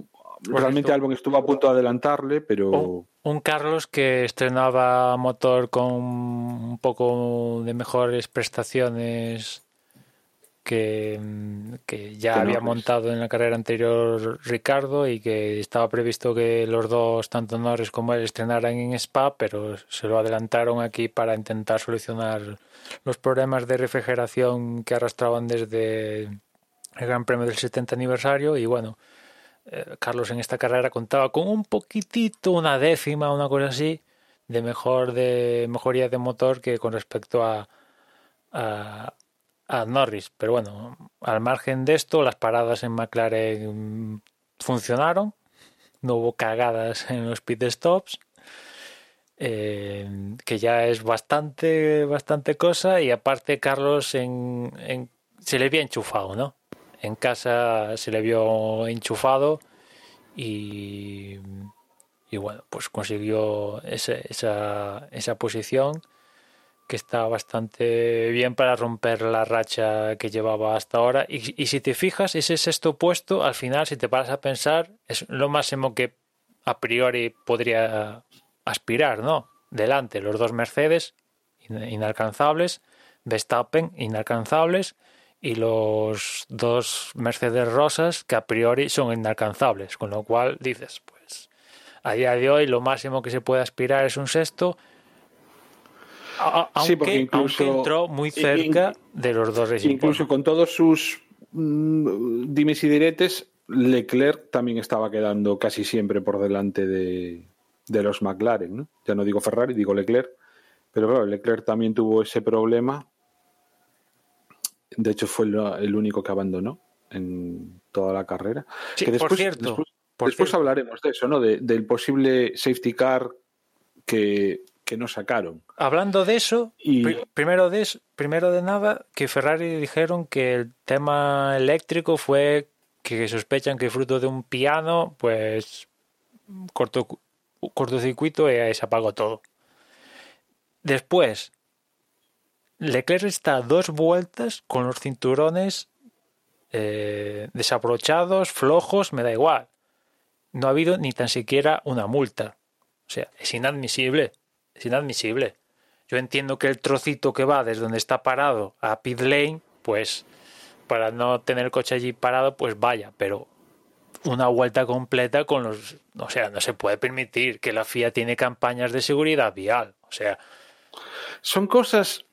Realmente Albon estuvo a punto de adelantarle, pero... Un, Carlos que estrenaba motor con un poco de mejores prestaciones que, que ya había montado en la carrera anterior Ricardo y que estaba previsto que los dos, tanto Norris como él, estrenaran en Spa, pero se lo adelantaron aquí para intentar solucionar los problemas de refrigeración que arrastraban desde el Gran Premio del 70 aniversario y bueno, eh, Carlos en esta carrera contaba con un poquitito, una décima, una cosa así, de mejor de mejoría de motor que con respecto a, a, Norris. Pero bueno, al margen de esto, las paradas en McLaren funcionaron, no hubo cagadas en los pit stops. Eh, que ya es bastante bastante cosa y aparte Carlos en, en, se le había enchufado, ¿no? En casa se le vio enchufado y, y bueno, pues consiguió esa, esa posición que está bastante bien para romper la racha que llevaba hasta ahora. Y, y, si te fijas, ese sexto puesto, al final, si te paras a pensar, es lo máximo que a priori podría aspirar, ¿no? Delante, los dos Mercedes inalcanzables, Verstappen inalcanzables y los dos Mercedes rosas que a priori son inalcanzables, con lo cual dices, pues a día de hoy lo máximo que se puede aspirar es un sexto, aunque, sí, porque incluso, entró muy cerca de los dos Racing Incluso con todos sus mm, dimes y diretes, Leclerc también estaba quedando casi siempre por delante de, de los McLaren, ¿no? Ya no digo Ferrari, digo Leclerc, pero claro, Leclerc también tuvo ese problema de hecho, fue el único que abandonó en toda la carrera. que después, por cierto, después, hablaremos de eso, ¿no? del posible safety car que, que no sacaron. Hablando de eso, primero de primero de nada, que Ferrari dijeron que el tema eléctrico fue que sospechan que fruto de un piano, pues corto, cortocircuito y se apagó todo. Después, Leclerc está dos vueltas con los cinturones eh, desabrochados, flojos, me da igual. No ha habido ni tan siquiera una multa. O sea, es inadmisible. Es inadmisible. Yo entiendo que el trocito que va desde donde está parado a pit lane, pues para no tener el coche allí parado, pues vaya, pero una vuelta completa con los... O sea, no se puede permitir que la FIA tiene campañas de seguridad vial. O sea... Son cosas...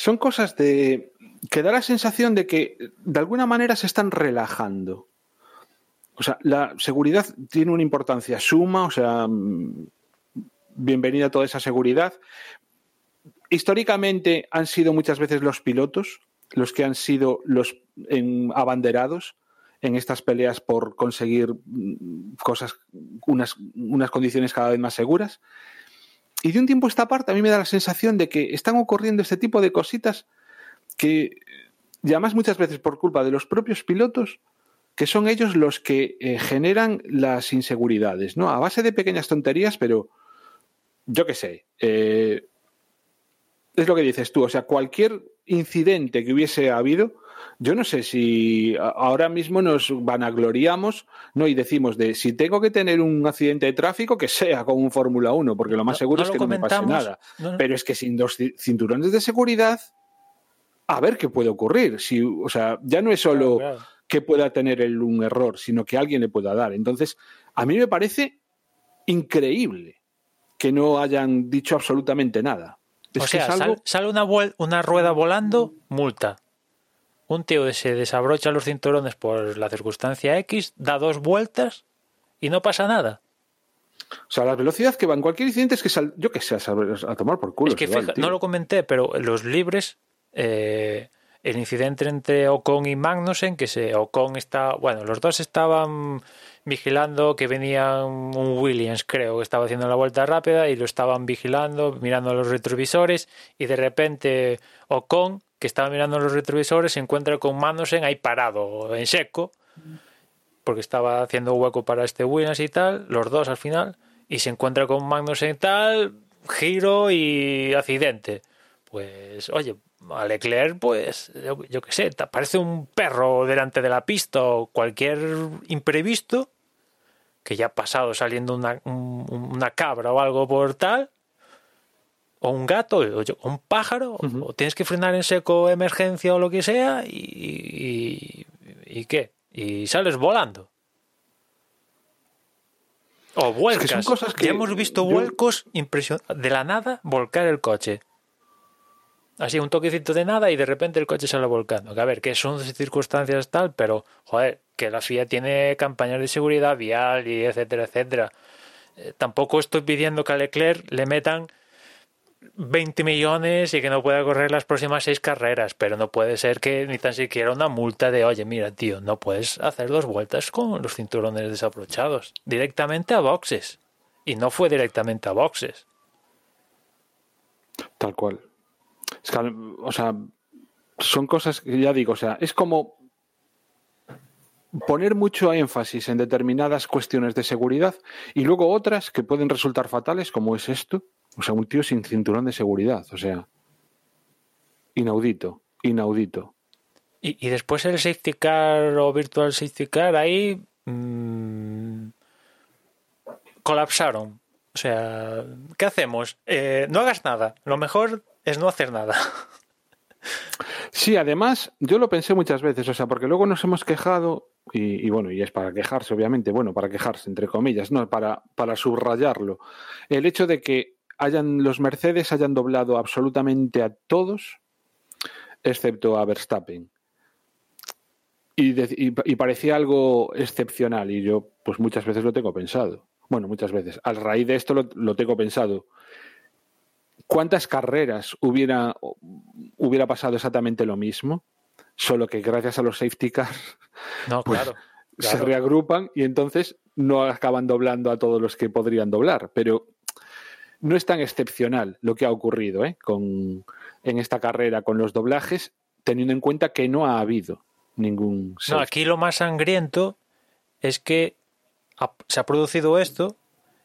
Son cosas de... que da la sensación de que de alguna manera se están relajando. O sea, la seguridad tiene una importancia suma, o sea, bienvenida toda esa seguridad. Históricamente han sido muchas veces los pilotos los que han sido los abanderados en estas peleas por conseguir cosas, unas, unas condiciones cada vez más seguras. Y de un tiempo a esta parte a mí me da la sensación de que están ocurriendo este tipo de cositas que, y además muchas veces por culpa de los propios pilotos, que son ellos los que eh, generan las inseguridades, ¿no? A base de pequeñas tonterías, pero yo qué sé, eh, es lo que dices tú, o sea, cualquier incidente que hubiese habido, yo no sé si ahora mismo nos vanagloriamos ¿no? y decimos de si tengo que tener un accidente de tráfico, que sea con un Fórmula 1, porque lo más seguro es que no me pase nada. Pero es que sin dos cinturones de seguridad, a ver qué puede ocurrir. Si, o sea, ya no es solo que pueda tener el, un error, sino que alguien le pueda dar. Entonces, a mí me parece increíble que no hayan dicho absolutamente nada. o sea, sale una, una rueda volando, multa un tío se desabrocha los cinturones por la circunstancia X, da dos vueltas y no pasa nada. O sea, la velocidad que van cualquier incidente es que sal, yo que sé, a, tomar por culo. Es que no lo comenté, pero los libres, eh, el incidente entre Ocon y Magnussen, que se Ocon está, bueno, los dos estaban vigilando que venía un Williams, creo, que estaba haciendo la vuelta rápida y lo estaban vigilando, mirando los retrovisores y de repente Ocon que estaba mirando los retrovisores, se encuentra con Magnussen ahí parado, en seco, porque estaba haciendo hueco para este Williams y tal, los dos al final, y se encuentra con Magnussen tal, giro y accidente. Pues, oye, a Leclerc, pues, yo, yo qué sé, te parece un perro delante de la pista o cualquier imprevisto que ya ha pasado saliendo una, una cabra o algo por tal, o un gato, o un pájaro, o tienes que frenar en seco emergencia o lo que sea, y, y, qué, y sales volando. O vuelcas. cosas que ya hemos visto vuelcos de la nada volcar el coche. Así, un toquecito de nada y de repente el coche sale volcando. Que a ver, que son circunstancias tal, pero, joder, que la FIA tiene campañas de seguridad vial y etcétera, etcétera. Eh, tampoco estoy pidiendo que a Leclerc le metan 20 millones y que no pueda correr las próximas seis carreras, pero no puede ser que ni tan siquiera una multa de, oye, mira, tío, no puedes hacer dos vueltas con los cinturones desabrochados, directamente a boxes. Y no fue directamente a boxes. Tal cual. o sea, son cosas que ya digo, o sea, es como poner mucho énfasis en determinadas cuestiones de seguridad y luego otras que pueden resultar fatales, como es esto, o sea, un tío sin cinturón de seguridad. O sea, inaudito, inaudito. Y, después el safety car o virtual safety car ahí mm, colapsaron. O sea, ¿qué hacemos? Eh, no hagas nada. Lo mejor es no hacer nada. Sí, además, yo lo pensé muchas veces, o sea, porque luego nos hemos quejado, y, y, bueno, y es para quejarse, obviamente, bueno, para quejarse, entre comillas, no, para, para subrayarlo. El hecho de que hayan los Mercedes hayan doblado absolutamente a todos, excepto a Verstappen. Y, parecía algo excepcional y yo pues muchas veces lo tengo pensado. Bueno, muchas veces. A raíz de esto lo, tengo pensado. ¿Cuántas carreras hubiera, hubiera pasado exactamente lo mismo? Solo que gracias a los safety cars no, pues, se reagrupan y entonces no acaban doblando a todos los que podrían doblar. Pero no es tan excepcional lo que ha ocurrido ¿eh? con, en esta carrera con los doblajes, teniendo en cuenta que no ha habido ningún. No, aquí lo más sangriento es que se ha producido esto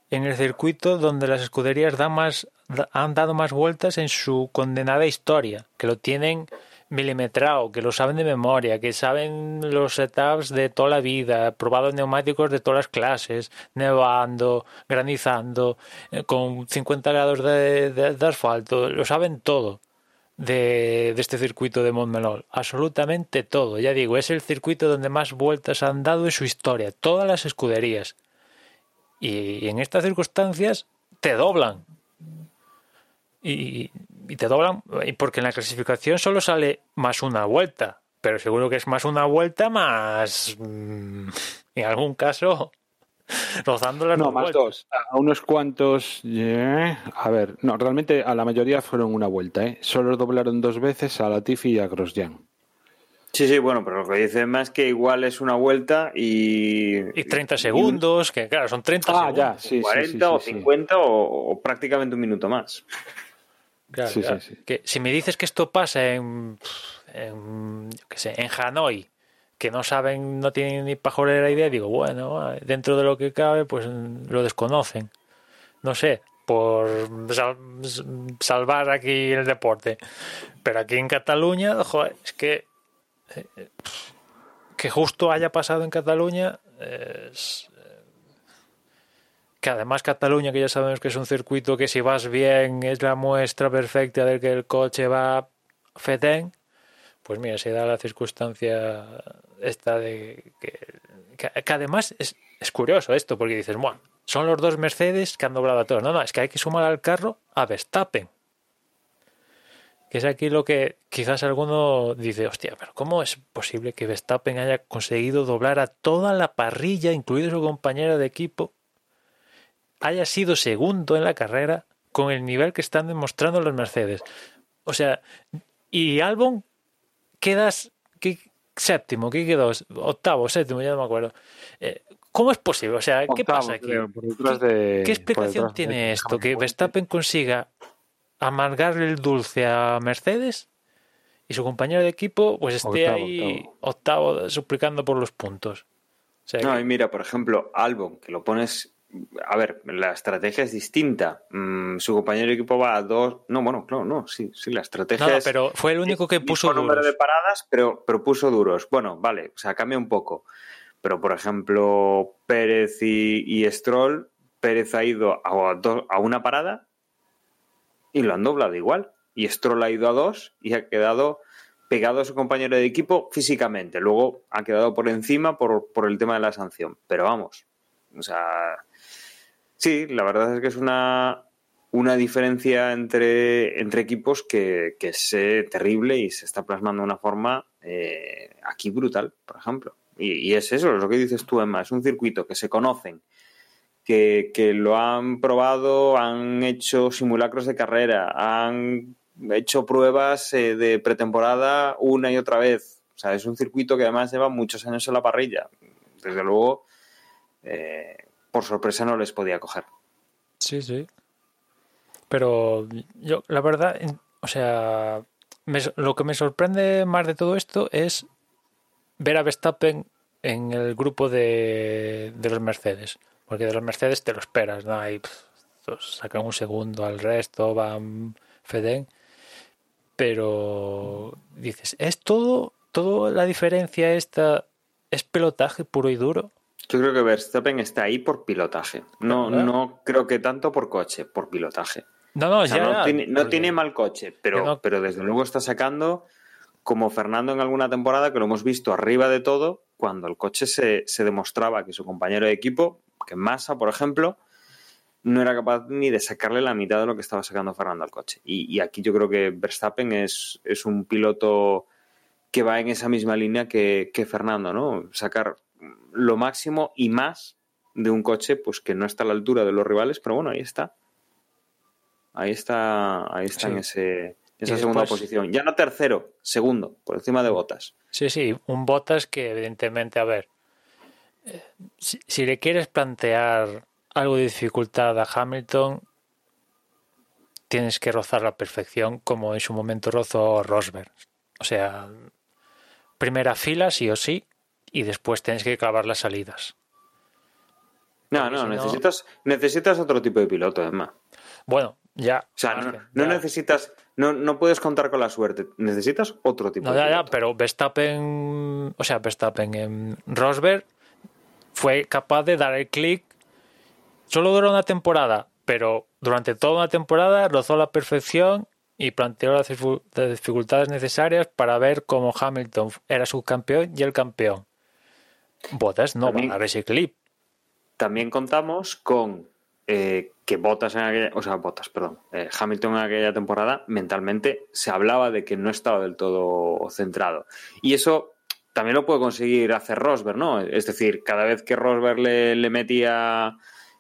en el circuito donde las escuderías dan más han dado más vueltas en su condenada historia, que lo tienen milimetrado, que lo saben de memoria, que saben los setups de toda la vida, probado neumáticos de todas las clases, nevando, granizando, eh, con 50 grados de, de, asfalto, lo saben todo de, de, este circuito de Montmeló, absolutamente todo, ya digo, es el circuito donde más vueltas han dado en su historia, todas las escuderías. Y en estas circunstancias te doblan. Y, y te doblan, porque en la clasificación solo sale más una vuelta, pero seguro que es más una vuelta más, mm, en algún caso, rozando las No, más dos. A unos cuantos, a ver, no, realmente a la mayoría fueron una vuelta, ¿eh? Solo doblaron dos veces a Latifi y a Grosjean. Sí, sí, bueno, pero lo que dice más que igual es una vuelta y... Y 30 segundos, que claro, son 30 ah, segundos. Ya, sí, 40 o 50 o, prácticamente un minuto más. Claro, Que si me dices que esto pasa en, en, qué sé, en Hanoi, que no saben, no tienen ni pajolera idea, digo, bueno, dentro de lo que cabe, pues lo desconocen. No sé, por salvar aquí el deporte. Pero aquí en Cataluña, joder, es que eh, que justo haya pasado en Cataluña es, que además Cataluña, que ya sabemos que es un circuito que si vas bien es la muestra perfecta de que el coche va fetén, pues mira, se da la circunstancia esta de que, además es, es, curioso esto, porque dices, bueno, son los dos Mercedes que han doblado a todos. No, no, es que hay que sumar al carro a Verstappen. Que es aquí lo que quizás alguno dice, hostia, pero ¿cómo es posible que Verstappen haya conseguido doblar a toda la parrilla, incluido su compañero de equipo, haya sido segundo en la carrera con el nivel que están demostrando los Mercedes. O sea, y Albon quedas ¿qué, séptimo, ¿qué quedó? Octavo, séptimo, ya no me acuerdo. Eh, ¿Cómo es posible? O sea, ¿qué pasa aquí? ¿Qué, explicación tiene esto? Que Verstappen consiga amargarle el dulce a Mercedes y su compañero de equipo pues esté ahí octavo. suplicando por los puntos. no, y mira, por ejemplo, Albon, que lo pones a ver, la estrategia es distinta. Mm, su compañero de equipo va a dos. No, bueno, claro, no, sí, sí, la estrategia. No, pero fue el único que puso duros. número de paradas, pero, pero puso duros. Bueno, vale, o sea, cambia un poco. Pero, por ejemplo, Pérez y, Stroll, Pérez ha ido a, a una parada y lo han doblado igual. Y Stroll ha ido a dos y ha quedado pegado a su compañero de equipo físicamente. Luego ha quedado por encima por, por el tema de la sanción. Pero vamos, o sea, Sí, la verdad es que es una, una diferencia entre, entre equipos que, que es terrible y se está plasmando de una forma eh, aquí brutal, por ejemplo. Y, es eso, es lo que dices tú, Emma, es un circuito que se conocen, que, que lo han probado, han hecho simulacros de carrera, han hecho pruebas eh, de pretemporada una y otra vez. O sea, es un circuito que además lleva muchos años en la parrilla. Desde luego, eh, por sorpresa no les podía coger. Sí, sí. Pero yo, la verdad, o sea, lo que me sorprende más de todo esto es ver a Verstappen en el grupo de, los Mercedes. Porque de los Mercedes te lo esperas, ¿no? Ahí sacan un segundo al resto, van Feden. Pero dices, ¿es todo, toda la diferencia esta es pelotaje puro y duro? Yo creo que Verstappen está ahí por pilotaje. No, no creo que tanto por coche, por pilotaje. No, no, ya, no, tiene, mal coche, pero, pero desde luego está sacando como Fernando en alguna temporada que lo hemos visto arriba de todo cuando el coche se, demostraba que su compañero de equipo, que Massa, por ejemplo, no era capaz ni de sacarle la mitad de lo que estaba sacando Fernando al coche. Y, aquí yo creo que Verstappen es, es, un piloto que va en esa misma línea que, que Fernando, ¿no? Sacar lo máximo y más de un coche pues que no está a la altura de los rivales, pero bueno, ahí está. Ahí está, ahí está en ese, esa segunda posición. Ya no tercero, segundo, por encima de Botas. Sí, sí, un Botas que evidentemente, a ver, eh, si, le quieres plantear algo de dificultad a Hamilton, tienes que rozar la perfección como en su momento rozó Rosberg. O sea, primera fila sí o sí, y después tienes que clavar las salidas. No, no, necesitas, necesitas otro tipo de piloto, además. Bueno, Ya. O sea, no, ya. necesitas, no, no puedes contar con la suerte, necesitas otro tipo No, de ya, ya, piloto. pero Verstappen, o sea, Verstappen en Rosberg fue capaz de dar el clic. Solo duró una temporada, pero durante toda una temporada rozó la perfección y planteó las dificultades necesarias para ver cómo Hamilton era subcampeón y el campeón. Bottas no También- va a dar ese clip. También contamos con eh, que Bottas en aquella, o sea, Bottas, perdón, eh, Hamilton en aquella temporada mentalmente se hablaba de que no estaba del todo centrado. Y eso también lo puede conseguir hacer Rosberg, ¿no? Es decir, cada vez que Rosberg le, le metía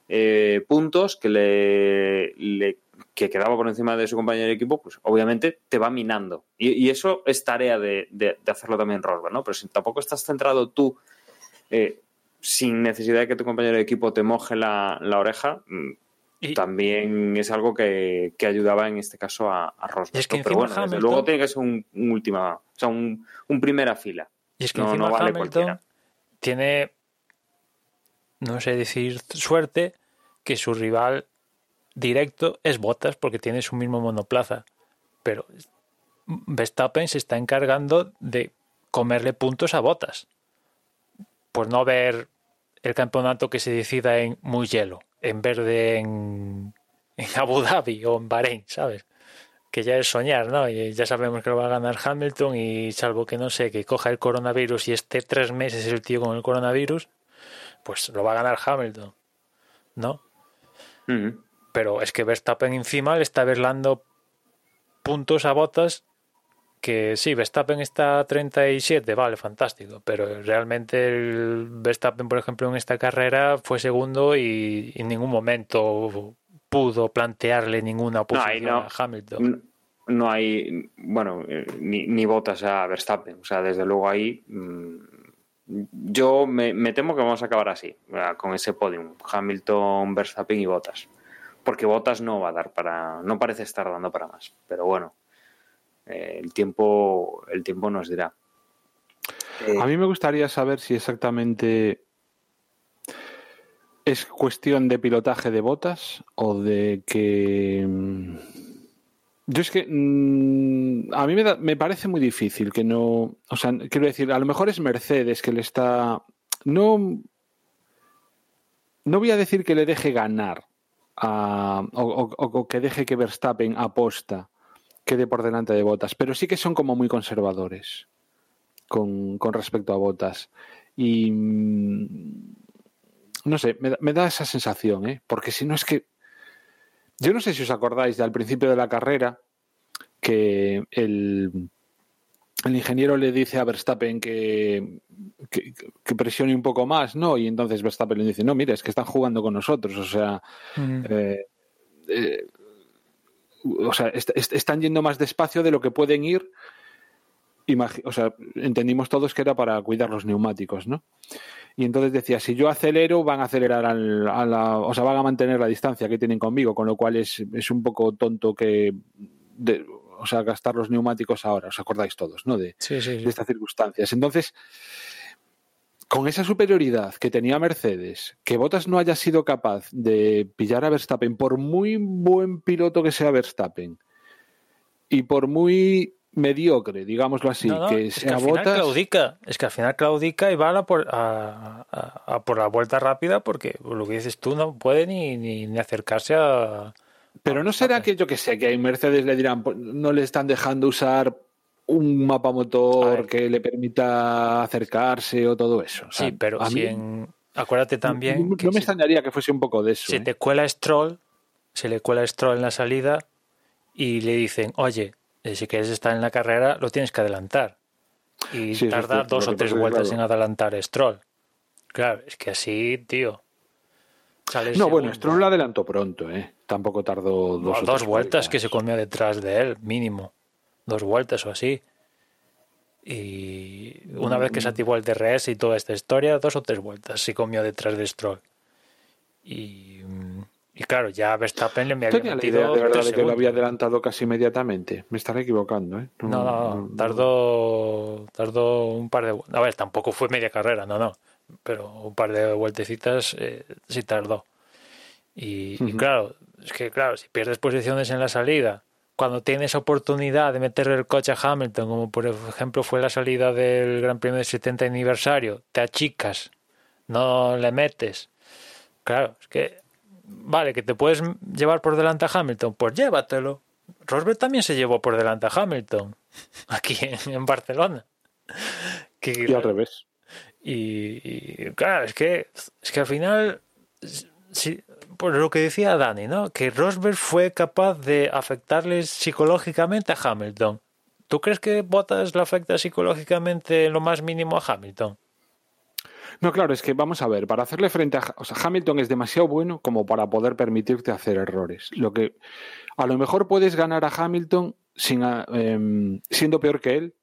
eh, puntos, que le, le- que quedaba por encima de su compañero de equipo, pues obviamente te va minando. Y, y eso es tarea de, de- de hacerlo también Rosberg, ¿no? Pero si tampoco estás centrado tú eh, sin necesidad de que tu compañero de equipo te moje la, la oreja, mm, Y- también es algo que, que ayudaba en este caso a, a Rosberg. Es que. Pero bueno, desde Hamilton- luego tiene que ser un, un última, o sea, un, un primera fila. Y es que No, encima no vale Hamilton cualquiera. tiene, no sé decir suerte, que su rival directo es Bottas porque tiene su mismo monoplaza. Pero Verstappen se está encargando de comerle puntos a Bottas. Por no ver el campeonato que se decida en muy hielo, en verde en, en Abu Dhabi o en Bahrein, ¿sabes? que ya es soñar, ¿no? Y ya sabemos que lo va a ganar Hamilton y salvo que no sé, que coja el coronavirus y esté tres meses el tío con el coronavirus, pues lo va a ganar Hamilton, ¿no? Pero es que Verstappen encima le está verlando puntos a botas que sí, Verstappen está a 37, vale, fantástico, pero realmente el Verstappen, por ejemplo, en esta carrera fue segundo y en ningún momento pudo plantearle ninguna oposición no. a Hamilton. No- No hay, bueno, eh, ni, ni botas a Verstappen. O sea, desde luego ahí. mm, yo me, me temo que vamos a acabar así, con ese podium. Hamilton, Verstappen y Botas. Porque Botas no va a dar para. No parece estar dando para más. Pero bueno, eh, el tiempo, el tiempo nos dirá. A mí me gustaría saber si exactamente es cuestión de pilotaje de botas o de que... mm, Yo es que mm, a mí me, da- me parece muy difícil que no... O sea, quiero decir, a lo mejor es Mercedes que le está... No... No voy a decir que le deje ganar a- o- o que deje que Verstappen aposta quede por delante de botas, pero sí que son como muy conservadores con, con respecto a botas. Y mm, no sé, me, da- me da esa sensación, ¿eh? porque si no es que. Yo no sé si os acordáis de al principio de la carrera que el, el ingeniero le dice a Verstappen que, que, que presione un poco más, ¿no? Y entonces Verstappen le dice, no, mira, es que están jugando con nosotros, o sea, Mm. eh, eh, o sea, est- est- están yendo más despacio de lo que pueden ir. Imagi- o sea, entendimos todos que era para cuidar los neumáticos, ¿no? Y entonces decía, si yo acelero, van a acelerar al, a la, o sea, van a mantener la distancia que tienen conmigo, con lo cual es, es un poco tonto que, de- o sea, gastar los neumáticos ahora, os acordáis todos, ¿no? De, Sí, sí, sí. de estas circunstancias. Entonces, con esa superioridad que tenía Mercedes, que Bottas no haya sido capaz de pillar a Verstappen, por muy buen piloto que sea Verstappen, y por muy mediocre, digámoslo así, No, no, que es que sea al final claudica, es que al final claudica y va a, la por, a, a- a por la vuelta rápida porque lo que dices tú no puede ni, ni, ni acercarse a... Pero no será que yo que sé, que a Mercedes le dirán, pues, no le están dejando usar un mapa motor que le permita acercarse o todo eso. O sea, Sí, pero si mí en... Acuérdate también no, que no me si- extrañaría que fuese un poco de eso. se ¿eh? te cuela Stroll, se le cuela Stroll en la salida y le dicen, oye, eh, si quieres estar en la carrera, lo tienes que adelantar. Y Sí, eso es tarda dos o tres vueltas claro. en adelantar Stroll. Claro, es que así, tío. No, bueno. Stroll lo adelantó pronto, ¿eh? Tampoco tardó dos, No, o dos tres vueltas que se comió detrás de él, mínimo. Dos vueltas o así. Y una vez que Mm. se activó el DRS y toda esta historia, dos o tres vueltas se comió detrás de Stroll. Y, y claro, ya Verstappen le me había Tenía la metido idea de verdad de que lo había adelantado casi inmediatamente. Me estaré equivocando, ¿eh? No, no, no, tardó, tardó un par de... vu- A ver, tampoco fue media carrera, no, no. Pero un par de vueltecitas eh, sí tardó. Y, claro, es que claro, si pierdes posiciones en la salida, cuando tienes oportunidad de meterle el coche a Hamilton, como por ejemplo fue la salida del Gran Premio del 70 aniversario, te achicas, no le metes. Claro, es que, vale, que te puedes llevar por delante a Hamilton, pues llévatelo. Rosberg también se llevó por delante a Hamilton, aquí en, Barcelona. y al revés. Y, y, claro, es que, es que al final, si, por lo que decía Dani, ¿no? Que Rosberg fue capaz de afectarles psicológicamente a Hamilton. ¿Tú crees que Bottas le afecta psicológicamente lo más mínimo a Hamilton? No, claro, es que vamos a ver, para hacerle frente a... Hamilton es demasiado bueno como para poder permitirte hacer errores. Lo que a lo mejor puedes ganar a Hamilton sin, em, siendo peor que él,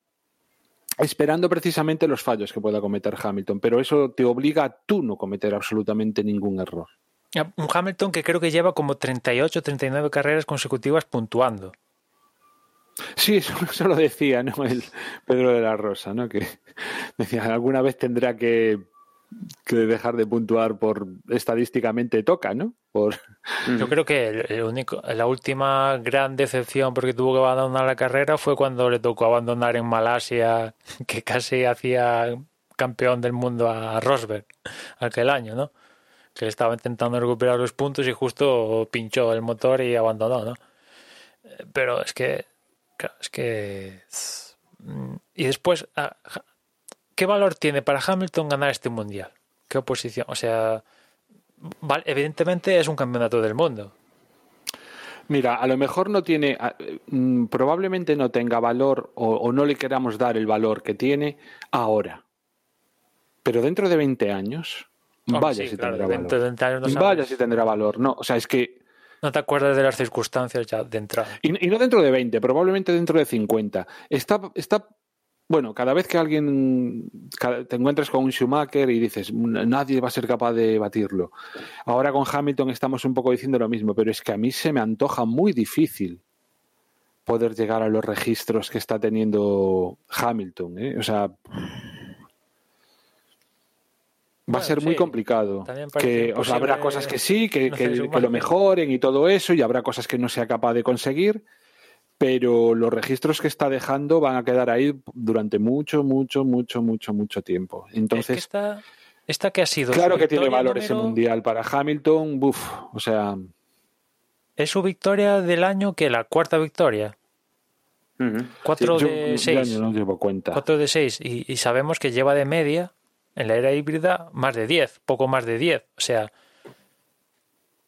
esperando precisamente los fallos que pueda cometer Hamilton, pero eso te obliga a tú no cometer absolutamente ningún error. Un Hamilton que creo que lleva como 38 39 carreras consecutivas puntuando. Sí, eso, lo decía, ¿no? El Pedro de la Rosa, ¿no? Que decía, alguna vez tendrá que, dejar de puntuar por estadísticamente toca, ¿no? Por... Yo creo que el, único, la última gran decepción porque tuvo que abandonar la carrera fue cuando le tocó abandonar en Malasia, que casi hacía campeón del mundo a Rosberg aquel año, ¿no? Que estaba intentando recuperar los puntos y justo pinchó el motor y abandonó, ¿no? Pero es que, es que... Mm, y después, ah, ¿qué valor tiene para Hamilton ganar este mundial? ¿Qué oposición? O sea, evidentemente es un campeonato del mundo. Mira, a lo mejor no tiene, ah, mm, probablemente no tenga valor o, o, no le queramos dar el valor que tiene ahora. Pero dentro de 20 años, Vaya si tendrá valor. Vaya si tendrá valor. No, o sea, es que. No te acuerdas de las circunstancias ya de entrada. Y, no dentro de 20, probablemente dentro de 50. Está, está bueno, cada vez que alguien te encuentras con un Schumacher y dices, nadie va a ser capaz de batirlo. Ahora con Hamilton estamos un poco diciendo lo mismo, pero es que a mí se me antoja muy difícil poder llegar a los registros que está teniendo Hamilton. ¿eh? O sea, Va a ser muy complicado. Que, o sea, habrá cosas que sí, que, lo mejoren y todo eso, y habrá cosas que no sea capaz de conseguir, pero los registros que está dejando van a quedar ahí durante mucho, mucho, mucho, mucho, mucho tiempo. Entonces, esta, que ha sido. Claro que tiene valor ese mundial para Hamilton, buf, o sea. Es su victoria del año que la cuarta victoria. 4 de 6. No llevo cuenta. 4 de 6. y sabemos que lleva de media en la era híbrida, más de 10, poco más de 10. O sea,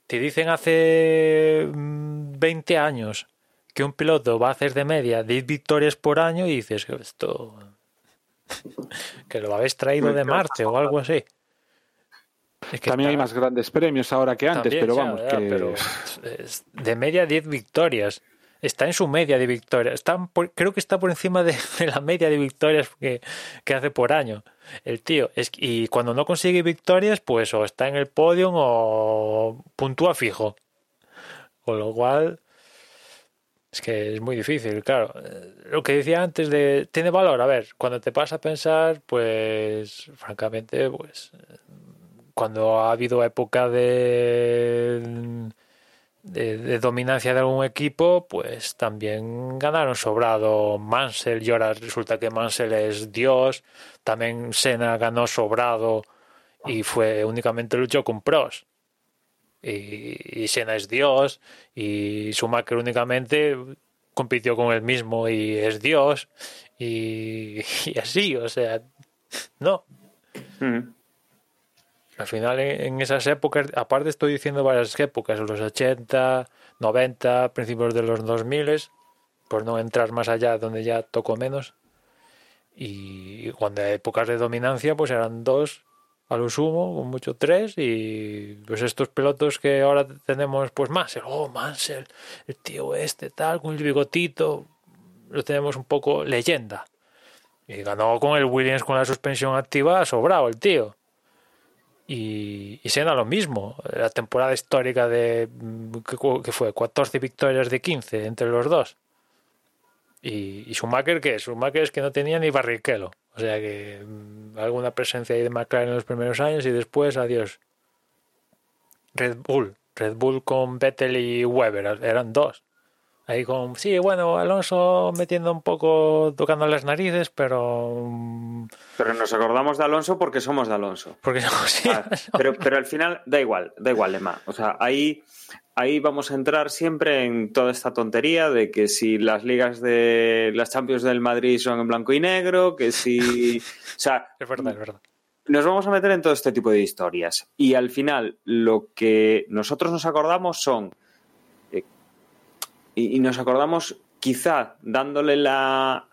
te dicen hace 20 mm, años que un piloto va a hacer de media 10 victorias por año y dices que esto. que lo habéis traído de Marte o algo así. También hay más grandes premios ahora que antes, pero vamos. que... de media 10 victorias está en su media de victorias. Está creo que está por encima de, la media de victorias que, hace por año el tío. Y cuando no consigue victorias, pues o está en el podio o puntúa fijo. Con lo cual, es que es muy difícil, claro. Lo que decía antes de, ¿tiene valor? A ver, cuando te pasa a pensar, pues, francamente, pues, cuando ha habido época de de, dominancia de algún equipo, pues también ganaron sobrado Mansell y ahora resulta que Mansell es Dios. También Senna ganó sobrado y fue únicamente luchó con pros. Y, y Senna es Dios y Schumacher únicamente compitió con él mismo y es Dios y, así, o sea, no. Al final, en esas épocas, aparte estoy diciendo varias épocas, los 80, 90, principios de los 2000, por no entrar más allá donde ya toco menos. Y cuando hay épocas de dominancia, pues eran dos a lo sumo, con mucho tres, y pues estos pilotos que ahora tenemos, pues Mansell, oh Mansell, el tío este, tal, con el bigotito, lo tenemos un poco leyenda. Y ganó con el Williams con la suspensión activa, sobrado el tío. Y, y Senna lo mismo, la temporada histórica de que fue 14 victorias de 15 entre los dos. Y, y Schumacher, ¿qué? Schumacher es que no tenía ni barriquelo. O sea que mm, alguna presencia ahí de McLaren en los primeros años y después, adiós. Red Bull, Red Bull con Vettel y Weber, eran dos. Ahí con, sí, bueno, Alonso metiendo un poco, tocando las narices, pero... mm, Pero nos acordamos de Alonso porque somos de Alonso. Porque sí, Ah, pero, pero al final da igual, da igual, Lema. O sea, ahí, ahí vamos a entrar siempre en toda esta tontería de que si las ligas de las Champions del Madrid son en blanco y negro, que si. O sea, es verdad, es verdad. nos vamos a meter en todo este tipo de historias. Y al final, lo que nosotros nos acordamos son. Y, y nos acordamos, quizá, dándole la,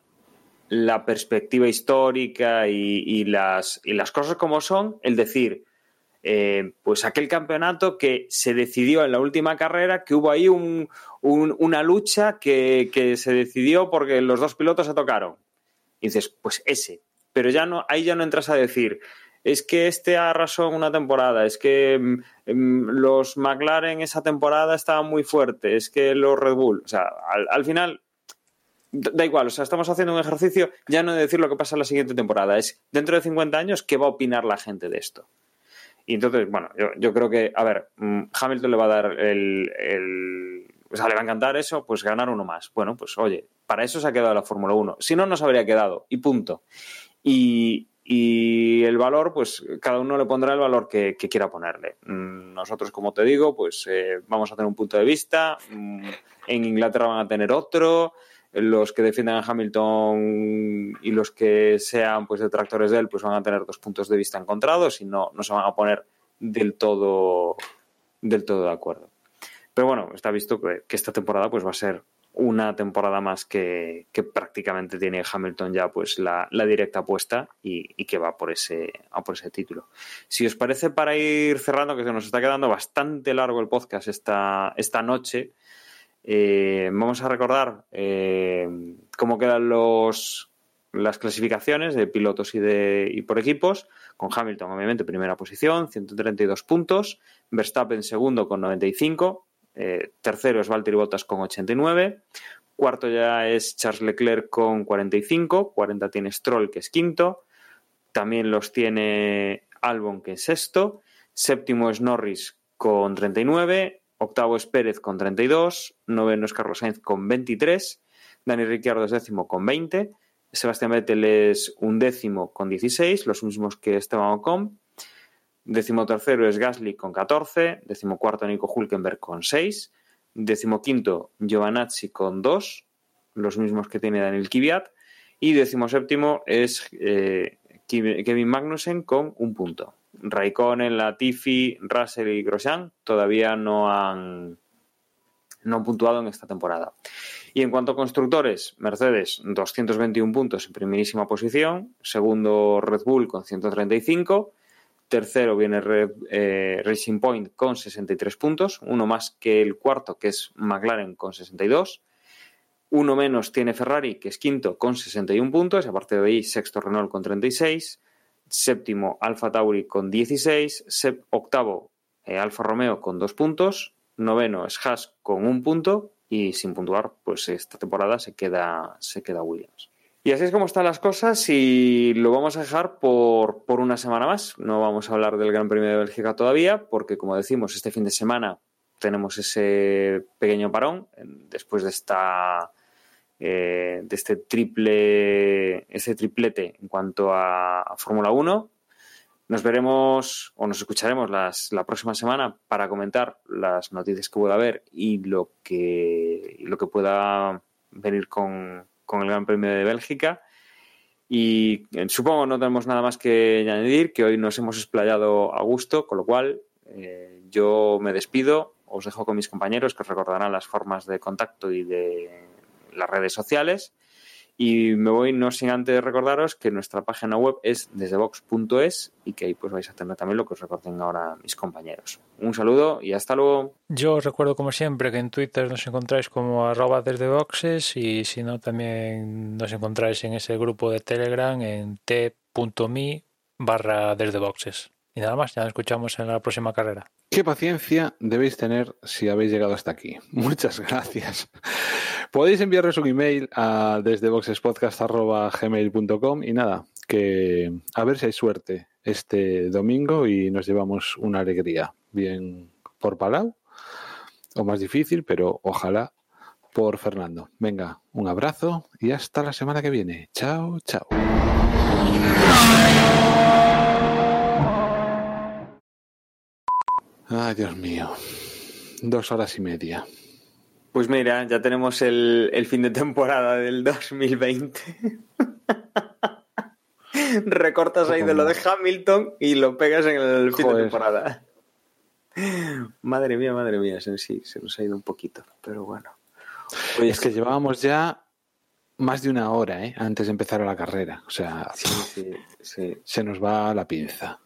la perspectiva histórica y, y las, y las cosas como son, el decir. eh, pues aquel campeonato que se decidió en la última carrera, que hubo ahí un- un- una lucha que, que se decidió porque los dos pilotos se tocaron. Y dices, pues ese. Pero ya no, ahí ya no entras a decir, es que este arrasó en una temporada, es que mm, mm, los McLaren esa temporada estaban muy fuertes, es que los Red Bull, o sea, al, al final da igual, o sea, estamos haciendo un ejercicio ya no de decir lo que pasa en la siguiente temporada, es dentro de 50 años qué va a opinar la gente de esto. Y entonces, bueno, yo, yo creo que, a ver, mm, Hamilton le va a dar el, el- O sea, le va a encantar eso, pues ganar uno más. Bueno, pues oye, para eso se ha quedado la Fórmula 1. Si no, no se habría quedado. Y punto. Y, y el valor, pues cada uno le pondrá el valor que, quiera ponerle. Mm, Nosotros, como te digo, pues eh, vamos a tener un punto de vista. Mm, En Inglaterra van a tener otro. Los que defiendan a Hamilton y los que sean pues detractores de él, pues van a tener dos puntos de vista encontrados y no, no se van a poner del todo, del todo de acuerdo. Pero bueno, está visto que, que esta temporada pues va a ser una temporada más que, que prácticamente tiene Hamilton ya pues la, la directa apuesta y, y que va por ese, a por ese título. Si os parece, para ir cerrando, que se nos está quedando bastante largo el podcast esta, esta noche, eh, vamos a recordar eh, cómo quedan los, las clasificaciones de pilotos y, de, y por equipos, con Hamilton obviamente primera posición, 132 puntos, Verstappen segundo con 95, eh, tercero es Valtteri Bottas con 89, cuarto ya es Charles Leclerc con 45, 40 tiene Stroll que es quinto, también los tiene Albon que es sexto, séptimo es Norris con 39, octavo es Pérez con 32, noveno es Carlos Sainz con 23, Dani Ricciardo es décimo con 20, Sebastián Vettel es un décimo con 16, los mismos que Esteban Ocon, décimo tercero es Gasly con 14, décimo cuarto Nico Hulkenberg con 6, décimo quinto Giovanazzi con 2, los mismos que tiene Daniel Kvyat, y décimo séptimo es eh, Kevin Magnussen con un punto. Raikkonen, Latifi, Russell y Grosjean todavía no han, no han puntuado en esta temporada. Y en cuanto a constructores, Mercedes 221 puntos en primerísima posición, segundo Red Bull con 135, tercero viene Red, eh, Racing Point con 63 puntos, uno más que el cuarto que es McLaren con 62, uno menos tiene Ferrari que es quinto con 61 puntos, aparte de ahí sexto Renault con 36, séptimo Alfa Tauri con 16, sep- octavo eh, Alfa Romeo con dos puntos, noveno es Haas con un punto. Y sin puntuar, pues esta temporada se queda, se queda Williams. Y así es como están las cosas y lo vamos a dejar por, por una semana más. No vamos a hablar del Gran Premio de Bélgica todavía porque, como decimos, este fin de semana tenemos ese pequeño parón después de esta eh, de este triple este triplete en cuanto a, a Fórmula 1 nos veremos o nos escucharemos las, la próxima semana para comentar las noticias que pueda haber y lo que, y lo que pueda venir con, con el Gran Premio de Bélgica. Y eh, supongo no tenemos nada más que añadir, que hoy nos hemos explayado a gusto, con lo cual eh, yo me despido, os dejo con mis compañeros que os recordarán las formas de contacto y de las redes sociales. Y me voy no sin antes recordaros que nuestra página web es desdevox.es y que ahí pues vais a tener también lo que os recuerden ahora mis compañeros. Un saludo y hasta luego. Yo os recuerdo como siempre que en Twitter nos encontráis como arroba desde boxes y si no también nos encontráis en ese grupo de Telegram en t.me barra. Y nada más, ya nos escuchamos en la próxima carrera. Qué paciencia debéis tener si habéis llegado hasta aquí. Muchas gracias. Podéis enviarnos un email a desde boxespodcast.gmail.com y nada, que a ver si hay suerte este domingo y nos llevamos una alegría. Bien por Palau o más difícil, pero ojalá por Fernando. Venga, un abrazo y hasta la semana que viene. Chao, chao. Ay, Dios mío. Dos horas y media. Pues mira, ya tenemos el, el fin de temporada del 2020. Recortas ahí de lo de Hamilton y lo pegas en el fin de temporada. Madre mía, madre mía, en sí, se nos ha ido un poquito, pero bueno. Oye, Es que llevábamos ya más de una hora ¿eh? antes de empezar la carrera. O sea, Sí, sí, sí. se nos va la pinza.